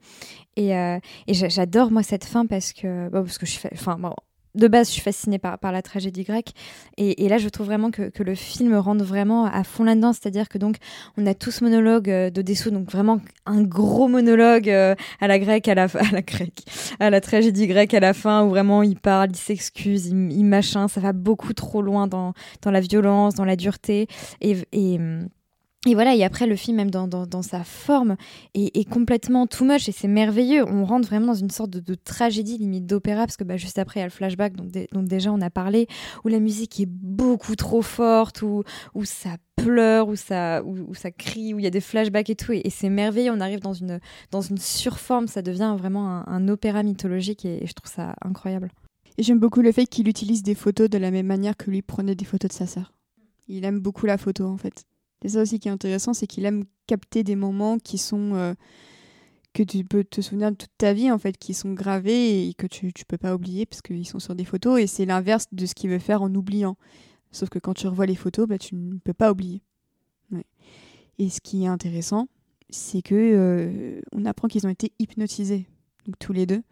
Et, euh, et j'a- j'adore moi cette fin parce que, bon, parce que je suis, enfin bon, de base, je suis fascinée par, par la tragédie grecque. Et, et là, je trouve vraiment que, que le film rentre vraiment à fond là-dedans. C'est-à-dire que donc, on a tout ce monologue euh, de Dessous, donc vraiment un gros monologue euh, à la grecque, à la, à la grecque, à la tragédie grecque à la fin, où vraiment il parle, il s'excuse, il, il machin. Ça va beaucoup trop loin dans, dans la violence, dans la dureté. Et, et, et voilà, et après le film, même dans, sa forme, est, complètement too much et c'est merveilleux. On rentre vraiment dans une sorte de, tragédie, limite d'opéra, parce que bah, juste après, il y a le flashback dont, dé- dont déjà on a parlé, où la musique est beaucoup trop forte, où, ça pleure, où ça, crie, où il y a des flashbacks et tout. Et, c'est merveilleux, on arrive dans une, surforme, ça devient vraiment un, un opéra mythologique et, et je trouve ça incroyable. Et j'aime beaucoup le fait qu'il utilise des photos de la même manière que lui prenait des photos de sa sœur. Il aime beaucoup la photo en fait. Et ça aussi qui est intéressant, c'est qu'il aime capter des moments qui sont euh, que tu peux te souvenir de toute ta vie en fait, qui sont gravés et que tu, tu peux pas oublier parce qu'ils sont sur des photos. Et c'est l'inverse de ce qu'il veut faire en oubliant. Sauf que quand tu revois les photos, bah, tu ne peux pas oublier. Et ce qui est intéressant, c'est que euh, on apprend qu'ils ont été hypnotisés, donc tous les deux.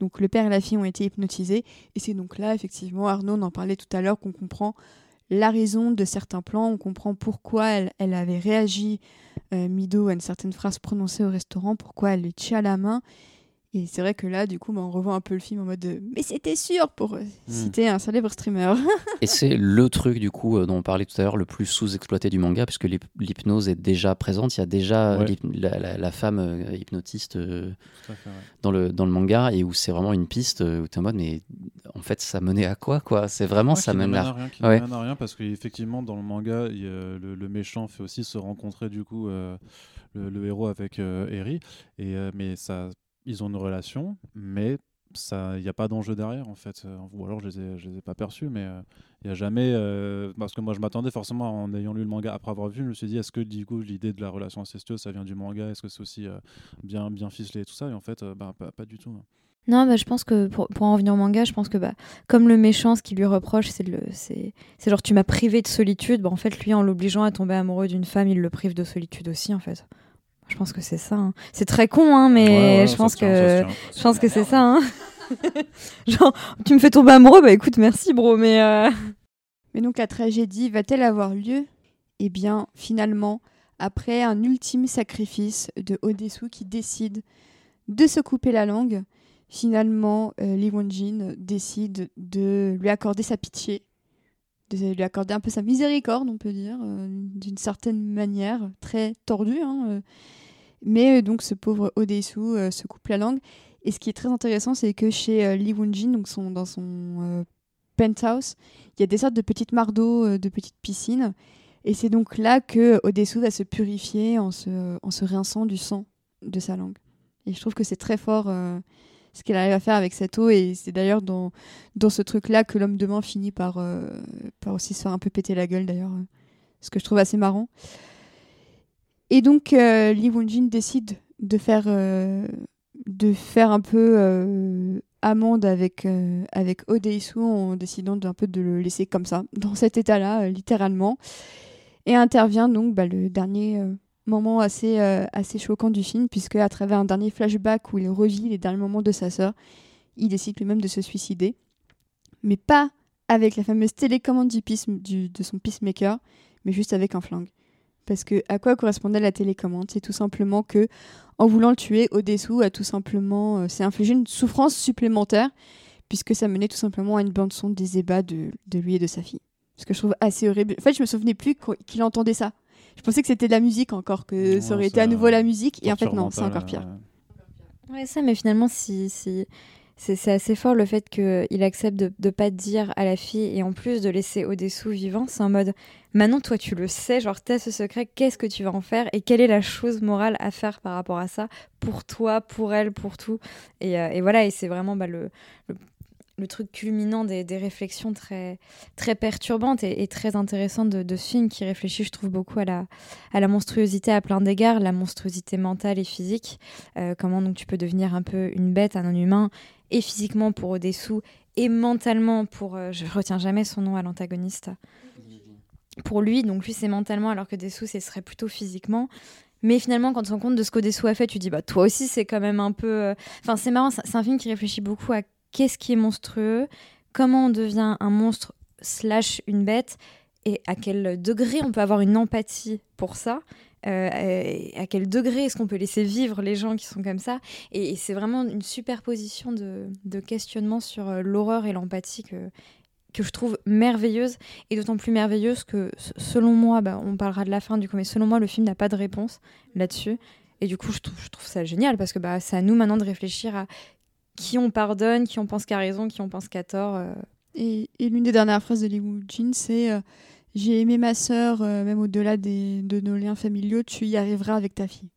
Donc le père et la fille ont été hypnotisés. Et c'est donc là, effectivement, Arnaud on en parlait tout à l'heure, qu'on comprend la raison de certains plans, on comprend pourquoi elle, avait réagi, euh, Mido, à une certaine phrase prononcée au restaurant, pourquoi elle le tient la main. Et c'est vrai que là, du coup, bah, on revoit un peu le film en mode de, Mais c'était sûr pour euh, citer un célèbre streamer. Et c'est le truc, du coup, euh, dont on parlait tout à l'heure, le plus sous-exploité du manga, puisque l'hyp- l'hypnose est déjà présente. Il y a déjà Ouais. l'hyp- la, la- la femme euh, hypnotiste euh, fait, ouais. dans, le, dans le manga, et où c'est vraiment une piste euh, où tu es en mode, mais en fait, ça menait à quoi, quoi? C'est vraiment, Ouais, ça mène à à rien, qui mène à rien parce qu'effectivement dans le manga il y a- le, le méchant fait aussi se rencontrer du coup euh, le, le héros avec euh, Eri et euh, mais ça ils ont une relation mais il n'y a pas d'enjeu derrière en fait Euh, ou alors je les je les ai pas perçus mais euh, il y a jamais euh, parce que moi je m'attendais forcément en ayant lu le manga après avoir vu je me suis dit est-ce que du coup l'idée de la relation incestueuse ça vient du manga? Est-ce que c'est aussi euh, bien bien ficelé et tout ça? Et en fait euh, bah, pas, du tout Non, bah, je pense que pour, en revenir au manga, je pense que bah, comme le méchant, ce qu'il lui reproche, c'est, c'est genre tu m'as privé de solitude. Bah, en fait, lui, en l'obligeant à tomber amoureux d'une femme, il le prive de solitude aussi, en fait. Je pense que c'est ça. hein. C'est très con, hein, mais Ouais, ouais, je pense tient, que je pense que c'est ça. Hein. genre, tu me fais tomber amoureux, bah écoute, merci, bro, mais euh, Mais donc la tragédie va-t-elle avoir lieu? Eh bien, finalement, après un ultime sacrifice de Odessu qui décide de se couper la langue, finalement, euh, Lee Won-jin décide de lui accorder sa pitié, de lui accorder un peu sa miséricorde, on peut dire, euh, d'une certaine manière, très tordue. hein, euh. Mais euh, donc ce pauvre Odessu euh, se coupe la langue. Et ce qui est très intéressant, c'est que chez euh, Lee Won-jin, donc dans son penthouse, il y a des sortes de petites mares d'eau, de petites piscines. Et c'est donc là que Odessu va se purifier en se, rinçant du sang de sa langue. Et je trouve que c'est très fort ce qu'elle arrive à faire avec cette eau. Et c'est d'ailleurs dans, ce truc-là que l'homme de main finit par, par aussi se faire un peu péter la gueule, d'ailleurs. ce que je trouve assez marrant. Et donc, euh, Lee Won-jin décide de faire, euh, de faire un peu euh, amende avec, euh, avec Odeisu en décidant d'un peu de le laisser comme ça, dans cet état-là, littéralement. Et intervient donc bah, le dernier moment assez, assez choquant du film, puisque à travers un dernier flashback où il revit les derniers moments de sa sœur, il décide lui-même de se suicider. Mais pas avec la fameuse télécommande du, du de son peacemaker, mais juste avec un flingue. Parce que à quoi correspondait la télécommande? C'est tout simplement que, en voulant le tuer, Odessou a tout simplement euh, s'est infligé une souffrance supplémentaire, puisque ça menait tout simplement à une bande son des ébats de, de lui et de sa fille. Ce que je trouve assez horrible. En fait, je me souvenais plus qu'il entendait ça. Je pensais que c'était de la musique encore, que ça aurait été à nouveau la musique, et en fait non, c'est encore pire. Ouais, ça, mais finalement, si, si c'est assez fort le fait qu'il accepte de ne pas dire à la fille et en plus de laisser au-dessous vivant. C'est en mode maintenant, toi, tu le sais, genre, tu as ce secret, qu'est-ce que tu vas en faire et quelle est la chose morale à faire par rapport à ça pour toi, pour elle, pour tout. Et, euh, voilà, et c'est vraiment bah, le, truc culminant des, réflexions très, perturbantes et, très intéressantes de, ce film qui réfléchit, je trouve, beaucoup à la, à la monstruosité à plein d'égards, la monstruosité mentale et physique. Euh, comment donc tu peux devenir un peu une bête, un non-humain et physiquement pour Odessou et mentalement pour. Euh, je retiens jamais son nom à l'antagoniste. Pour lui, donc lui c'est mentalement alors que Dessou ce serait plutôt physiquement. Mais finalement, quand tu te rends compte de ce qu'Odessou a fait, tu dis bah toi aussi c'est quand même un peu. Euh, enfin c'est marrant, c'est un film qui réfléchit beaucoup à qu'est-ce qui est monstrueux, comment on devient un monstre slash une bête et à quel degré on peut avoir une empathie pour ça à quel degré est-ce qu'on peut laisser vivre les gens qui sont comme ça Et, c'est vraiment une superposition de, de questionnements sur euh, l'horreur et l'empathie que, que je trouve merveilleuse, et d'autant plus merveilleuse que, selon moi, bah, on parlera de la fin du coup, mais selon moi, le film n'a pas de réponse là-dessus. Et du coup, je trouve, ça génial, parce que bah, c'est à nous maintenant de réfléchir à qui on pardonne, qui on pense qu'a raison, qui on pense qu'a tort. Euh. Et, et l'une des dernières phrases de Lee Jin, c'est j'ai aimé ma sœur, euh, même au-delà de nos liens familiaux, tu y arriveras avec ta fille.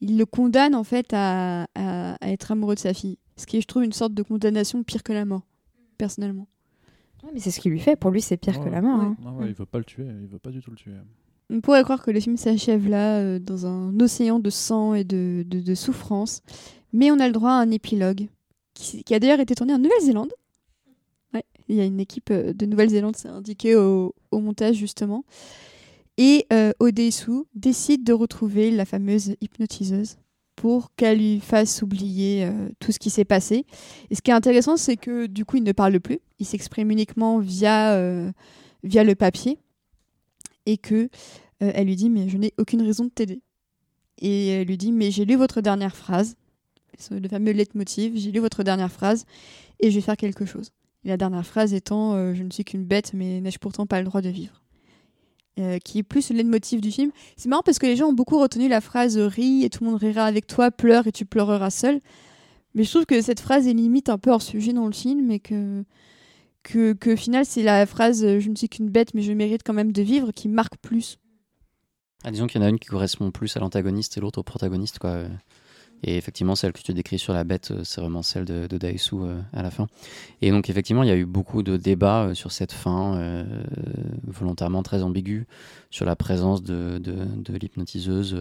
Il le condamne en fait à, être amoureux de sa fille. Ce qui est, je trouve, une sorte de condamnation pire que la mort, personnellement. mais c'est ce qu'il lui fait. Pour lui, c'est pire que la mort. Hein. ouais, Il veut pas le tuer. Il veut pas du tout le tuer. On pourrait croire que le film s'achève là, euh, dans un océan de sang et de, de, souffrance. Mais on a le droit à un épilogue, qui, qui a d'ailleurs été tourné en Nouvelle-Zélande. Il y a une équipe euh, de Nouvelle-Zélande, c'est indiqué au, montage justement. Et euh, Odesu décide de retrouver la fameuse hypnotiseuse pour qu'elle lui fasse oublier euh, tout ce qui s'est passé. Et ce qui est intéressant, c'est que du coup, il ne parle plus. Il s'exprime uniquement via, euh, via le papier. Et que elle lui dit Mais je n'ai aucune raison de t'aider. Et elle lui dit Mais j'ai lu votre dernière phrase, le fameux leitmotiv j'ai lu votre dernière phrase et je vais faire quelque chose. La dernière phrase étant euh, Je ne suis qu'une bête, mais n'ai-je pourtant pas le droit de vivre? Euh, Qui est plus le motif du film. C'est marrant parce que les gens ont beaucoup retenu la phrase Ris et tout le monde rira avec toi, pleure et tu pleureras seul. Mais je trouve que cette phrase est limite un peu hors sujet dans le film et que, que, que au final, c'est la phrase Je ne suis qu'une bête, mais je mérite quand même de vivre qui marque plus. Ah, disons qu'il y en a une qui correspond plus à l'antagoniste et l'autre au protagoniste. quoi. Et effectivement, celle que tu décris sur la bête, euh, c'est vraiment celle de, de euh, à la fin. Et donc, effectivement, il y a eu beaucoup de débats euh, sur cette fin, volontairement très ambiguë, sur la présence de, l'hypnotiseuse,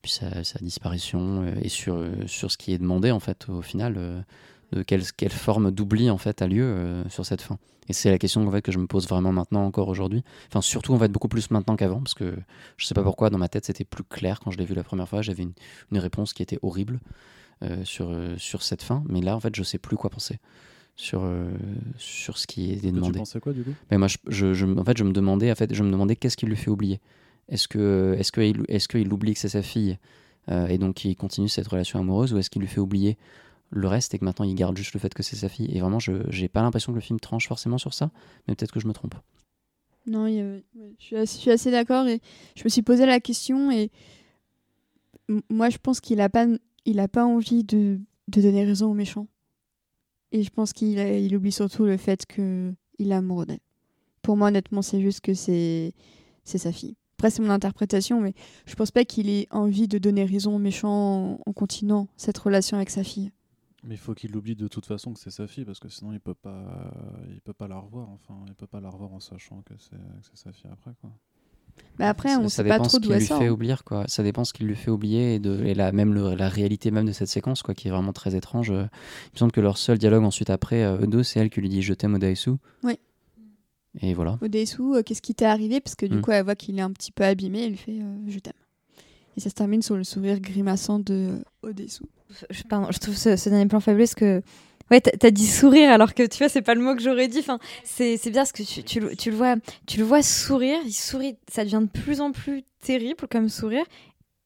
puis sa, disparition, et sur ce qui est demandé, en fait, au final de quelle, quelle forme d'oubli en fait a lieu euh, sur cette fin. Et c'est la question en fait, que je me pose vraiment maintenant encore aujourd'hui. Enfin surtout en fait beaucoup plus maintenant qu'avant parce que je sais pas pourquoi dans ma tête c'était plus clair quand je l'ai vu la première fois. J'avais une, une, réponse qui était horrible euh, sur, euh, sur cette fin, mais là en fait je sais plus quoi penser sur, sur ce qui est demandé. Tu pensais quoi du coup? Mais moi je, je, en fait je me demandais en fait je me demandais qu'est-ce qui lui fait oublier. Est-ce que est-ce qu'il est-ce qu'il oublie que c'est sa fille et donc il continue cette relation amoureuse ou est-ce qu'il lui fait oublier le reste et que maintenant il garde juste le fait que c'est sa fille. Et vraiment, je j'ai pas l'impression que le film tranche forcément sur ça, mais peut-être que je me trompe. Non, je, suis assez, d'accord et je me suis posé la question et moi je pense qu'il a pas, il pas envie de, de donner raison aux méchants. Et je pense qu'il il oublie surtout le fait qu'il est amoureux d'elle. Pour moi, honnêtement, c'est juste que c'est sa fille. Après, c'est mon interprétation, mais je pense pas qu'il ait envie de donner raison aux méchants en continuant cette relation avec sa fille. Mais il faut qu'il oublie de toute façon que c'est sa fille parce que sinon il peut pas, il peut pas la revoir. Enfin, il peut pas la revoir en sachant que c'est sa fille après quoi. Bah après, on ça, sait pas trop d'où elle sort. Fait oublier, quoi. Ça dépend ce qu'il lui fait oublier et, de, et la, même la réalité même de cette séquence, quoi, qui est vraiment très étrange. Il me semble que leur seul dialogue ensuite après, eux deux, c'est elle qui lui dit Je t'aime, Odaisu. Oui. Et voilà. Odaisu, euh, qu'est-ce qui t'est arrivé? Parce que du hmm. coup, elle voit qu'il est un petit peu abîmé, elle lui fait euh, Je t'aime. Et ça se termine sur le sourire grimaçant de Odessou. Je, je trouve ce, dernier plan fabuleux parce que Ouais, t'as dit sourire alors que tu vois, c'est pas le mot que j'aurais dit. Enfin, c'est bien parce que tu, tu, le vois, tu le vois sourire, il sourit, ça devient de plus en plus terrible comme sourire.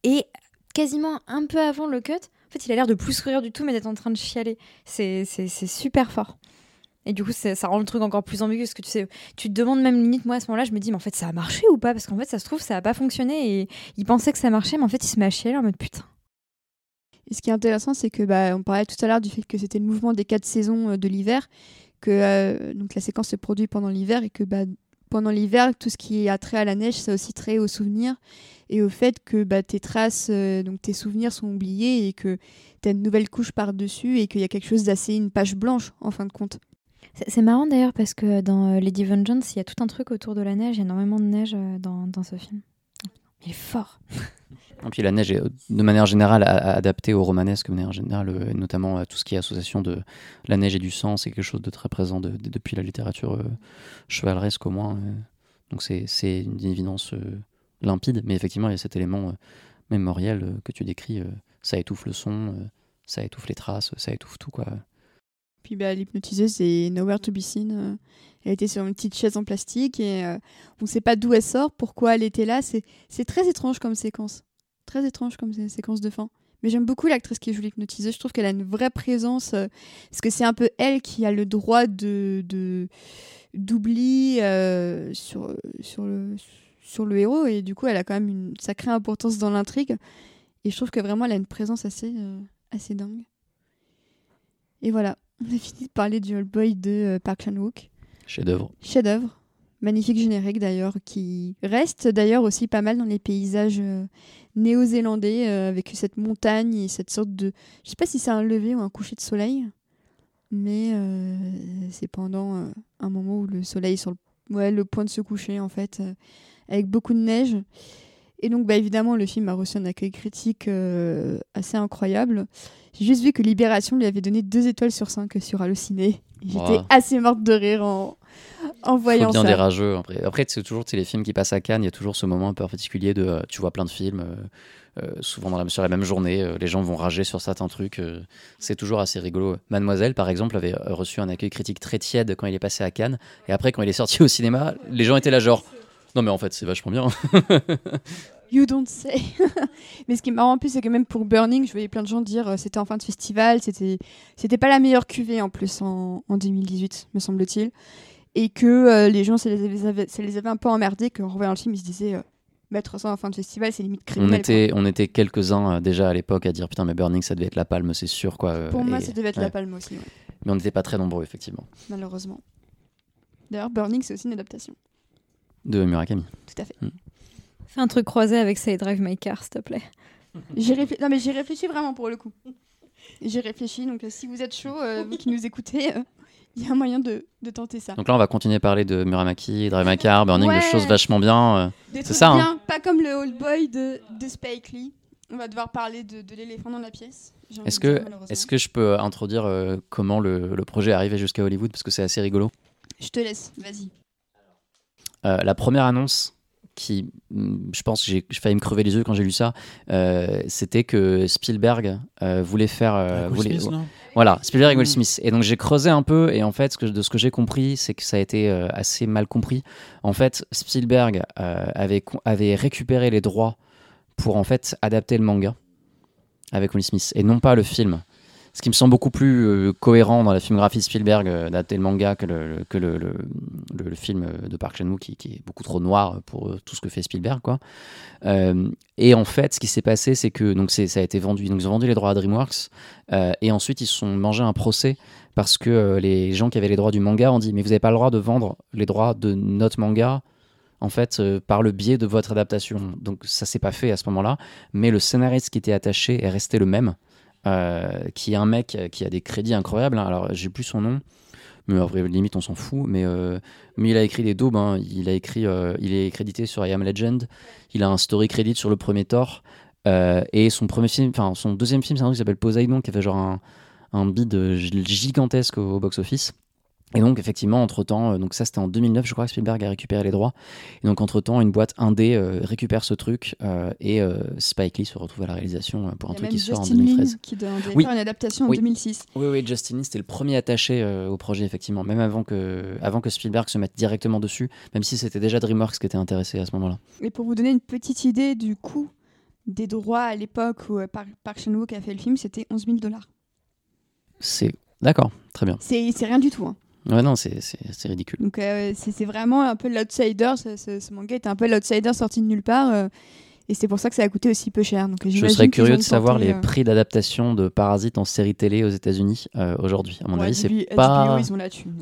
Et quasiment un peu avant le cut, en fait, il a l'air de plus sourire du tout, mais d'être en train de chialer. C'est super fort. Et du coup, ça rend le truc encore plus ambigu parce que tu sais, tu te demandes même limite, moi à ce moment-là, je me dis, mais en fait, ça a marché ou pas? Parce qu'en fait, ça se trouve, ça a pas fonctionné et il pensait que ça marchait, mais en fait, il se met à chialer en mode putain. Et ce qui est intéressant, c'est que bah, on parlait tout à l'heure du fait que c'était le mouvement des quatre saisons euh, de l'hiver, que euh, donc la séquence se produit pendant l'hiver et que bah, pendant l'hiver, tout ce qui a trait à la neige, ça aussi trait aux souvenirs et au fait que bah, tes traces, euh, donc tes souvenirs sont oubliés et que tu as une nouvelle couche par-dessus et qu'il y a quelque chose d'assez une page blanche en fin de compte. C'est marrant d'ailleurs parce que dans Lady Vengeance, il y a tout un truc autour de la neige, il y a énormément de neige dans, dans ce film. Il est fort. Et puis la neige est de manière générale adaptée au romanesque, de manière générale, euh, notamment à tout ce qui est association de la neige et du sang, c'est quelque chose de très présent depuis la littérature euh, chevaleresque au moins. Euh. donc c'est une évidence limpide, mais effectivement il y a cet élément mémoriel que tu décris, ça étouffe le son, ça étouffe les traces, ça étouffe tout quoi. Puis bah, l'hypnotiseuse, c'est Nowhere to be seen. Elle était sur une petite chaise en plastique et on ne sait pas d'où elle sort, pourquoi elle était là. C'est très étrange comme séquence. Très étrange comme séquence de fin. Mais j'aime beaucoup l'actrice qui joue l'hypnotiseuse. Je trouve qu'elle a une vraie présence. Euh, parce que c'est un peu elle qui a le droit de d'oubli euh, sur, sur, le, sur le héros. Et du coup, elle a quand même une sacrée importance dans l'intrigue. Et je trouve que vraiment, elle a une présence assez, euh, assez dingue. Et voilà, on a fini de parler du Old Boy de Park Chan-wook. Chef-d'œuvre. Chef-d'œuvre. Magnifique générique d'ailleurs, qui reste d'ailleurs aussi pas mal dans les paysages néo-zélandais euh, avec cette montagne et cette sorte de. Je sais pas si c'est un lever ou un coucher de soleil, mais euh, c'est pendant euh, un moment où le soleil est sur le, ouais, le point de se coucher en fait, avec beaucoup de neige. Et donc, bah, évidemment, le film a reçu un accueil critique assez incroyable. J'ai juste vu que Libération lui avait donné deux étoiles sur 5 sur Allociné. J'étais assez morte de rire en, en voyant bien ça. des rageux. Après, après c'est toujours les films qui passent à Cannes, il y a toujours ce moment un peu particulier de euh, tu vois plein de films, euh, euh, souvent dans la, sur la même journée, les gens vont rager sur certains trucs. c'est toujours assez rigolo. Mademoiselle, par exemple, avait reçu un accueil critique très tiède quand il est passé à Cannes, et après, quand il est sorti au cinéma, les gens étaient là genre non mais en fait c'est vachement bien. You don't say. mais ce qui est marrant en plus, c'est que même pour Burning, je voyais plein de gens dire c'était en fin de festival, c'était c'était pas la meilleure cuvée en plus en, en 2018, me semble-t-il et que euh, les gens, ça les, avait, ça les avait un peu emmerdés, qu'en revoyant le film, ils se disaient euh, mettre ça en fin de festival, c'est limite criminel. On était, on était quelques-uns euh, déjà à l'époque à dire putain, mais Burning, ça devait être la palme, c'est sûr. quoi. Pour moi, ça devait être la palme aussi. Mais on n'était pas très nombreux, effectivement. Malheureusement. D'ailleurs, Burning, c'est aussi une adaptation. De Murakami. Tout à fait. Hmm. Fais un truc croisé avec Say Drive My Car, s'il te plaît. J'ai Non, mais j'ai réfléchi vraiment pour le coup. J'ai réfléchi, donc si vous êtes chaud, vous qui nous écoutez, il y a un moyen de, de, tenter ça. Donc là, on va continuer à parler de Muramaki, Drive My Car, Burning, de choses vachement bien. Euh, c'est ça. Hein. Pas comme le Old Boy de, de Spike Lee. On va devoir parler de, de l'éléphant dans la pièce. Est-ce que, est que je peux introduire euh, comment le, le, projet est arrivé jusqu'à Hollywood Parce que c'est assez rigolo? Je te laisse, vas-y. Euh, la première annonce qui, mm, je pense, j'ai failli me crever les yeux quand j'ai lu ça, c'était que Spielberg voulait faire. Voulait, voilà, Spielberg et Will mm. Smith. Et donc j'ai creusé un peu, et en fait, ce que, de ce que j'ai compris, c'est que ça a été euh, assez mal compris. En fait, Spielberg euh, avait, avait récupéré les droits pour en fait adapter le manga avec Will Smith, et non pas le film ce qui me semble beaucoup plus euh, cohérent dans la filmographie Spielberg euh, d'adapter le manga que le, film de Park Chan-wook qui, est beaucoup trop noir pour euh, tout ce que fait Spielberg quoi. et en fait, ce qui s'est passé, c'est que donc ça a été vendu, donc ils ont vendu les droits à DreamWorks et ensuite ils se sont mangés un procès parce que les gens qui avaient les droits du manga ont dit mais vous n'avez pas le droit de vendre les droits de notre manga en fait, par le biais de votre adaptation. Donc ça s'est pas fait à ce moment-là, mais le scénariste qui était attaché est resté le même. Euh, qui est un mec qui a des crédits incroyables. Hein. Alors, j'ai plus son nom, mais après, limite, on s'en fout. Mais, euh, mais il a écrit des daubes. Hein. Il, a écrit, euh, il est crédité sur I Am Legend. Il a un story credit sur le premier Thor. et son premier film, son deuxième film, c'est un truc qui s'appelle Poseidon, qui a fait genre un, un bid gigantesque au, box-office. Et donc, effectivement, entre-temps, euh, donc ça c'était en 2009, je crois que Spielberg a récupéré les droits. Et donc, entre-temps, une boîte indé euh, récupère ce truc euh, et euh, Spike Lee se retrouve à la réalisation pour un truc qui sort en Justin 2013. Lin qui devait Oui. faire une adaptation en Oui. 2006. Oui, oui, Justin Lin, c'était le premier attaché au projet, effectivement, même avant que, avant que Spielberg se mette directement dessus, même si c'était déjà DreamWorks qui était intéressé à ce moment-là. Et pour vous donner une petite idée du coût des droits à l'époque où Park, Park Chan-wook a fait le film, c'était 11 000 dollars. C'est. D'accord, très bien. C'est c'est rien du tout. hein. Ouais, non, c'est ridicule. Donc euh, c'est vraiment un peu l'outsider. Ce, ce- ce manga était un peu l'outsider sorti de nulle part. euh, et c'est pour ça que ça a coûté aussi peu cher. Donc, Je serais curieux de savoir tenté, les euh, prix d'adaptation de Parasite en série télé aux États-Unis aujourd'hui. À mon ouais, avis, c'est HBO, pas. ils.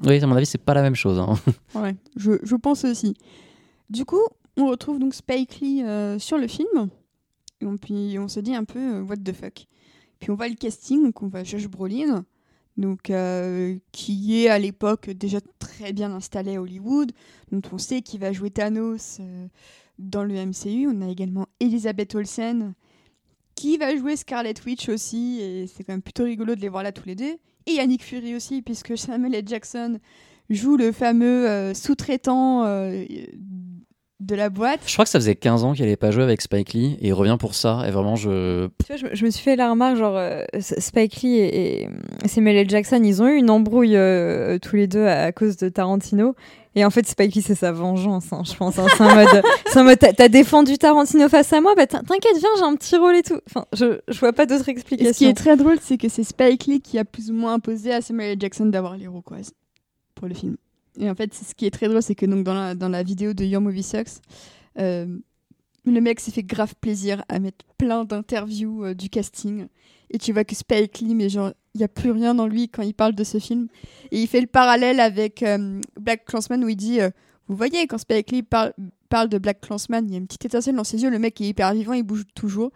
Oui, à mon avis, c'est pas la même chose. hein. Ouais, je, je pense aussi. Du coup, on retrouve donc Spike Lee sur le film. Et on, puis on se dit un peu what the fuck. Puis on voit le casting, donc on voit Josh Brolin, donc, euh, qui est à l'époque déjà très bien installé à Hollywood, dont on sait qu'il va jouer Thanos euh, dans le MCU. On a également Elizabeth Olsen, qui va jouer Scarlet Witch aussi, et c'est quand même plutôt rigolo de les voir là tous les deux. Et Yannick Fury aussi, puisque Samuel L. Jackson joue le fameux euh, sous-traitant de la boîte. Je crois que ça faisait 15 ans qu'il n'avait pas joué avec Spike Lee et il revient pour ça. Et vraiment, je. Tu vois, je, me- je me suis fait la remarque, genre euh, Spike Lee et, et Samuel L. Jackson, ils ont eu une embrouille euh, tous les deux à, à cause de Tarantino. Et en fait, Spike Lee, c'est sa vengeance, hein, je pense. hein. C'est en mode, t'as, défendu Tarantino face à moi, bah t'in- t'inquiète, viens, j'ai un petit rôle et tout. Enfin, je, je vois pas d'autre Et ce qui est très drôle, c'est que c'est Spike Lee qui a plus ou moins imposé à Samuel L. Jackson d'avoir l'Iroquoise pour le film. Et en fait, ce qui est très drôle, c'est que donc dans la, dans la vidéo de Your Movie Sucks, euh, le mec s'est fait grave plaisir à mettre plein d'interviews euh, du casting. Et tu vois que Spike Lee, mais genre, il n'y a plus rien dans lui quand il parle de ce film. Et il fait le parallèle avec euh, Black Clansman où il dit Vous voyez, quand Spike Lee parle, parle de Black Clansman, il y a une petite étincelle dans ses yeux, le mec est hyper vivant, il bouge toujours.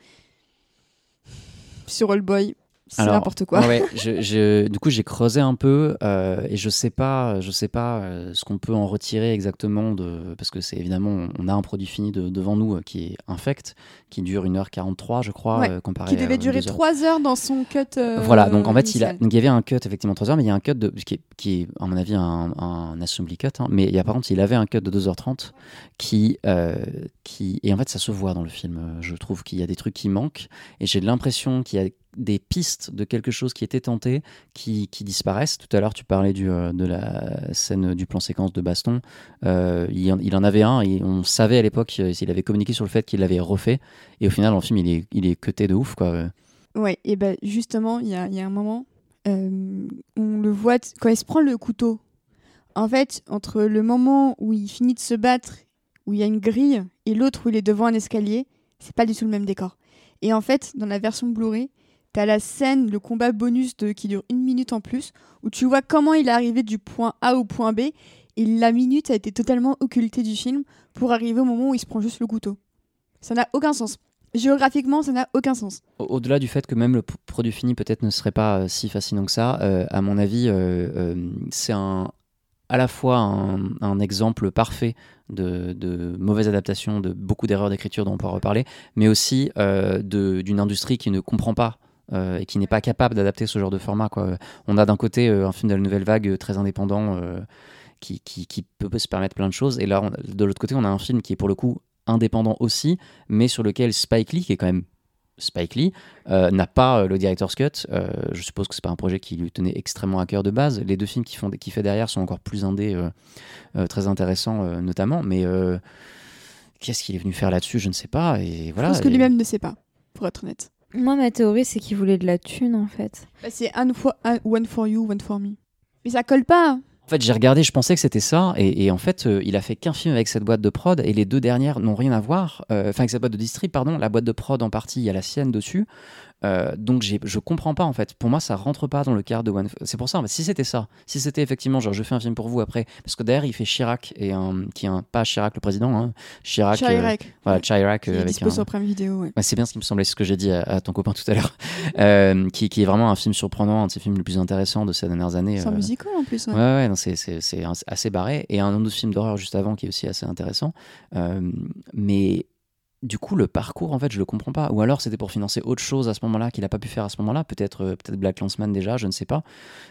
Sur All Boy, c'est n'importe quoi. Ouais, je- je- du coup, j'ai creusé un peu euh, et je sais pas, je sais pas euh, ce qu'on peut en retirer exactement de, parce que c'est évidemment, on a un produit fini de- devant nous euh, qui est infect, qui dure 1h43, je crois, Ouais, comparé Qui devait durer deux heures. 3 heures dans son cut. Voilà, donc en fait, il, a, donc, il y avait un cut, effectivement, 3 heures, mais il y a un cut de, qui, est, qui est, à mon avis, un, un assembly cut. hein, mais il y a, par contre, il avait un cut de 2h30 qui, qui. Et en fait, ça se voit dans le film. Je trouve qu'il y a des trucs qui manquent. Et j'ai l'impression qu'il y a des pistes de quelque chose qui était tenté qui, qui disparaissent. Tout à l'heure, tu parlais du, euh, de la scène du plan séquence de baston. Euh, il, en, il en avait un et on savait à l'époque euh, s'il avait communiqué sur le fait qu'il l'avait refait. Et au final, dans le film, il est, il est cuté de ouf, quoi. Ouais, et ben justement, il y a, il y a un moment, on le voit quand il se prend le couteau. En fait, entre le moment où il finit de se battre, où il y a une grille, et l'autre où il est devant un escalier, c'est pas du tout le même décor. Et en fait, dans la version Blu-ray, t'as la scène, le combat bonus qui dure une minute en plus, où tu vois comment il est arrivé du point A au point B, et la minute a été totalement occultée du film pour arriver au moment où il se prend juste le couteau. Ça n'a aucun sens. Géographiquement, ça n'a aucun sens. Au- Au-delà du fait que même le produit fini peut-être ne serait pas euh, si fascinant que ça, euh, à mon avis, euh, c'est à la fois un, exemple parfait de, mauvaise adaptation, de beaucoup d'erreurs d'écriture dont on pourra reparler, mais aussi d'une industrie qui ne comprend pas euh, et qui n'est pas capable d'adapter ce genre de format. Quoi. On a d'un côté euh, un film de la nouvelle vague euh, très indépendant qui, qui- qui peut, peut se permettre plein de choses, et là, on- de l'autre côté, on a un film qui est pour le coup indépendant aussi, mais sur lequel Spike Lee, qui est quand même Spike Lee, euh, n'a pas euh, le director's cut. Euh, je suppose que c'est pas un projet qui lui tenait extrêmement à cœur de base. Les deux films qu'il font- qu'il fait derrière sont encore plus indés, très intéressants notamment. Mais qu'est-ce qu'il est venu faire là-dessus? Je ne sais pas. Et voilà. Je pense que lui-même ne sait pas, pour être honnête. Moi, ma théorie, c'est qu'il voulait de la thune, en fait. Bah, c'est un for- un- one for you, one for me. Mais ça colle pas. En fait, j'ai regardé, je pensais que c'était ça, et, et en fait, euh, il a fait qu'un film avec cette boîte de prod, et les deux dernières n'ont rien à voir. Euh, Enfin, avec cette boîte de distrib, pardon, la boîte de prod en partie, il y a la sienne dessus. Euh, donc, je comprends pas en fait. Pour moi, ça rentre pas dans le cadre de One. C'est pour ça. en fait, si c'était ça, si c'était effectivement genre je fais un film pour vous après, parce que derrière il fait Chirac et un qui est un pas Chirac le président, hein, Chirac. euh, Chirac. voilà, Chirac euh, avec un. sur Prime Video, ouais. C'est bien ce qui me semblait, ce que j'ai dit à, à ton copain tout à l'heure, Euh, qui, qui est vraiment un film surprenant, un de ses films les plus intéressants de ces dernières années. C'est un musical en plus. Ouais, Ouais. ouais, c'est, assez barré. Et un autre film d'horreur juste avant qui est aussi assez intéressant. Mais du coup, le parcours, en fait, je le comprends pas. Ou alors, c'était pour financer autre chose à ce moment-là qu'il n'a pas pu faire à ce moment-là. Peut-être, euh, peut-être Black Landsman déjà, je ne sais pas.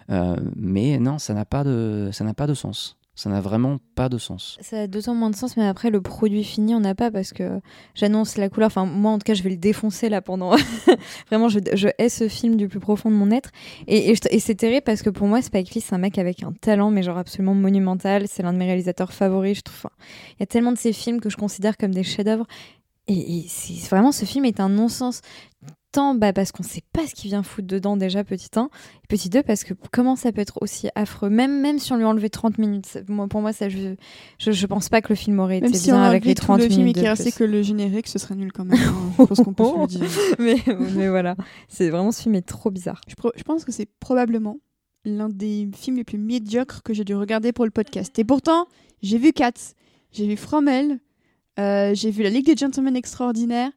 Euh, mais non, ça n'a pas de, ça pas de sens. Ça n'a vraiment pas de sens. Ça a d'autant moins de sens, mais après, le produit fini, on n'a pas parce que j'annonce la couleur. Enfin, moi, en tout cas, je vais le défoncer là pendant. Vraiment, je, je, hais ce film du plus profond de mon être. Et, et, c'est terrible parce que pour moi, Spike Lee, c'est un mec avec un talent, mais genre absolument monumental. C'est l'un de mes réalisateurs favoris, je trouve. Il y a tellement de ces films que je considère comme des chefs-d'œuvre. Et, et c'est vraiment, ce film est un non-sens. Tant bah, parce qu'on sait pas ce qu'il vient foutre dedans déjà, petit 1. Et petit 2, parce que comment ça peut être aussi affreux, même, même si on lui enlevait 30 minutes. Moi, pour moi, ça, je, je, je pense pas que le film aurait Même été si bien on avec les tout 30 le film et minutes. de restait plus. que le générique, ce serait nul quand même. hein. Je pense qu'on peut se le dire. mais, mais voilà, c'est vraiment ce film est trop bizarre. Je pense que c'est probablement l'un des films les plus médiocres que j'ai dû regarder pour le podcast. Et pourtant, j'ai vu Cats, j'ai vu Fromel, euh, j'ai vu La Ligue des Gentlemen Extraordinaires.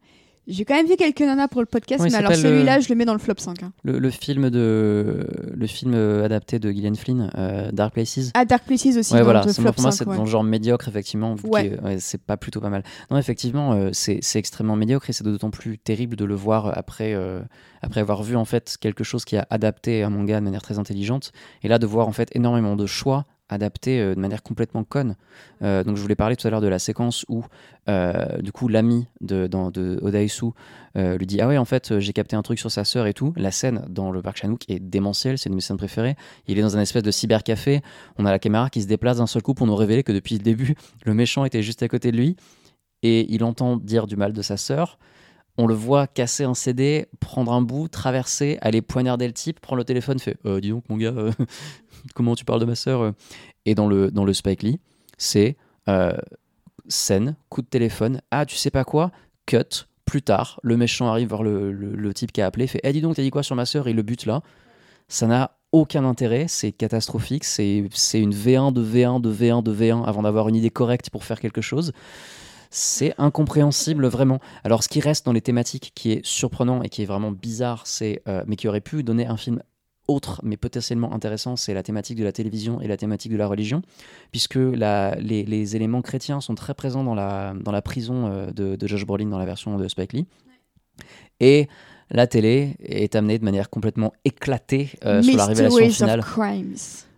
J'ai quand même vu quelques nanas pour le podcast, mais alors celui-là, je le mets dans le flop 5. hein. Le, le film de, le film euh, adapté de Gillian Flynn, euh, Dark Places. Ah, Dark Places aussi, Ouais, dans voilà, le flop pour moi, 5. c'est ouais. dans le genre médiocre, effectivement. Ouais. c'est pas plutôt pas mal. Non, effectivement, euh, c'est c'est extrêmement médiocre et c'est d'autant plus terrible de le voir après, euh, après avoir vu en fait quelque chose qui a adapté un manga de manière très intelligente. Et là, de voir en fait énormément de choix adaptés euh, de manière complètement conne. Euh, donc, je voulais parler tout à l'heure de la séquence où, euh, du coup, l'ami de, de Odaisu lui dit Ah ouais, en fait, j'ai capté un truc sur sa sœur et tout. La scène dans le parc Chanook est démentielle, c'est une de mes scènes préférées. Il est dans un espèce de cybercafé. On a la caméra qui se déplace d'un seul coup pour nous révéler que depuis le début, le méchant était juste à côté de lui. Et il entend dire du mal de sa sœur. On le voit casser un CD, prendre un bout, traverser, aller poignarder le type, prendre le téléphone, fait Euh, Dis donc, mon gars, euh, comment tu parles de ma sœur euh Et dans le, dans le Spike Lee, c'est scène, coup de téléphone, ah, tu sais pas quoi, cut, plus tard, le méchant arrive voir le, le- type qui a appelé, fait Eh, dis donc, t'as dit quoi sur ma sœur il le bute là. Ça n'a aucun intérêt, c'est catastrophique, c'est une V1 de V1 de V1 de V1 avant d'avoir une idée correcte pour faire quelque chose. C'est incompréhensible vraiment. Alors ce qui reste dans les thématiques qui est surprenant et qui est vraiment bizarre, c'est euh, mais qui aurait pu donner un film autre mais potentiellement intéressant, c'est la thématique de la télévision et la thématique de la religion, puisque la- les, les éléments chrétiens sont très présents dans la, dans la prison euh, de, de Josh Brolin dans la version de Spike Lee. Et la télé est amenée de manière complètement éclatée euh, sur la révélation finale. of Crimes.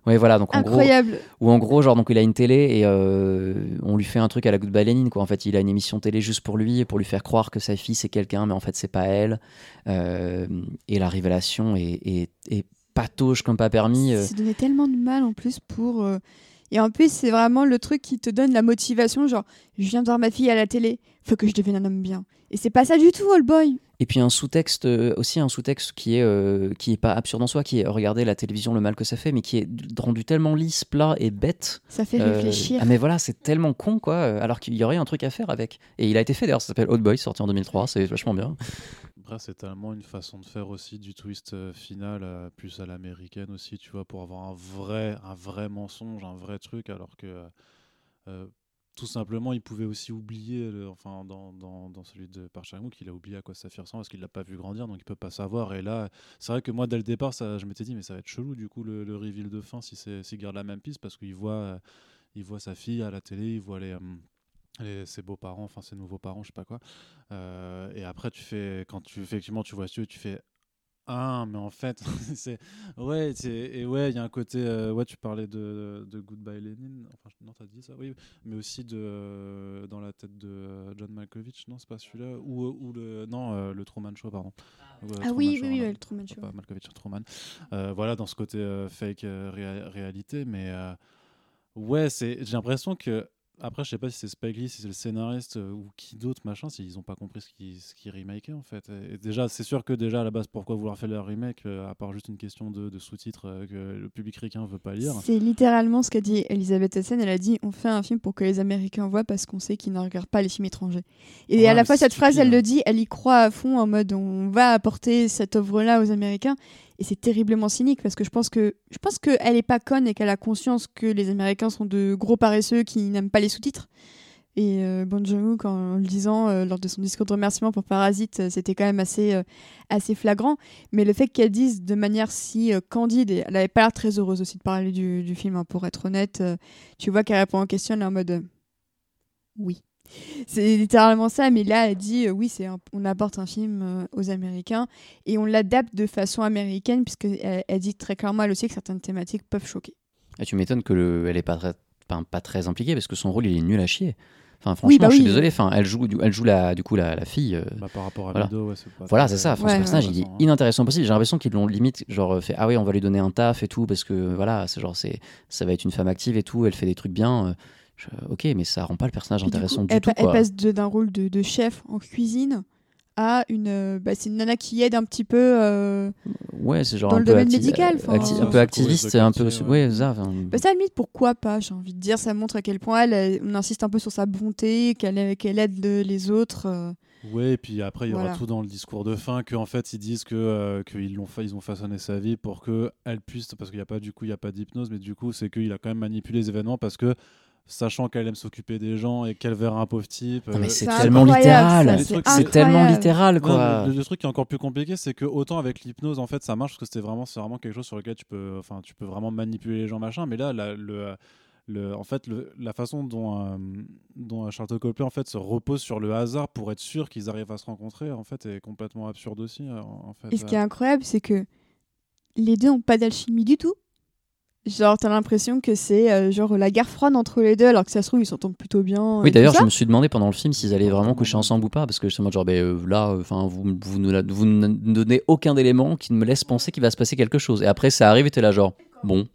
Oui, voilà, donc en gros, Incroyable. ou en gros, genre, donc il a une télé et euh, on lui fait un truc à la Goodbye Lénine, quoi. En fait, il a une émission télé juste pour lui, pour lui faire croire que sa fille c'est quelqu'un, mais en fait, c'est pas elle. Euh, et la révélation est, est, est patauge comme pas permis. euh. C'est donné tellement de mal en plus pour. euh, Et en plus, c'est vraiment le truc qui te donne la motivation. Genre, je viens de voir ma fille à la télé, faut que je devienne un homme bien. Et c'est pas ça du tout, All Boy. Et puis un sous-texte, euh, aussi un sous-texte qui est, euh, qui est pas absurde en soi, qui est regarder la télévision, le mal que ça fait, mais qui est rendu tellement lisse, plat et bête. Ça fait Euh, réfléchir. ah mais voilà, c'est tellement con quoi, alors qu'il y aurait un truc à faire avec. Et il a été fait d'ailleurs, ça s'appelle Old Boy, sorti en 2003, c'est vachement bien. Après, c'est tellement une façon de faire aussi du twist final, euh, plus à l'américaine aussi, tu vois, pour avoir un vrai, un vrai mensonge, un vrai truc, alors que euh, euh, tout simplement, il pouvait aussi oublier, enfin, dans, celui de Park Chan-wook, il a oublié à quoi sa fille ressemble parce qu'il l'a pas vu grandir, donc il peut pas savoir. Et là, c'est vrai que moi, dès le départ, ça, je m'étais dit, mais ça va être chelou, du coup, le, le reveal de fin, si c'est s'il garde la même piste, parce qu'il voit, euh, il voit sa fille à la télé, il voit les. euh, les- ses beaux-parents, enfin ses nouveaux parents, je sais pas quoi. Euh, et après, tu fais, quand tu effectivement tu vois ce tu fais ah, mais en fait, c'est ouais, c'est et ouais, il y a un côté, euh, ouais, tu parlais de, de Goodbye Lenin, enfin non, t'as dit ça, oui, mais aussi de euh, dans la tête de euh, John Malkovich, non, c'est pas celui-là, ou ou le non, euh, le Truman Show, pardon. Ouais, Ah Truman oui, Show, oui, oui, le Truman Show. Pas Malkovich, Truman. Euh, voilà, dans ce côté euh, fake euh, réa- réalité, mais euh, ouais, c'est, j'ai l'impression que après, je sais pas si c'est Spike Lee, si c'est le scénariste euh, ou qui d'autre, machin, s'ils ont pas compris ce qu'ils ce remakeaient en fait. Et, et déjà, c'est sûr que déjà à la base, pourquoi vouloir faire leur remake, euh, à part juste une question de, de sous-titres euh, que le public ricain veut pas lire. C'est littéralement ce qu'a dit Elisabeth Essen. Elle a dit on fait un film pour que les Américains voient parce qu'on sait qu'ils ne regardent pas les films étrangers. Et Ouais, à la fois, cette phrase, elle hein. le dit, elle y croit à fond en mode on va apporter cette œuvre-là aux Américains. Et c'est terriblement cynique parce que je pense que je pense qu'elle est pas conne et qu'elle a conscience que les Américains sont de gros paresseux qui n'aiment pas les sous-titres. Et euh, Bong Joon-ho, en le disant euh, lors de son discours de remerciement pour Parasite, euh, c'était quand même assez, euh, assez flagrant. Mais le fait qu'elle dise de manière si candide, et elle avait pas l'air très heureuse aussi de parler du, film, hein, pour être honnête. tu vois qu'elle répond en question, est en mode Oui. C'est littéralement ça, mais là, elle dit euh, oui, c'est on apporte un film euh, aux Américains et on l'adapte de façon américaine, puisque elle, elle dit très clairement elle aussi que certaines thématiques peuvent choquer. Et tu m'étonnes que le, elle est pas très, pas, pas très impliquée parce que son rôle il est nul à chier. Enfin, franchement, Oui, bah je suis oui. désolé. Enfin, elle joue, elle joue la, du coup la, la fille. euh, Bah, par rapport à Voilà. Mido, ouais, c'est pas Voilà, c'est ça. Enfin, Ouais, ce ouais. personnage, il est hein. inintéressant possible. J'ai l'impression qu'ils l'ont limite genre fait ah oui, on va lui donner un taf et tout parce que voilà, c'est genre c'est ça va être une femme active et tout. Elle fait des trucs bien. euh, je- ok, mais ça rend pas le personnage Et du coup, intéressant du elle, tout. elle passe d'un rôle de, de chef en cuisine à une. euh, bah, c'est une nana qui aide un petit peu. euh, Ouais, c'est genre dans un le peu domaine médical, euh, un peu activiste, c'est un peu ouais, ouais. ça. Bah, ça, à la limite, pourquoi pas J'ai envie de dire, ça montre à quel point elle, elle- on insiste un peu sur sa bonté, qu'elle aide le- les autres. euh. Ouais, et puis après, il y aura Voilà. tout dans le discours de fin qu'en fait, ils disent que euh, qu'ils l'ont ils ont façonné sa vie pour que elle puisse, parce qu'il n'y a pas du coup, il y a pas d'hypnose, mais du coup, c'est qu'il a quand même manipulé les événements parce que sachant qu'elle aime s'occuper des gens et qu'elle verra un pauvre type. Non, mais euh, c'est C'est tellement littéral. c'est C'est tellement littéral Non, quoi. le, le truc qui est encore plus compliqué, c'est que autant avec l'hypnose, en fait, ça marche parce que c'était vraiment, c'est vraiment quelque chose sur lequel tu peux, enfin, tu peux vraiment manipuler les gens, machin. Mais là, la, le, le, en fait, le- la façon dont, euh, dont Charlotte Copley en fait se repose sur le hasard pour être sûr qu'ils arrivent à se rencontrer, en fait, est complètement absurde aussi. euh, En fait, Et ce qui est incroyable, c'est que les deux n'ont pas d'alchimie du tout. Genre, t'as l'impression que c'est euh, genre la guerre froide entre les deux, alors que ça se trouve, ils s'entendent plutôt bien. Oui, et tout d'ailleurs, je me suis demandé pendant le film s'ils allaient vraiment coucher ensemble ou pas, parce que justement, genre, ben, euh, là, enfin, vous, vous, ne vous ne donnez aucun élément qui ne me laisse penser qu'il va se passer quelque chose. Et après, ça arrive et t'es là, genre, bon,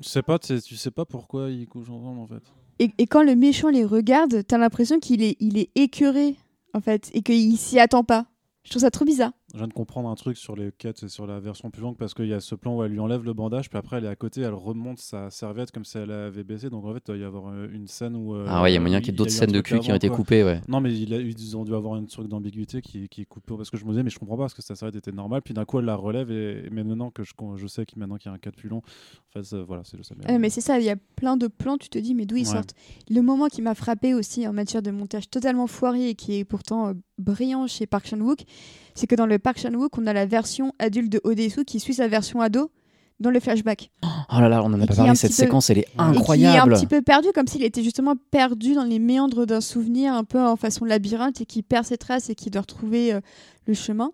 Je sais pas, tu sais- tu sais pas pourquoi ils couchent ensemble, en fait. Et, et quand le méchant les regarde, t'as l'impression qu'il est, il est écœuré, en fait, et qu'il s'y attend pas. Je trouve ça trop bizarre. Je viens de comprendre un truc sur les quêtes et sur la version plus longue parce qu'il y a ce plan où elle lui enlève le bandage, puis après elle est à côté, elle remonte sa serviette comme si elle avait baissé. Donc en fait, il doit y avoir euh, une scène où. euh, ah ouais, il y a moyen qu'il y ait d'autres scènes de cul qui ont été quoi. coupées, ouais. Non, mais il a, ils ont dû avoir un truc d'ambiguïté qui, qui est coupé. Parce que je me disais, mais je comprends pas parce que sa serviette était normale. Puis d'un coup, elle la relève. Et, mais maintenant que je, je sais qu'il maintenant qu'il y a un cadre plus long, en fait, ça- voilà, c'est le ça. Euh, mais c'est ça, il y a plein de plans, tu te dis, mais d'où ils Ouais. sortent? Le moment qui m'a frappé aussi en matière de montage totalement foiré et qui est pourtant euh, brillant chez Park Chan-wook, c'est que dans le Park Chan-wook, on a la version adulte de Odesu qui suit sa version ado dans le flashback. Oh là là, on en a pas parlé, cette peu- séquence, elle est un Et qui est un incroyable. petit peu perdu, comme s'il était justement perdu dans les méandres d'un souvenir, un peu en façon labyrinthe, et qui perd ses traces et qui doit retrouver euh, le chemin.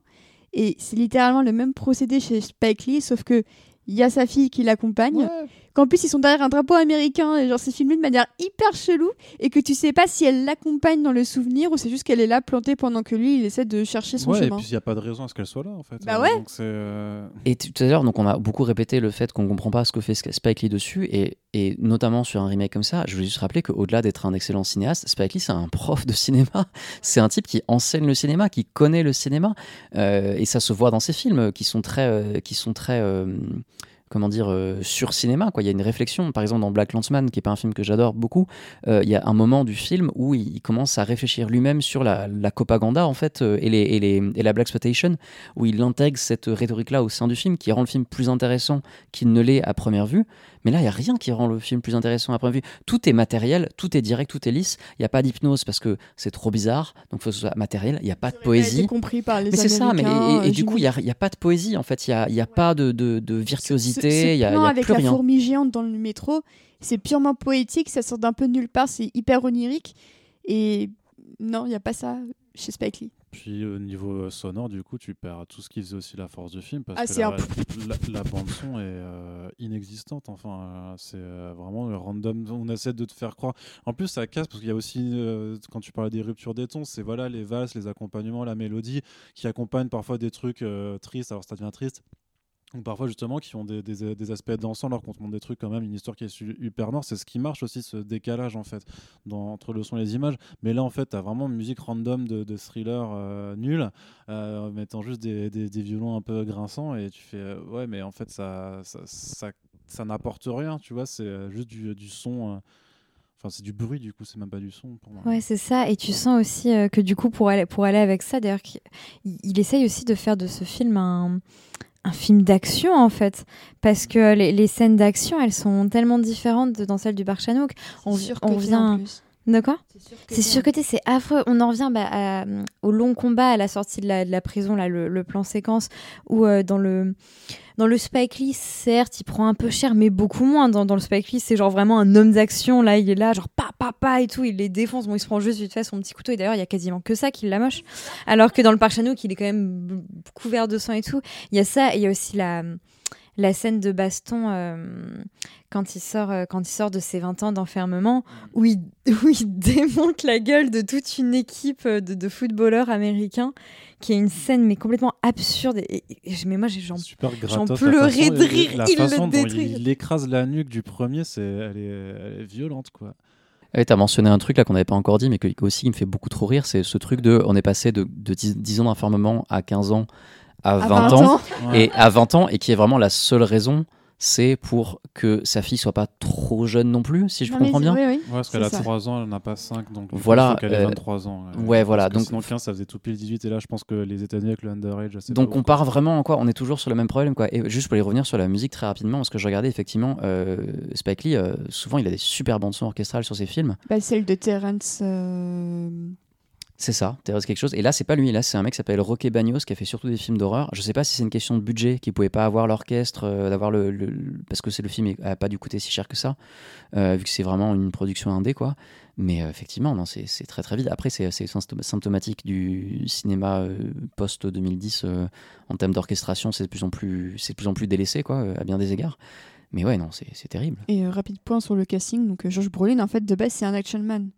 Et c'est littéralement le même procédé chez Spike Lee, sauf que il y a sa fille qui l'accompagne, qu'en plus ils sont derrière un drapeau américain, et genre c'est filmé de manière hyper chelou, et que tu sais pas si elle l'accompagne dans le souvenir ou c'est juste qu'elle est là plantée pendant que lui il essaie de chercher son Ouais, et puis il n'y a pas de raison à ce qu'elle soit là, en fait. Bah Euh, ouais. donc euh, Et tout à l'heure, donc on a beaucoup répété le fait qu'on comprend pas ce que fait Spike Lee dessus, et, et notamment sur un remake comme ça, je voulais juste rappeler qu'au-delà d'être un excellent cinéaste, Spike Lee c'est un prof de cinéma, c'est un type qui enseigne le cinéma, qui connaît le cinéma, euh, et ça se voit dans ses films qui sont très, euh, qui sont très, euh, comment dire, euh, sur cinéma. Quoi. Il y a une réflexion, par exemple dans Black Landsman, qui est pas un film que j'adore beaucoup, euh, il y a un moment du film où il, commence à réfléchir lui-même sur la, la propaganda en fait euh, et, et la black exploitation, où il intègre cette rhétorique-là au sein du film, qui rend le film plus intéressant qu'il ne l'est à première vue. Mais là, il n'y a rien qui rend le film plus intéressant à première vue. Tout est matériel, tout est direct, tout est lisse. Il n'y a pas d'hypnose parce que c'est trop bizarre, donc il faut que ce soit matériel. Il n'y a pas de poésie. compris par les Mais c'est ça, mais et, et euh, du coup, il n'y a, y a pas de poésie en fait, il n'y a, y a pas de, de, de Ce- virtuosité, il a, y a avec plus la rien. fourmi géante dans le métro, c'est purement poétique, ça sort d'un peu de nulle part, c'est hyper onirique. Et non, il n'y a pas ça chez Spike Lee. Puis au niveau euh, sonore, du coup, tu perds tout ce qui faisait aussi la force du film parce Ah, que la, la, bande son est euh, inexistante. Enfin, euh, c'est euh, vraiment le random. On essaie de te faire croire. En plus, ça casse parce qu'il y a aussi quand tu parlais des ruptures des tons, c'est voilà les valses, les accompagnements, la mélodie qui accompagnent parfois des trucs tristes. Alors ça devient triste. Ou parfois justement qui ont des, des, aspects dansants alors qu'on te montre des trucs quand même, une histoire qui est hyper noire, c'est ce qui marche aussi, ce décalage en fait entre le son et les images. Mais là en fait, tu as vraiment une musique random de, thriller euh, nul, euh, mettant juste des, des, violons un peu grinçants et tu fais euh, ouais mais en fait ça, ça, ça, n'apporte rien, tu vois, c'est euh, juste du, du son. Enfin, c'est du bruit, du coup, c'est même pas du son pour moi. Ouais, c'est ça. Et tu sens aussi que du coup, pour aller, pour aller avec ça, d'ailleurs, il, il essaye aussi de faire de ce film un, un film d'action, en fait. Parce que les, les scènes d'action, elles sont tellement différentes de- dans celles du Park Chan-wook. On, en vient... plus. De quoi C'est C'est surcoté, c'est affreux. On en revient bah, à- au long combat à la sortie de la, de la prison, là, le, le plan séquence, où euh, dans, le, dans le Spike Lee, certes, il prend un peu cher, mais beaucoup moins. Dans, dans le Spike Lee, c'est genre vraiment un homme d'action. Là, il est là, genre pa, pa, pa et tout. Il les défonce. Bon, il se prend juste vite fait son petit couteau. Et d'ailleurs, il y a quasiment que ça qui l'amoche. Alors que dans le Parc Chanouk, il est quand même couvert de sang et tout. Il y a ça. Et il y a aussi la la scène de baston euh, quand, il sort, euh, quand il sort de ses 20 ans d'enfermement, où il, où il démonte la gueule de toute une équipe euh, de, de footballeurs américains, qui est une scène mais complètement absurde. Et, mais moi, j'en pleurais de rire. La il façon le dont il, écrase la nuque du premier, c'est, elle, est, elle est violente, quoi. tu as mentionné un truc là qu'on n'avait pas encore dit, mais qui aussi me fait beaucoup trop rire, c'est ce truc de on est passé de, de 10, 10 ans d'enfermement à 15 ans à 20, ans, et à 20 ans et qui est vraiment la seule raison c'est pour que sa fille soit pas trop jeune non plus, si je comprends bien. Oui, oui. Ouais, parce qu'elle a 3 ans, elle n'en a pas 5, donc voilà, elle ait 23 ans. Ouais, voilà. Donc, sinon, 15, ça faisait tout pile 18, et là, je pense que les États-Unis avec le underage. Donc, on part vraiment, quoi, on est toujours sur le même problème, quoi. Et juste pour aller revenir sur la musique très rapidement, parce que je regardais effectivement, euh, Spike Lee, euh, souvent, il a des super bandes son orchestrales sur ses films. Bah, celle de Terrence. C'est ça, Thérèse quelque chose. Et là, c'est pas lui. Là, c'est un mec qui s'appelle Roque Bagnos qui a fait surtout des films d'horreur. Je sais pas si c'est une question de budget, qu'il pouvait pas avoir l'orchestre, euh, d'avoir le, parce que c'est le film a pas dû coûter si cher que ça, euh, vu que c'est vraiment une production indé, quoi. Mais euh, effectivement, non, c'est très très vite. Après, c'est symptomatique du cinéma post 2010 en termes d'orchestration. C'est de plus en plus, c'est plus en plus délaissé, quoi, à bien des égards. Mais ouais, non, c'est terrible. Et rapide point sur le casting. Donc, George Brolin, en fait, de base, c'est un action man.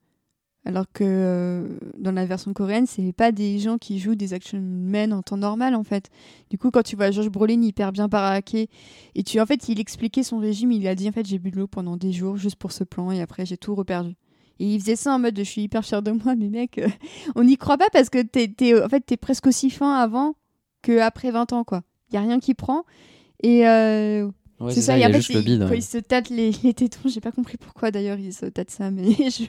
Alors que euh, dans la version coréenne, c'est pas des gens qui jouent des action men en temps normal en fait. Du coup, quand tu vois George Brolin hyper bien baraqué et tu en fait, il expliquait son régime, il a dit en fait j'ai bu de l'eau pendant des jours juste pour ce plan et après j'ai tout reperdu. Et il faisait ça en mode je suis hyper fier de moi, mais mec, euh, on n'y croit pas parce que t'es, en fait, presque aussi fin avant que après 20 ans quoi. Il y a rien qui prend et euh, c'est ça, il y a juste le bide. il se tâte les, les tétons, j'ai pas compris pourquoi d'ailleurs il se tâte ça, mais je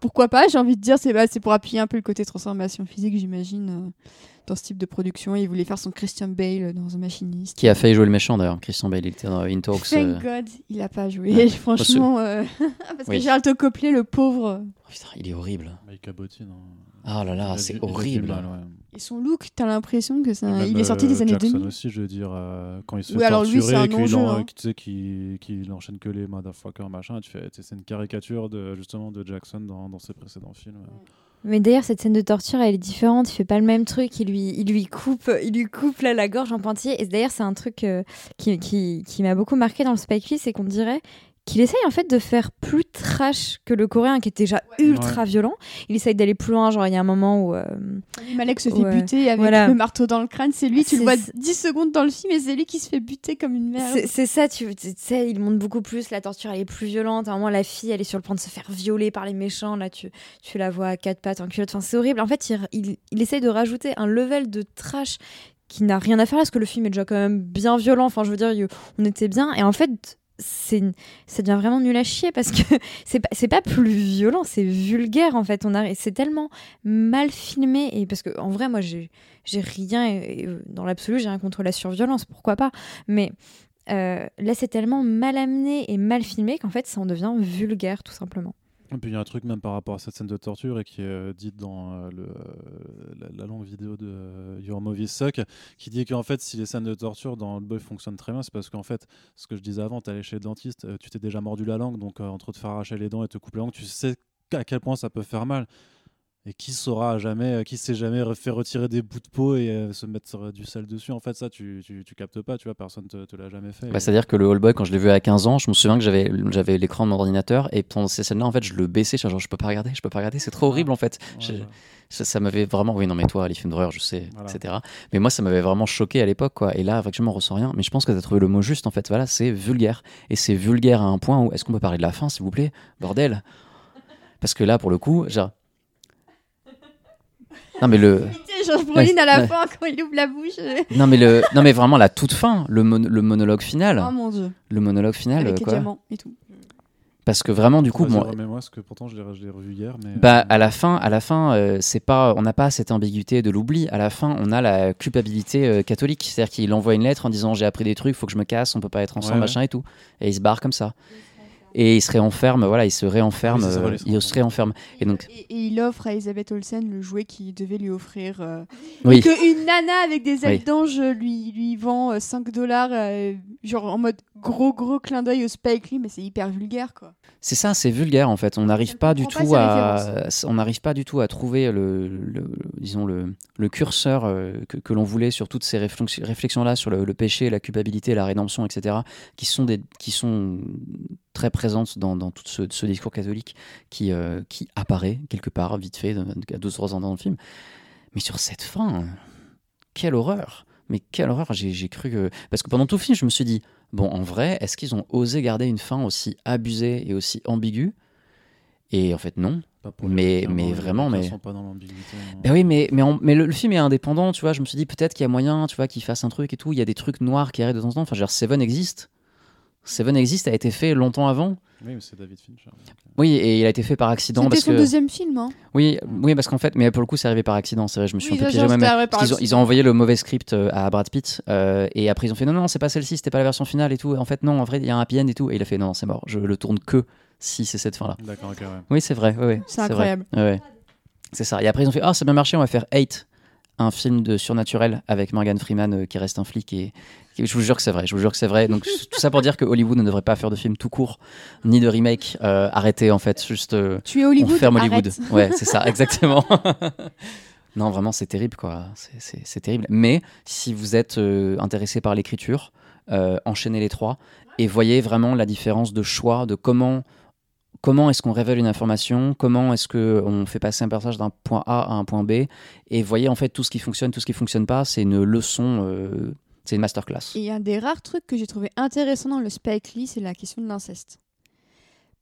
pourquoi pas J'ai envie de dire, c'est bah, pour appuyer un peu le côté transformation physique, j'imagine, euh, dans ce type de production. il voulait faire son Christian Bale dans The Machinist. Qui a failli jouer le méchant d'ailleurs, Christian Bale, il était dans In Talks. Thank euh. God, il a pas joué, franchement. Euh, parce que Gérald Copley, le pauvre. Oh, putain, il est horrible. Il cabotine. Hein. Ah là là, c'est horrible. Et son look, t'as l'impression que c'est il est sorti des années Jackson 2000. aussi, je veux dire, euh, quand il se fait oui, alors lui, c'est un enjeu, hein. tu sais qu'il enchaîne que les motherfuckers machin, tu fais, c'est une caricature de justement de Jackson dans, dans ses précédents films. Mais d'ailleurs, cette scène de torture, elle est différente. Il fait pas le même truc. Il lui, il lui coupe, il lui coupe là, la gorge en pointillé. Et d'ailleurs, c'est un truc euh, qui, qui, qui m'a beaucoup marqué dans le Spike Lee, c'est qu'on dirait qu'il essaye en fait de faire plus trash que le coréen qui était déjà ultra violent. Il essaye d'aller plus loin, genre il y a un moment où... Euh... Malek se fait buter avec le marteau dans le crâne, c'est lui, tu le vois 10 secondes dans le film et c'est lui qui se fait buter comme une merde. C'est ça, tu sais, il montre beaucoup plus, la torture elle est plus violente, à un moment la fille elle est sur le point de se faire violer par les méchants, là tu, tu la vois à quatre pattes en culotte, enfin c'est horrible. En fait il, il, il essaye de rajouter un level de trash qui n'a rien à faire là, parce que le film est déjà quand même bien violent, enfin je veux dire, on était bien, et en fait c'est ça devient vraiment nul à chier parce que c'est pas pas plus violent c'est vulgaire en fait. On c'est tellement mal filmé et parce que en vrai moi j'ai j'ai rien dans l'absolu j'ai rien contre la surviolence pourquoi pas. Mais euh, là c'est tellement mal amené et mal filmé qu'en fait ça en devient vulgaire tout simplement et puis il y a un truc même par rapport à cette scène de torture et qui est euh, dite dans euh, euh, la, longue vidéo de Your Movie Suck, qui dit qu'en fait si les scènes de torture dans le boy fonctionnent très bien, c'est parce qu'en fait, ce que je disais avant, tu allais chez le dentiste, tu t'es déjà mordu la langue, donc entre te faire arracher les dents et te couper la langue, tu sais à quel point ça peut faire mal. Et qui saura jamais, euh, qui s'est jamais fait retirer des bouts de peau et euh, se mettre du sel dessus En fait, ça, tu, tu, tu captes pas, tu vois, personne te, te l'a jamais fait. Bah, C'est-à-dire que le Hallboy, quand je l'ai vu à 15 ans, je me souviens que j'avais, j'avais l'écran de mon ordinateur et pendant ces scènes-là, en fait, je le baissais, genre, je peux pas regarder, je peux pas regarder, c'est trop horrible en fait. Ça, m'avait vraiment, oui, non, mais toi, les films d'horreur, je sais, etc. Mais moi, ça m'avait vraiment choqué à l'époque, quoi. Et là, effectivement, on ressent rien. Mais je pense que tu as trouvé le mot juste, en fait. Voilà, c'est vulgaire. Et c'est vulgaire à un point où, est-ce qu'on peut parler de la fin, s'il vous plaît? Bordel Parce que là, pour le coup, genre, non mais le. Georges Brolin à la fin quand il ouvre la bouche. Non mais le, non mais vraiment la toute fin, le, le monologue final. Oh mon dieu. Le monologue final. Avec quoi. les diamants et tout. Parce que vraiment du coup, bon, moi, parce que pourtant je l'ai revu hier, mais. Bah euh, à la fin, à la fin, euh, c'est pas, on n'a pas cette ambiguïté de l'oubli. À la fin, on a la culpabilité euh, catholique, c'est-à-dire qu'il envoie une lettre en disant j'ai appris des trucs, faut que je me casse, on peut pas être ensemble, machin et tout, et il se barre comme ça. Et il se réenferme, voilà, il se réenferme, oui, euh, il se réenferme. Et donc, Et, et il offre à Elisabeth Olsen le jouet qu'il devait lui offrir. euh, oui, Que une nana avec des ailes Oui. d'ange lui, lui vend euh, 5 dollars, euh, genre en mode gros gros clin d'œil au Spike Lee, mais c'est hyper vulgaire quoi. c'est ça, c'est vulgaire en fait. On n'arrive pas du pas tout à, on n'arrive pas du tout à trouver le, le- le- disons le, le curseur euh, que, que l'on voulait sur toutes ces réflexions là, sur le, le péché, la culpabilité, la rédemption, etc., qui sont des, qui sont très présentes dans, dans tout ce, ce discours catholique qui, euh, qui apparaît quelque part vite fait à deux trois ans dans le film. Mais sur cette fin, quelle horreur Mais quelle horreur J'ai cru que parce que pendant tout le film, je me suis dit bon, en vrai, est-ce qu'ils ont osé garder une fin aussi abusée et aussi ambiguë? Et en fait, non. Mais- mais vraiment, mais- sont pas dans l'ambiguïté. hein. Ben oui, mais, mais, on- mais le, le film est indépendant, tu vois. Je me suis dit peut-être qu'il y a moyen, tu vois, qu'il fasse un truc et tout. Il y a des trucs noirs qui arrivent de temps en temps. Enfin, dire, Seven existe. Seven existe, a été fait longtemps avant. Oui, mais c'est David Fincher. euh, Oui, et il a été fait par accident C'était son que. deuxième film. Hein. Oui, oui, parce qu'en fait, mais pour le coup, c'est arrivé par accident. C'est vrai, je me suis Oui, qu'ils ont, accident. ils ont envoyé le mauvais script euh, à Brad Pitt euh, et après ils ont fait non non c'est pas celle-ci c'était pas la version finale et tout en fait non en vrai il y a un happy end et tout et il a fait non c'est mort je le tourne que si c'est cette fin là D'accord, ok, ouais. oui c'est vrai ouais, ouais, C'est vrai. incroyable. Ouais, ouais. c'est ça et après ils ont fait ah ça a bien marché on va faire Eight un film de surnaturel avec Morgan Freeman euh, qui reste un flic et et je vous jure que c'est vrai je vous jure que c'est vrai donc tout ça pour dire que Hollywood ne devrait pas faire de films tout court ni de remake euh, arrêtez en fait juste euh, Tu es Hollywood. on ferme Hollywood. arrête. Ouais, c'est ça, exactement. non, vraiment, c'est terrible, quoi. C'est- terrible. Mais si vous êtes intéressé par l'écriture, enchaînez les trois et voyez vraiment la différence de choix, de comment. Comment est-ce qu'on révèle une information Comment est-ce qu'on fait passer un personnage d'un point A à un point B Et voyez en fait tout ce qui fonctionne, tout ce qui fonctionne pas. C'est une leçon, euh, c'est une masterclass. Et un des rares trucs que j'ai trouvé intéressant dans le Spike Lee, c'est la question de l'inceste.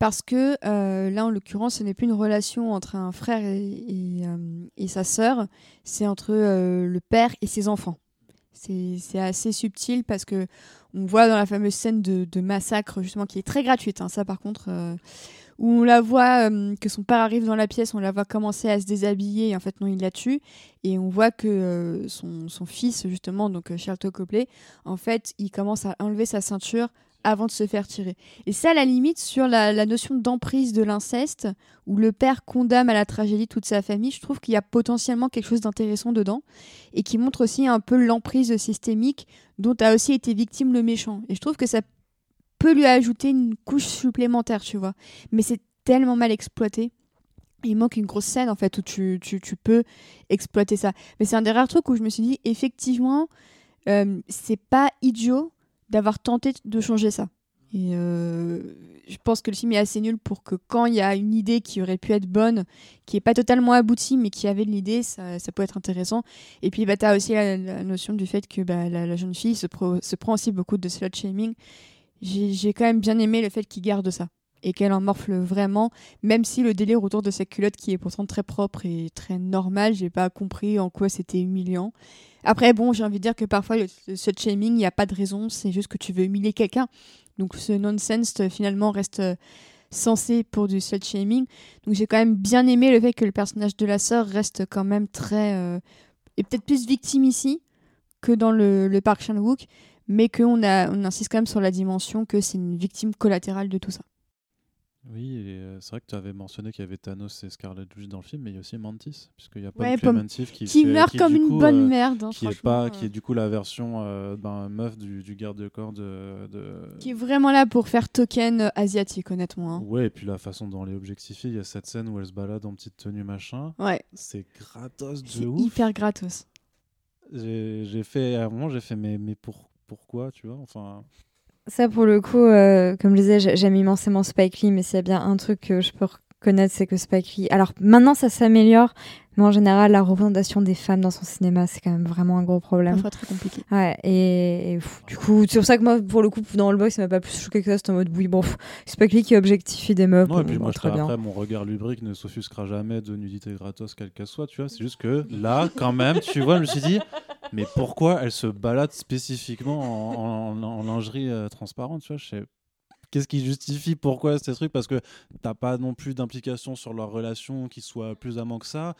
Parce que euh, là, en l'occurrence, ce n'est plus une relation entre un frère et, euh, sa sœur, c'est entre le père et ses enfants. C'est assez subtil parce que on voit dans la fameuse scène de, massacre, justement, qui est très gratuite, hein, ça par contre, où on la voit, euh, que son père arrive dans la pièce, on la voit commencer à se déshabiller, et en fait, non, il la tue. Et on voit que euh, son, fils, justement, donc euh, Charlton Copley, en fait, il commence à enlever sa ceinture avant de se faire tirer. Et ça, à la limite, sur la, la notion d'emprise de l'inceste, où le père condamne à la tragédie toute sa famille, je trouve qu'il y a potentiellement quelque chose d'intéressant dedans, et qui montre aussi un peu l'emprise systémique dont a aussi été victime le méchant. Et je trouve que ça peut lui ajouter une couche supplémentaire, tu vois. Mais c'est tellement mal exploité. Il manque une grosse scène, en fait, où tu, tu, tu peux exploiter ça. Mais c'est un des rares trucs où je me suis dit, effectivement, euh, c'est pas idiot d'avoir tenté de changer ça. Et euh, je pense que le film est assez nul pour que quand il y a une idée qui aurait pu être bonne, qui est pas totalement aboutie, mais qui avait l'idée, ça, ça peut être intéressant. Et puis bah, tu as aussi la, la notion du fait que bah, la, la jeune fille se, pro- se prend aussi beaucoup de slut shaming. J'ai quand même bien aimé le fait qu'il garde ça et qu'elle en morfle vraiment, même si le délire autour de sa culotte qui est pourtant très propre et très normal, j'ai pas compris en quoi c'était humiliant. Après, bon, j'ai envie de dire que parfois, le, le slut shaming, il n'y a pas de raison, c'est juste que tu veux humilier quelqu'un. Donc ce nonsense, euh, finalement, reste euh, censé pour du slut shaming. Donc j'ai quand même bien aimé le fait que le personnage de la sœur reste quand même très... euh, et peut-être plus victime ici que dans le, le parc Chan-wook, mais qu'on on insiste quand même sur la dimension que c'est une victime collatérale de tout ça. Oui, euh, c'est vrai que tu avais mentionné qu'il y avait Thanos et Scarlet Witch dans le film, mais il y a aussi Mantis, puisqu'il y a Paul Ouais, Clémentif qui, Qui fait- meurt qui, comme une coup, bonne euh, merde, hein, qui est pas, euh, qui est du coup la version euh, ben, meuf du, du garde de corps de, de... qui est vraiment là pour faire token euh, asiatique, honnêtement. hein. Ouais, et puis la façon dont elle est objectifiée, il y a cette scène où elle se balade en petite tenue machin, Ouais, c'est gratos de c'est ouf. hyper gratos. J'ai j'ai fait, à un moment, j'ai fait, mais, mais pour, pourquoi, tu vois Enfin, Ça, pour le coup, euh, comme je disais, j'ai- j'aime immensément Spike Lee, mais s'il y a bien un truc que je peux reconnaître, c'est que Spike Lee. Alors maintenant, ça s'améliore, mais en général, la représentation des femmes dans son cinéma, c'est quand même vraiment un gros problème. Parfois très compliqué. Ouais, et, et pff, du coup, c'est pour ça que moi, pour le coup, dans le box, ça m'a pas plus choqué que ça. C'était en mode, oui, bon, pff, Spike Lee qui objectifie des meufs, non, et puis bon, moi, très bien. après, mon regard lubrique ne s'offusquera jamais de nudité gratos, quelle qu'elle soit, tu vois. C'est juste que là, quand même, tu vois, je me suis dit, mais pourquoi elle se balade spécifiquement en, en- en lingerie euh, transparente, tu vois je sais- Qu'est-ce qui justifie pourquoi ces trucs? Parce que t'as pas non plus d'implication sur leur relation qui soit plus amant que ça.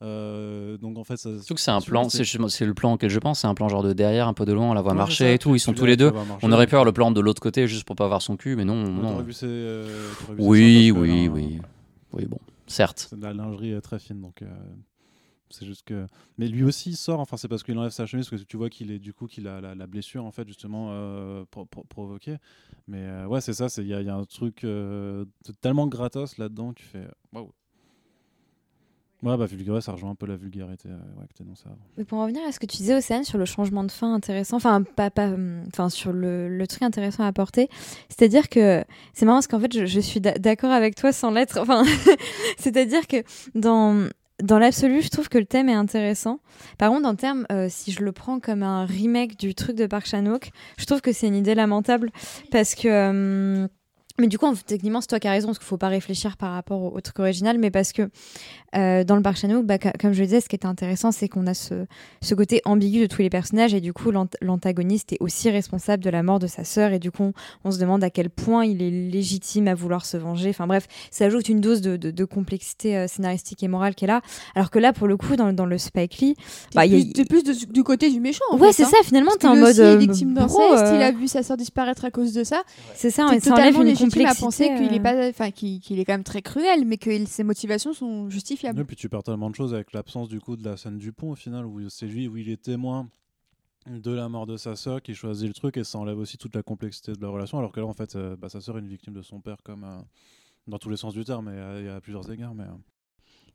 Euh, donc en fait, ça, Surtout que c'est un plan, c'est le plan auquel je pense, c'est un plan genre de derrière, un peu de loin, on la voit marcher ça, et tout, ils sont tous les deux. On aurait pu avoir le plan de l'autre côté juste pour pas voir son cul, mais non, non. euh, Oui, que, oui, oui. Oui, bon, certes. C'est de la lingerie euh, très fine, donc euh, c'est juste que. Mais lui aussi il sort. Enfin, c'est parce qu'il enlève sa chemise parce que tu vois qu'il est du coup qu'il a la, blessure en fait justement euh, pro- pro- provoquée. Mais euh, ouais, c'est ça. C'est il y, a- un truc euh, tellement gratos là-dedans. Tu fais waouh. Ouais, bah vulgaire, ça rejoint un peu la vulgarité euh, ouais, que t'énonçais avant. Mais pour en revenir à ce que tu disais, Océane, sur le changement de fin intéressant, enfin, pas, pas, hum, enfin sur le, truc intéressant à apporter, c'est-à-dire que c'est marrant parce qu'en fait, je, je suis d'a- d'accord avec toi sans l'être. Enfin, c'est-à-dire que dans, dans l'absolu, je trouve que le thème est intéressant. Par contre, en termes, euh, si je le prends comme un remake du truc de Park Chan-wook, je trouve que c'est une idée lamentable parce que. hum, mais du coup, en- techniquement, c'est toi qui as raison, parce qu'il ne faut pas réfléchir par rapport au, au truc original, mais parce que euh, dans le Park Chan-wook, bah, comme je le disais, ce qui est intéressant, c'est qu'on a ce, ce côté ambigu de tous les personnages, et du coup, l'ant- l'antagoniste est aussi responsable de la mort de sa sœur, et du coup, on, on se demande à quel point il est légitime à vouloir se venger. Enfin bref, ça ajoute une dose de, de- de complexité euh, scénaristique et morale qui est là. Alors que là, pour le coup, dans, dans le Spike Lee, T'es Bah, y a- plus, t'es plus de- du côté du méchant. en ouais, c'est hein. ça, finalement, t'es en mode. aussi est euh, victime bro, d'inceste, euh, il a vu sa sœur disparaître à cause de ça. C'est ça, ouais, ça enlève une légitime à penser qu'il est euh, pas, enfin qu'il est quand même très cruel, mais que ses motivations sont justifiables. Et puis tu perds tellement de choses avec l'absence du coup de la scène du pont au final où c'est lui où il est témoin de la mort de sa sœur qui choisit le truc et ça enlève aussi toute la complexité de la relation alors que là en fait euh, bah, sa sœur est une victime de son père comme euh, dans tous les sens du terme et il y a plusieurs égards mais euh,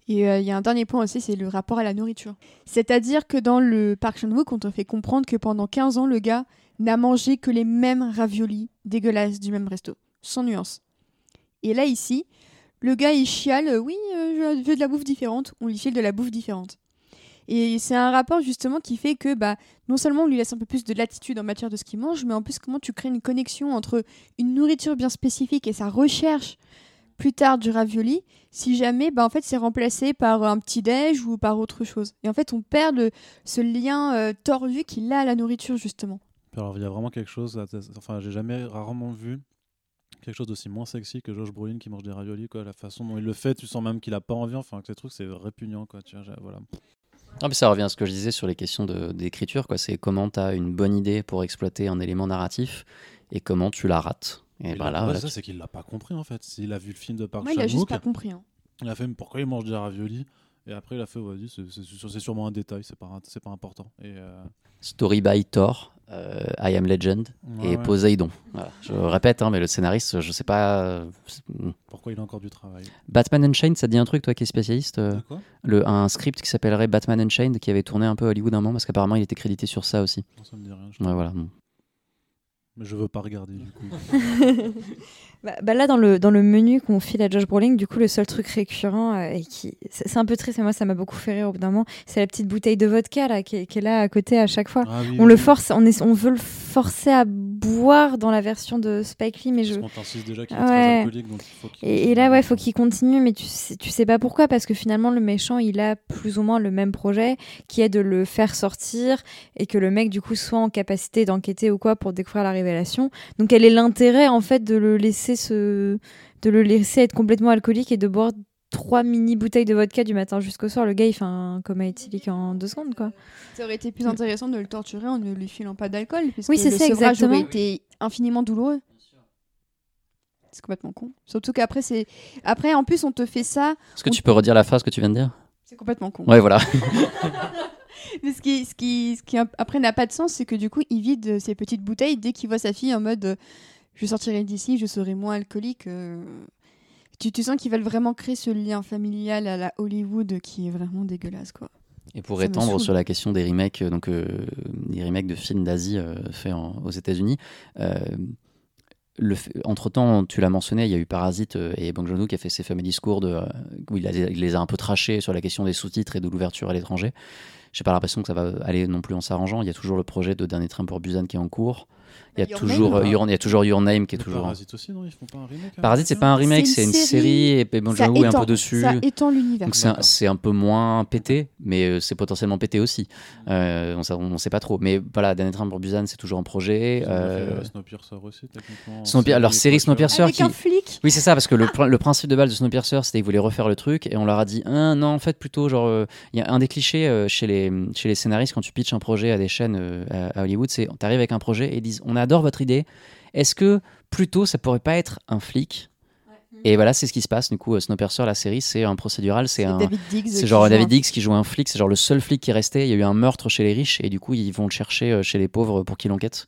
Et euh, il y a un dernier point aussi, c'est le rapport à la nourriture. C'est-à-dire que dans le Park Chan-wook, on te fait comprendre que pendant 15 ans, le gars n'a mangé que les mêmes raviolis dégueulasses du même resto, sans nuance. Et là, ici, le gars, il chiale, euh, oui, euh, je veux de la bouffe différente, on lui file de la bouffe différente. Et c'est un rapport justement qui fait que bah, non seulement on lui laisse un peu plus de latitude en matière de ce qu'il mange, mais en plus comment tu crées une connexion entre une nourriture bien spécifique et sa recherche plus tard du ravioli, si jamais bah, en fait, c'est remplacé par un petit déj ou par autre chose. Et en fait, on perd ce lien euh, tordu qu'il a à la nourriture justement. alors il y a vraiment quelque chose enfin j'ai jamais rarement vu quelque chose d'aussi moins sexy que Josh Brolin qui mange des raviolis quoi la façon dont il le fait tu sens même qu'il a pas envie enfin que ces trucs c'est répugnant quoi tu vois voilà Ah, mais ça revient à ce que je disais sur les questions de- d'écriture, quoi. C'est comment tu as une bonne idée pour exploiter un élément narratif et comment tu la rates. Et bah a- là, ouais, là, c'est ça tu- c'est qu'il l'a pas compris en fait s'il a vu le film de Park Moi, il a juste pas compris. hein. il a fait mais pourquoi il mange des raviolis? Et après il a fait vas-y c'est- c'est sûr- c'est sûrement un détail c'est pas c'est pas important et euh, Story by Thor, euh, I Am Legend ouais, et ouais. Poseidon. Voilà. Je répète, hein, mais le scénariste, je sais pas. euh, pourquoi il a encore du travail? Batman Unchained, ça te dit un truc, toi qui es spécialiste euh, De quoi? le, Un script qui s'appellerait Batman Unchained qui avait tourné un peu à Hollywood un moment parce qu'apparemment il était crédité sur ça aussi. Non, ça me dit rien je Ouais, t'avoue. voilà. bon. mais je veux pas regarder du coup Bah, bah là, dans le, dans le menu qu'on file à Josh Brolin, du coup, le seul truc récurrent, euh, et qui c'est un peu triste, mais moi, ça m'a beaucoup fait rire au bout d'un moment, c'est la petite bouteille de vodka là, qui, est, qui est là à côté à chaque fois. Ah oui, On oui, le force, on, est, on veut le forcer à boire dans la version de Spike Lee, mais je. Parce déjà qu'il est Ouais. très alcoolique donc il faut qu'il Et, et là, ouais, faut qu'il continue, mais tu sais, tu sais pas pourquoi, parce que finalement, le méchant, il a plus ou moins le même projet, qui est de le faire sortir, et que le mec, du coup, soit en capacité d'enquêter ou quoi pour découvrir la révélation. Donc, quel est l'intérêt, en fait, de le laisser se, de le laisser être complètement alcoolique et de boire trois mini bouteilles de vodka du matin jusqu'au soir Le gars, il fait un coma éthylique en deux secondes, quoi. Ça aurait été plus intéressant de le torturer en ne lui filant pas d'alcool, puisque Oui, c'est le ça, sevrage exactement. aurait été infiniment douloureux. C'est complètement con. Surtout qu'après, c'est. Après, en plus, on te fait ça. Est-ce que tu peux redire la phrase que tu viens de dire? C'est complètement con. Ouais, voilà. Mais ce qui, ce qui, ce qui après n'a pas de sens, c'est que du coup, il vide ses petites bouteilles dès qu'il voit sa fille en mode euh, je sortirai d'ici, je serai moins alcoolique. euh. Tu, tu sens qu'ils veulent vraiment créer ce lien familial à la Hollywood qui est vraiment dégueulaise, quoi. Et pour Ça étendre sur la question des remakes, euh, donc euh, des remakes de films d'Asie euh, faits en- aux États-Unis, euh, entre-temps, tu l'as mentionné, il y a eu Parasite et Bong Joon-ho qui a fait ses fameux discours de, où il, a- il les a un peu trachés sur la question des sous-titres et de l'ouverture à l'étranger. J'ai pas l'impression que ça va aller non plus en s'arrangeant. Il y a toujours le projet de Dernier Train pour Busan qui est en cours. Il y a Your toujours Name, Your, il y a toujours Your Name qui est toujours. Parasite aussi, non Ils font pas un remake hein, Parasite, c'est pas un remake, C'est une une, série. et puis bon, Ça Joe est un peu dessus. Ça étend l'univers. Donc c'est un, peu moins pété, mais euh, c'est potentiellement pété aussi. Euh, on, sait- on sait pas trop. Mais voilà, Danny Train pour Busan, c'est toujours un projet. Euh, euh, Snowpiercer aussi, techniquement. en Snowpiercer- alors, série. Snowpiercer Avec qui- un flic. Oui, c'est ça, parce que le, pr- le principe de base de Snowpiercer, c'était qu'ils voulaient refaire le truc, et on leur a dit, Ah, non, en fait, plutôt, genre, il y a un des clichés chez, les, chez les scénaristes quand tu pitches un projet à des chaînes à, Hollywood, c'est, t'arrives avec un projet et ils disent, on adore votre idée, est-ce que plutôt ça pourrait pas être un flic? Et voilà, c'est ce qui se passe. Du coup, euh, Snowpiercer, la série, c'est un procédural, c'est un. C'est genre David Diggs qui joue un flic, c'est genre le seul flic qui est resté. Il y a eu un meurtre chez les riches et du coup ils vont le chercher euh, chez les pauvres pour qu'il enquête.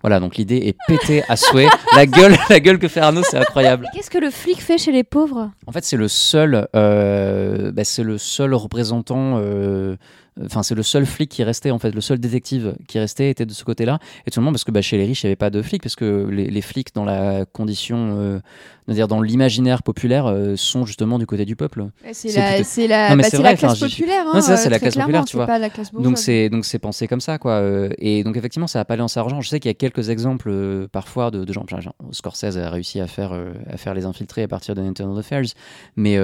Voilà, donc l'idée est pétée à souhait. La gueule, la gueule que fait Arnaud, c'est incroyable. Qu'est-ce que le flic fait chez les pauvres? En fait, c'est le seul, euh, bah, c'est le seul représentant. euh, Enfin, c'est le seul flic qui restait, en fait, le seul détective qui restait était de ce côté-là. Et tout le monde, parce que bah, chez les riches, il n'y avait pas de flics, parce que les, les flics, dans la condition, euh, dire dans l'imaginaire populaire, euh, sont justement du côté du peuple. C'est la, bah, la classe populaire. C'est hein, c'est la classe populaire, tu vois. pas la classe bourgeoise. Donc c'est donc c'est pensé comme ça quoi. Euh, et donc effectivement ça a pas lancé argent. Je sais qu'il y a quelques exemples euh, parfois de, de gens. genre, Scorsese a réussi à faire à faire les infiltrés à partir de Internal Affairs, mais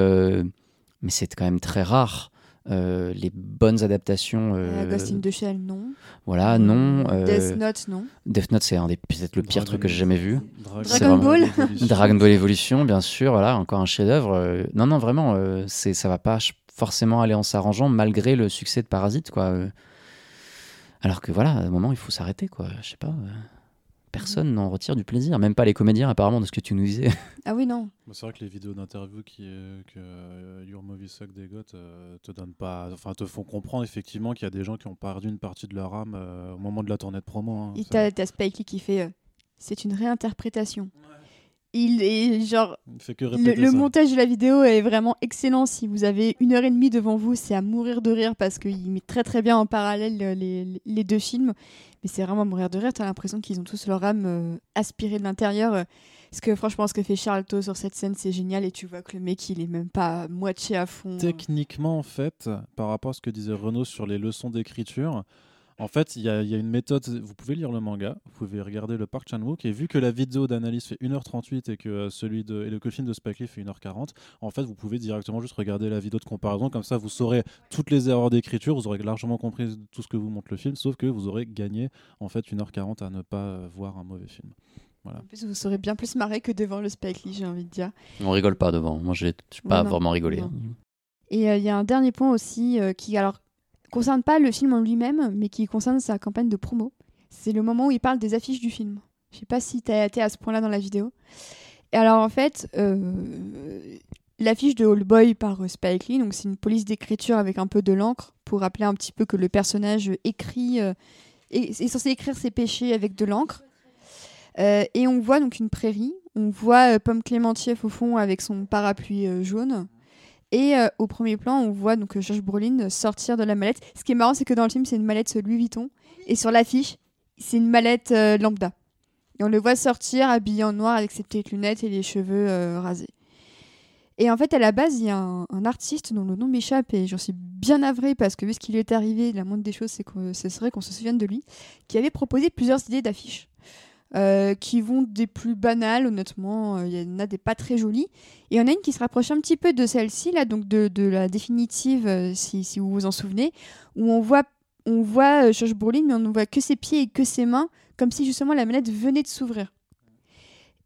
mais c'est quand même très rare. Euh, les bonnes adaptations. Euh, euh, Ghost in the Shell, non. voilà, non. euh, Death Note, non. Death Note, c'est un des peut-être le pire Dragon- truc que j'ai jamais vu. Dragon, Dragon Ball. Dragon Ball Evolution, bien sûr, voilà, encore un chef-d'œuvre. Euh, non, non, vraiment, euh, c'est ça va pas forcément aller en s'arrangeant malgré le succès de Parasite, quoi. euh. Alors que voilà, à un moment, il faut s'arrêter, quoi. Je sais pas. Personne n'en retire du plaisir, même pas les comédiens, apparemment, de ce que tu nous disais. Ah oui, non. Bah, C'est vrai que les vidéos d'interview qui euh, que euh, Your Movie Suck des Goths euh, te donnent pas, enfin te font comprendre effectivement qu'il y a des gens qui ont perdu une partie de leur âme euh, au moment de la tournée de promo. hein. Et t'as Spike Lee qui fait euh, c'est une réinterprétation. Il est genre il fait que le, le montage de la vidéo est vraiment excellent. Si vous avez une heure et demie devant vous, c'est à mourir de rire parce qu'il met très très bien en parallèle euh, les, les deux films. Mais c'est vraiment à mourir de rire. T'as l'impression qu'ils ont tous leur âme euh, aspirée de l'intérieur. euh, Parce que franchement, ce que fait Charlton sur cette scène, c'est génial. Et tu vois que le mec, il est même pas moitié à fond. Techniquement, en fait, par rapport à ce que disait Renaud sur les leçons d'écriture, en fait, il y, a il y a une méthode. Vous pouvez lire le manga, vous pouvez regarder le Park Chan-wook, et vu que la vidéo d'analyse fait 1h38 et que, euh, celui de, et le, film de Spike Lee fait 1h40, en fait, vous pouvez directement juste regarder la vidéo de comparaison. Comme ça, vous saurez toutes les erreurs d'écriture, vous aurez largement compris tout ce que vous montre le film, sauf que vous aurez gagné en fait 1h40 à ne pas euh, voir un mauvais film. En plus, vous serez bien plus marré que devant le Spike Lee, j'ai envie de dire. On rigole pas devant. Moi, j'ai j'ai pas Non, vraiment rigolé. Non. Et euh, il y a un dernier point aussi euh, qui, alors, concerne pas le film en lui-même, mais qui concerne sa campagne de promo. C'est le moment où il parle des affiches du film. Je sais pas si tu as été à ce point-là dans la vidéo. Et alors, en fait, euh, l'affiche de All Boy par euh, Spike Lee, donc c'est une police d'écriture avec un peu de l'encre pour rappeler un petit peu que le personnage écrit, euh, est, censé écrire ses péchés avec de l'encre. Euh, et on voit donc une prairie. On voit Pomme Clémentief au fond avec son parapluie jaune. Et euh, au premier plan, on voit donc euh, Josh Brolin sortir de la mallette. Ce qui est marrant, c'est que dans le film, c'est une mallette Louis Vuitton. Et sur l'affiche, c'est une mallette euh, lambda. Et on le voit sortir habillé en noir avec ses petites lunettes et les cheveux euh, rasés. Et en fait, à la base, il y a un, un artiste dont le nom m'échappe et j'en suis bien navrée parce que vu ce qui lui est arrivé, la moindre des choses, c'est que ce serait qu'on se souvienne de lui, qui avait proposé plusieurs idées d'affiches. Euh, qui vont des plus banales, honnêtement, euh, il y en a des pas très jolies. Et il y en a une qui se rapproche un petit peu de celle-ci, là, donc de, de la définitive, euh, si, si vous vous en souvenez, où on voit, on voit Josh Brolin, mais on ne voit que ses pieds et que ses mains, comme si justement la manette venait de s'ouvrir.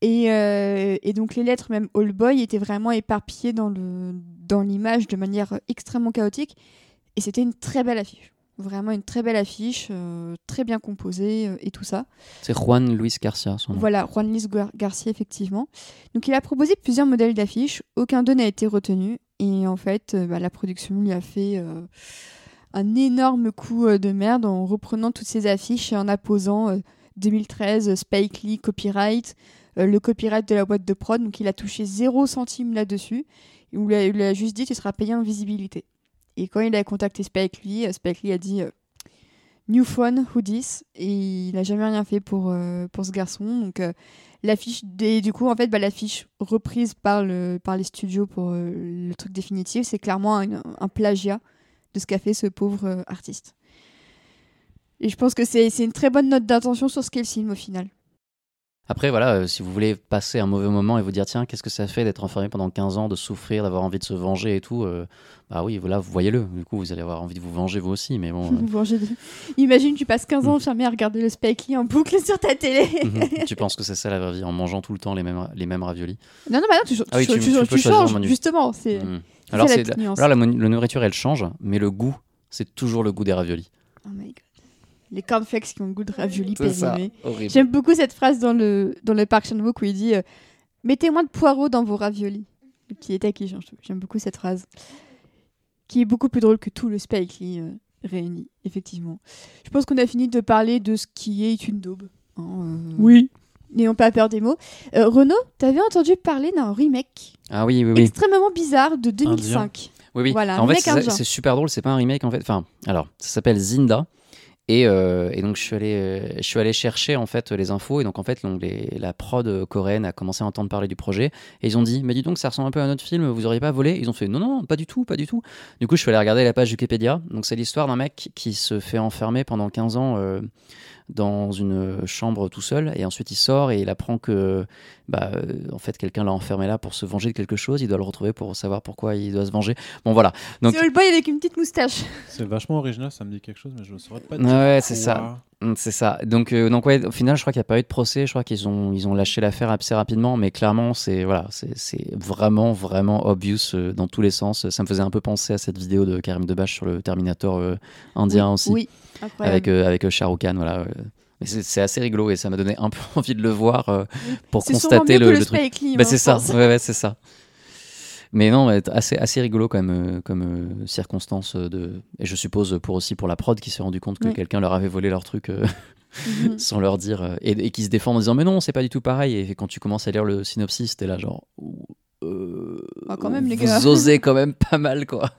Et, et donc les lettres, même All Boy, étaient vraiment éparpillées dans le dans l'image de manière extrêmement chaotique. Et c'était une très belle affiche. Vraiment une très belle affiche, euh, très bien composée euh, et tout ça. C'est Juan Luis Garcia, son nom. Voilà, Juan Luis Gar- Garcia, effectivement. Donc il a proposé plusieurs modèles d'affiches, aucun d'eux n'a été retenu. Et en fait, euh, bah, la production lui a fait un énorme coup de merde en reprenant toutes ces affiches et en apposant euh, 2013 euh, Spike Lee copyright, le copyright de la boîte de prod. Donc il a touché 0 centime là-dessus. Il il a juste dit tu seras payé en visibilité. Et quand il a contacté Spike Lee, euh, Spike Lee a dit euh, New phone, who this Et il n'a jamais rien fait pour, euh, pour ce garçon. Donc l'affiche, des- du coup, en fait, bah, l'affiche reprise par, le, par les studios pour le truc définitif, c'est clairement un, un plagiat de ce qu'a fait ce pauvre artiste. Et je pense que c'est une très bonne note d'intention sur ce qu'est le film au final. Après, voilà, euh, si vous voulez passer un mauvais moment et vous dire, tiens, qu'est-ce que ça fait d'être enfermé pendant 15 ans, de souffrir, d'avoir envie de se venger et tout, euh, bah oui, voilà, vous voyez-le. Du coup, vous allez avoir envie de vous venger vous aussi, mais bon. euh, Imagine, tu passes 15 ans Mm. enfermé à regarder le Spike Lee en boucle sur ta télé. mhm. tu penses que c'est ça la vraie vie, en mangeant tout le temps les mêmes, les mêmes raviolis? Non, non, bah non, tu, Ah oui, tu- changes, justement. C'est Mhm. c'est Alors, la nuance. là, la, la nourriture, elle change, mais le goût, c'est toujours le goût des raviolis. Oh my god. Les cornflakes qui ont le goût de ravioli périmé. J'aime beaucoup cette phrase dans le, dans le Park Chan-wook où il dit euh, Mettez moins de poireaux dans vos raviolis. Le petit état qui change tout. J'aime beaucoup cette phrase. Qui est beaucoup plus drôle que tout le Spike Lee euh, réuni, effectivement. Je pense qu'on a fini de parler de ce qui est une daube. hein, euh, Oui. N'ayons pas peur des mots. Euh, Renaud, t'avais entendu parler d'un remake Ah oui, oui, oui. extrêmement bizarre de 2005. Oui, oui. Voilà, en fait, indien. c'est super drôle. C'est pas un remake en fait. Enfin, alors, ça s'appelle Zinda. Et, euh, et donc je suis allé, chercher en fait les infos. Et donc en fait la prod euh, coréenne a commencé à entendre parler du projet. Et ils ont dit mais dis donc ça ressemble un peu à notre film vous auriez pas volé? Ils ont fait non non pas du tout pas du tout. Du coup je suis allé regarder la page Wikipédia. Donc c'est l'histoire d'un mec qui se fait enfermer pendant 15 ans euh, dans une chambre tout seul et ensuite il sort et il apprend que bah, euh, en fait quelqu'un l'a enfermé là pour se venger de quelque chose il doit le retrouver pour savoir pourquoi il doit se venger bon voilà donc C'est Old Boy avec une petite moustache. C'est vachement original, ça me dit quelque chose, mais je ne saurais pas Ouais, dire. ouais, c'est quoi. ça. Mm, C'est ça. Donc, euh, donc ouais, au final, je crois qu'il n'y a pas eu de procès. Je crois qu'ils ont, ils ont lâché l'affaire assez rapidement. Mais clairement, c'est voilà, c'est c'est vraiment, vraiment obvious euh, dans tous les sens. Ça me faisait un peu penser à cette vidéo de Karim Debache sur le Terminator euh, indien oui, aussi, Oui, avec, euh, avec Shah Rukh Khan. Voilà. Mais c'est c'est assez rigolo et ça m'a donné un peu envie de le voir pour C'est constater mieux le, que le, le truc. Lee. Bah, hein, c'est ça, pense. ouais, ouais, c'est ça. Mais non, assez, assez rigolo quand même euh, comme euh, circonstance euh, de. Et je suppose pour aussi pour la prod qui s'est rendu compte que quelqu'un leur avait volé leur truc Mhm. sans leur dire et, et qui se défendent en disant mais non, c'est pas du tout pareil. Et quand tu commences à lire le synopsis, t'es là genre. euh, Ah, quand même, les vous osez quand même pas mal quoi.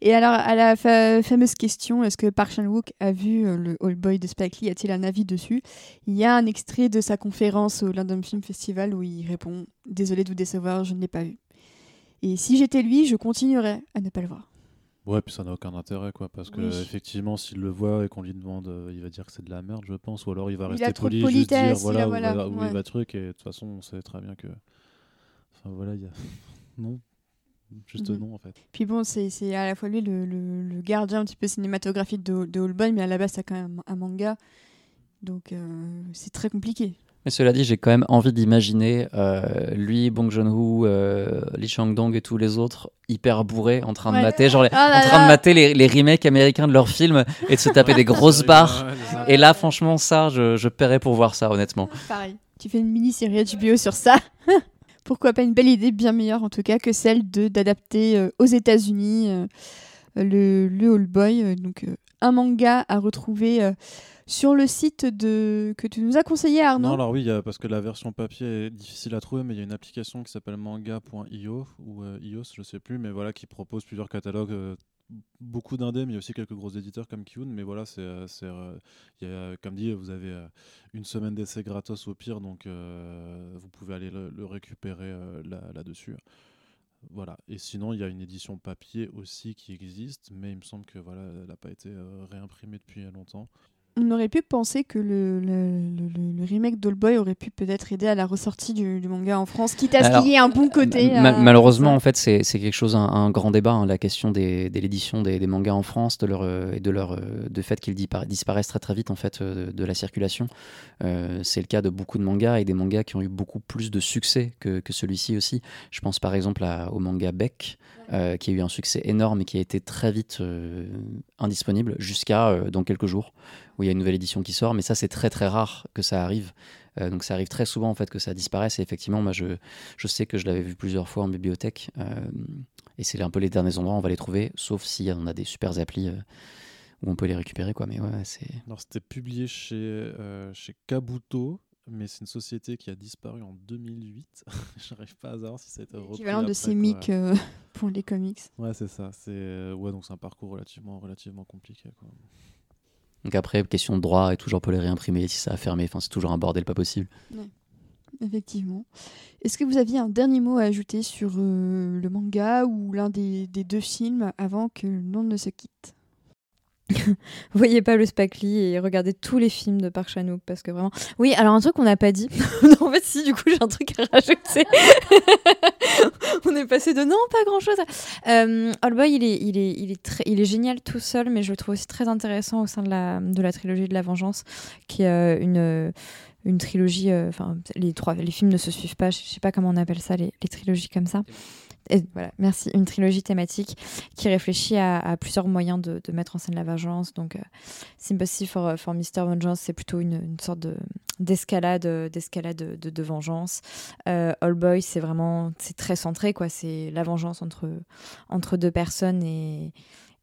Et alors, à la fa- fameuse question, est-ce que Park Chan-wook a vu euh, le Old Boy de Spike Lee? A-t-il un avis dessus? Il y a un extrait de sa conférence au London Film Festival où il répond « Désolé de vous décevoir, je ne l'ai pas vu. » Et si j'étais lui, je continuerais à ne pas le voir. Ouais, puis ça n'a aucun intérêt, quoi, parce que Oui. effectivement, s'il le voit et qu'on lui demande, euh, il va dire que c'est de la merde, je pense, ou alors il va Il rester poli, juste dire voilà où, voilà, va, où ouais. il va truc, et de toute façon, on sait très bien que. Enfin voilà, il y a. non. Juste Mhm. non, en fait. Puis bon, c'est à la fois lui le, le- le gardien un petit peu cinématographique de, de Boy, mais à la base, c'est quand même un manga. Donc, euh, c'est très compliqué. Mais cela dit, j'ai quand même envie d'imaginer euh, lui, Bong Joon-ho, euh, Lee Chang-dong et tous les autres hyper bourrés en train de Ouais. mater, genre les- Ah là en train là. de mater les, les remakes américains de leurs films et de se taper des grosses barres. Et là, franchement, ça, je, je paierais pour voir ça, honnêtement. Pareil. Tu fais une mini-série HBO sur ça. Pourquoi pas une belle idée, bien meilleure en tout cas que celle de d'adapter euh, aux États-Unis euh, le, le All Boy. euh, donc euh, un manga à retrouver euh, sur le site que tu nous as conseillé Arnaud. Non, alors oui, parce que la version papier est difficile à trouver, mais il y a une application qui s'appelle manga.io ou euh, iOS, je sais plus, mais voilà, qui propose plusieurs catalogues, euh, beaucoup d'indés, mais il y a aussi quelques gros éditeurs comme Kiun. Mais voilà, c'est, euh, euh, comme dit, vous avez une semaine d'essai gratos au pire, donc vous pouvez aller le, récupérer là, là-dessus. Voilà. Et sinon, il y a une édition papier aussi qui existe, mais il me semble que voilà, elle n'a pas été réimprimée depuis longtemps. On aurait pu penser que le, le, le- le- remake aurait pu peut-être aider à la ressortie du, du manga en France, quitte à ce qu'il y ait un bon côté. Ma- à- malheureusement, en fait, c'est quelque chose, un, un grand débat, hein, la question des, de l'édition des, des mangas en France, de leur, euh, et de leur euh, de fait qu'ils dispara- disparaissent très très vite en fait euh, de, de la circulation. Euh, c'est le cas de beaucoup de mangas et des mangas qui ont eu beaucoup plus de succès que, que celui-ci aussi. Je pense par exemple à- au manga Beck, euh, qui a eu un succès énorme et qui a été très vite euh, indisponible jusqu'à euh, dans quelques jours où il y a une nouvelle édition qui sort. Mais ça, c'est très très rare que ça arrive. Euh, donc ça arrive très souvent en fait que ça disparaisse. Et effectivement, moi je je sais que je l'avais vu plusieurs fois en bibliothèque. euh, et c'est un peu les derniers endroits où on va les trouver, sauf si on a des super applis euh, où on peut les récupérer. Quoi. Mais ouais, c'est. Alors, c'était publié chez, euh, chez Kabuto, mais c'est une société qui a disparu en 2008. J'arrive pas à savoir si ça a été repris. L'équivalent de quoi. euh, pour les comics. Ouais, c'est ça. C'est euh, ouais, donc c'est un parcours relativement, relativement compliqué. Quoi. Donc après, question de droit et tout, genre on peut les réimprimer si ça a fermé. Enfin, c'est toujours un bordel pas possible. Effectivement. Est-ce que vous aviez un dernier mot à ajouter sur euh, le manga ou l'un des, des deux films avant que l'on ne se quitte? voyez pas le Spacely et regardez tous les films de Park Chan-wook parce que vraiment. Oui, alors un truc qu'on n'a pas dit. en fait, si, du coup, j'ai un truc à rajouter. On est passé de non, pas grand chose. Euh, Boy, il est, il est, il est il est génial tout seul, mais je le trouve aussi très intéressant au sein de la, de la trilogie de la Vengeance, qui est euh, une une trilogie. euh, Enfin, les trois, les films ne se suivent pas. Je sais pas comment on appelle ça, les trilogies comme ça. Et voilà, merci. Une trilogie thématique qui réfléchit à, plusieurs moyens de, mettre en scène la vengeance. Donc, euh, Sympathy for, for Mr. Vengeance, c'est plutôt une, une sorte de d'escalade, d'escalade de, de, vengeance. Euh, All Boy, c'est vraiment, c'est très centré, quoi. C'est la vengeance entre entre deux personnes et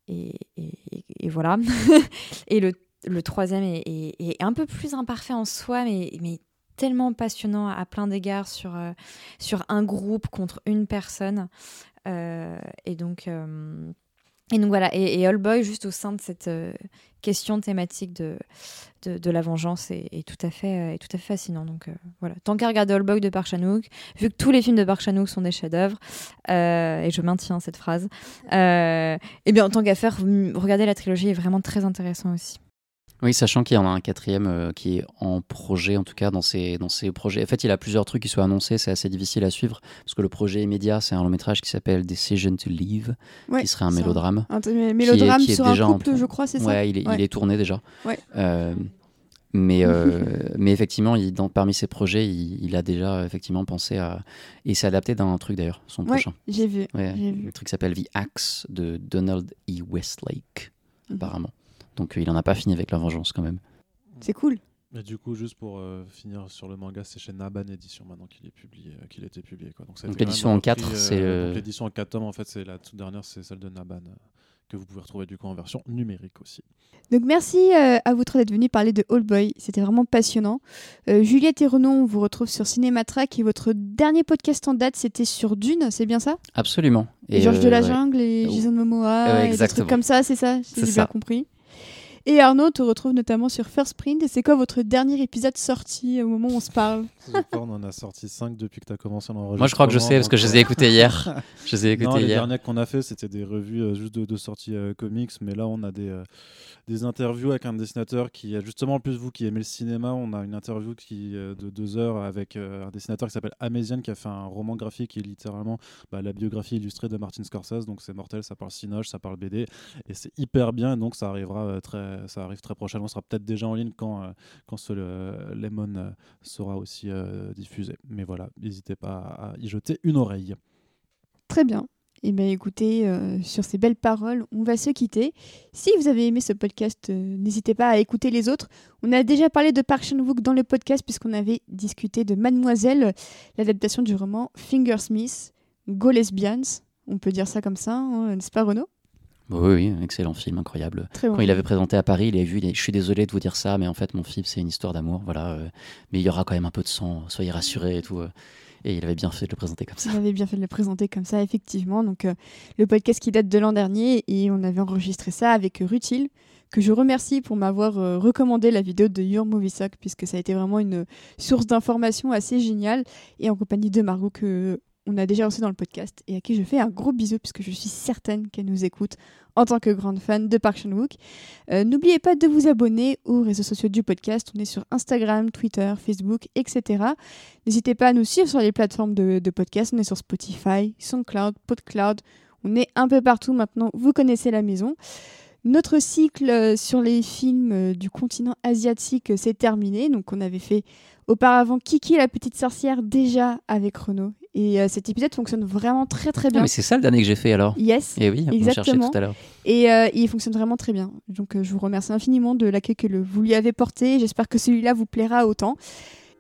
et, et, voilà. et le, le troisième est, est, est un peu plus imparfait en soi, mais mais tellement passionnant à plein d'égards sur, euh, sur un groupe contre une personne. Euh, et donc. Euh, et donc voilà, et, et All Boy, juste au sein de cette question thématique de, de, la vengeance, est, tout à fait, est tout à fait fascinant. Donc voilà, tant qu'à regarder All Boy de Park Chan-wook, vu que tous les films de Park Chan-wook sont des chefs-d'œuvre, et je maintiens cette phrase, et bien en tant qu'à faire, regarder la trilogie est vraiment très intéressant aussi. Oui, sachant qu'il y en a un quatrième euh, qui est en projet, en tout cas dans ses, dans ses projets. En fait, il a plusieurs trucs qui sont annoncés, c'est assez difficile à suivre, parce que le projet immédiat, c'est un long métrage qui s'appelle Decision to Leave, Ouais, qui serait un mélodrame. Un mélodrame qui est sur un déjà en couple, je crois, c'est ça il est, Ouais. il est tourné déjà. Ouais. Euh, mais, euh, mais effectivement, il, dans, parmi ses projets, il, il a déjà effectivement pensé à. Et c'est adapté d'un truc d'ailleurs, son prochain. j'ai vu. Vu. le truc s'appelle The Axe de Donald E. Westlake, Mhm. apparemment. Donc euh, il en a pas fini avec la vengeance quand même. C'est cool. Et du coup, juste pour euh, finir sur le manga, c'est chez Naban Édition maintenant qu'il est publié, euh, qu'il a été publié. Quoi. Donc, quand l'édition en repris, quatre, euh, c'est donc le- L'édition en 4 tomes, en fait, c'est la toute dernière, c'est celle de Naban, euh, que vous pouvez retrouver du coup en version numérique aussi. Donc merci euh, à vous trois d'être venus parler de All Boy, c'était vraiment passionnant. Euh, Juliette et Renan, on vous retrouve sur Cinématrack et votre dernier podcast en date c'était sur Dune, c'est bien ça? Absolument. Et Georges euh, de la ouais. Jungle et Oh. Jason Momoa et des exactement. trucs comme ça, c'est ça? J'ai bien compris. Et Arnaud te retrouve notamment sur First Print et c'est quoi votre dernier épisode sorti au moment où on se parle on en a sorti 5 depuis que tu as commencé l'enregistrement. Moi je crois que je sais parce que je les ai écoutés hier. Je les ai Non, écoutés les hier. derniers qu'on a fait, c'était des revues euh, juste de, de sorties euh, comics, mais là, on a des, euh, des interviews avec un dessinateur qui, euh, justement, en plus vous qui aimez le cinéma, on a une interview qui, euh, de deux heures avec euh, un dessinateur qui s'appelle Améziane, qui a fait un roman graphique qui est littéralement bah, la biographie illustrée de Martin Scorsese, donc c'est mortel, ça parle cinoche, ça parle BD, et c'est hyper bien, donc ça arrivera euh, très, ça arrive très prochainement, sera peut-être déjà en ligne quand, euh, quand ce euh, Lemon euh, sera aussi euh, diffusé. Mais voilà, n'hésitez pas à y jeter une oreille. Très bien. Et bien écoutez, euh, sur ces belles paroles, on va se quitter. Si vous avez aimé ce podcast, euh, n'hésitez pas à écouter les autres. On a déjà parlé de Park Chan-wook dans le podcast puisqu'on avait discuté de Mademoiselle, l'adaptation du roman Fingersmith, Go Lesbians. On peut dire ça comme ça, hein, n'est-ce pas Renaud? Oui, oui, excellent film, incroyable. Très bon. Quand il avait présenté à Paris, il avait vu, il je suis désolé de vous dire ça, mais en fait mon film c'est une histoire d'amour, voilà. euh, mais il y aura quand même un peu de sang, soyez rassurés et tout. euh. et il avait bien fait de le présenter comme ça. Il avait bien fait de le présenter comme ça, effectivement. Donc, euh, le podcast qui date de l'an dernier et on avait enregistré ça avec Rutil, que je remercie pour m'avoir recommandé la vidéo de Your Movie Suck, puisque ça a été vraiment une source d'information assez géniale et en compagnie de Margot que on a déjà reçu dans le podcast et à qui je fais un gros bisou puisque je suis certaine qu'elle nous écoute en tant que grande fan de Park Chan-wook. Euh, N'oubliez pas de vous abonner aux réseaux sociaux du podcast. On est sur Instagram, Twitter, Facebook, etc. N'hésitez pas à nous suivre sur les plateformes de, de podcast. On est sur Spotify, SoundCloud, PodCloud. On est un peu partout maintenant. Vous connaissez la maison. Notre cycle euh, sur les films euh, du continent asiatique s'est terminé. Donc, on avait fait auparavant Kiki la petite sorcière déjà avec Renaud. Et euh, cet épisode fonctionne vraiment très très Ah, bien. mais c'est ça le dernier que j'ai fait alors yes. Et oui, on cherchait Exactement. tout à l'heure. Et euh, il fonctionne vraiment très bien. Donc euh, je vous remercie infiniment de l'accueil que le- vous lui avez porté. J'espère que celui-là vous plaira autant.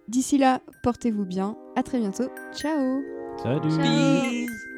D'ici là, portez-vous bien. À très bientôt. Ciao Salut Ciao.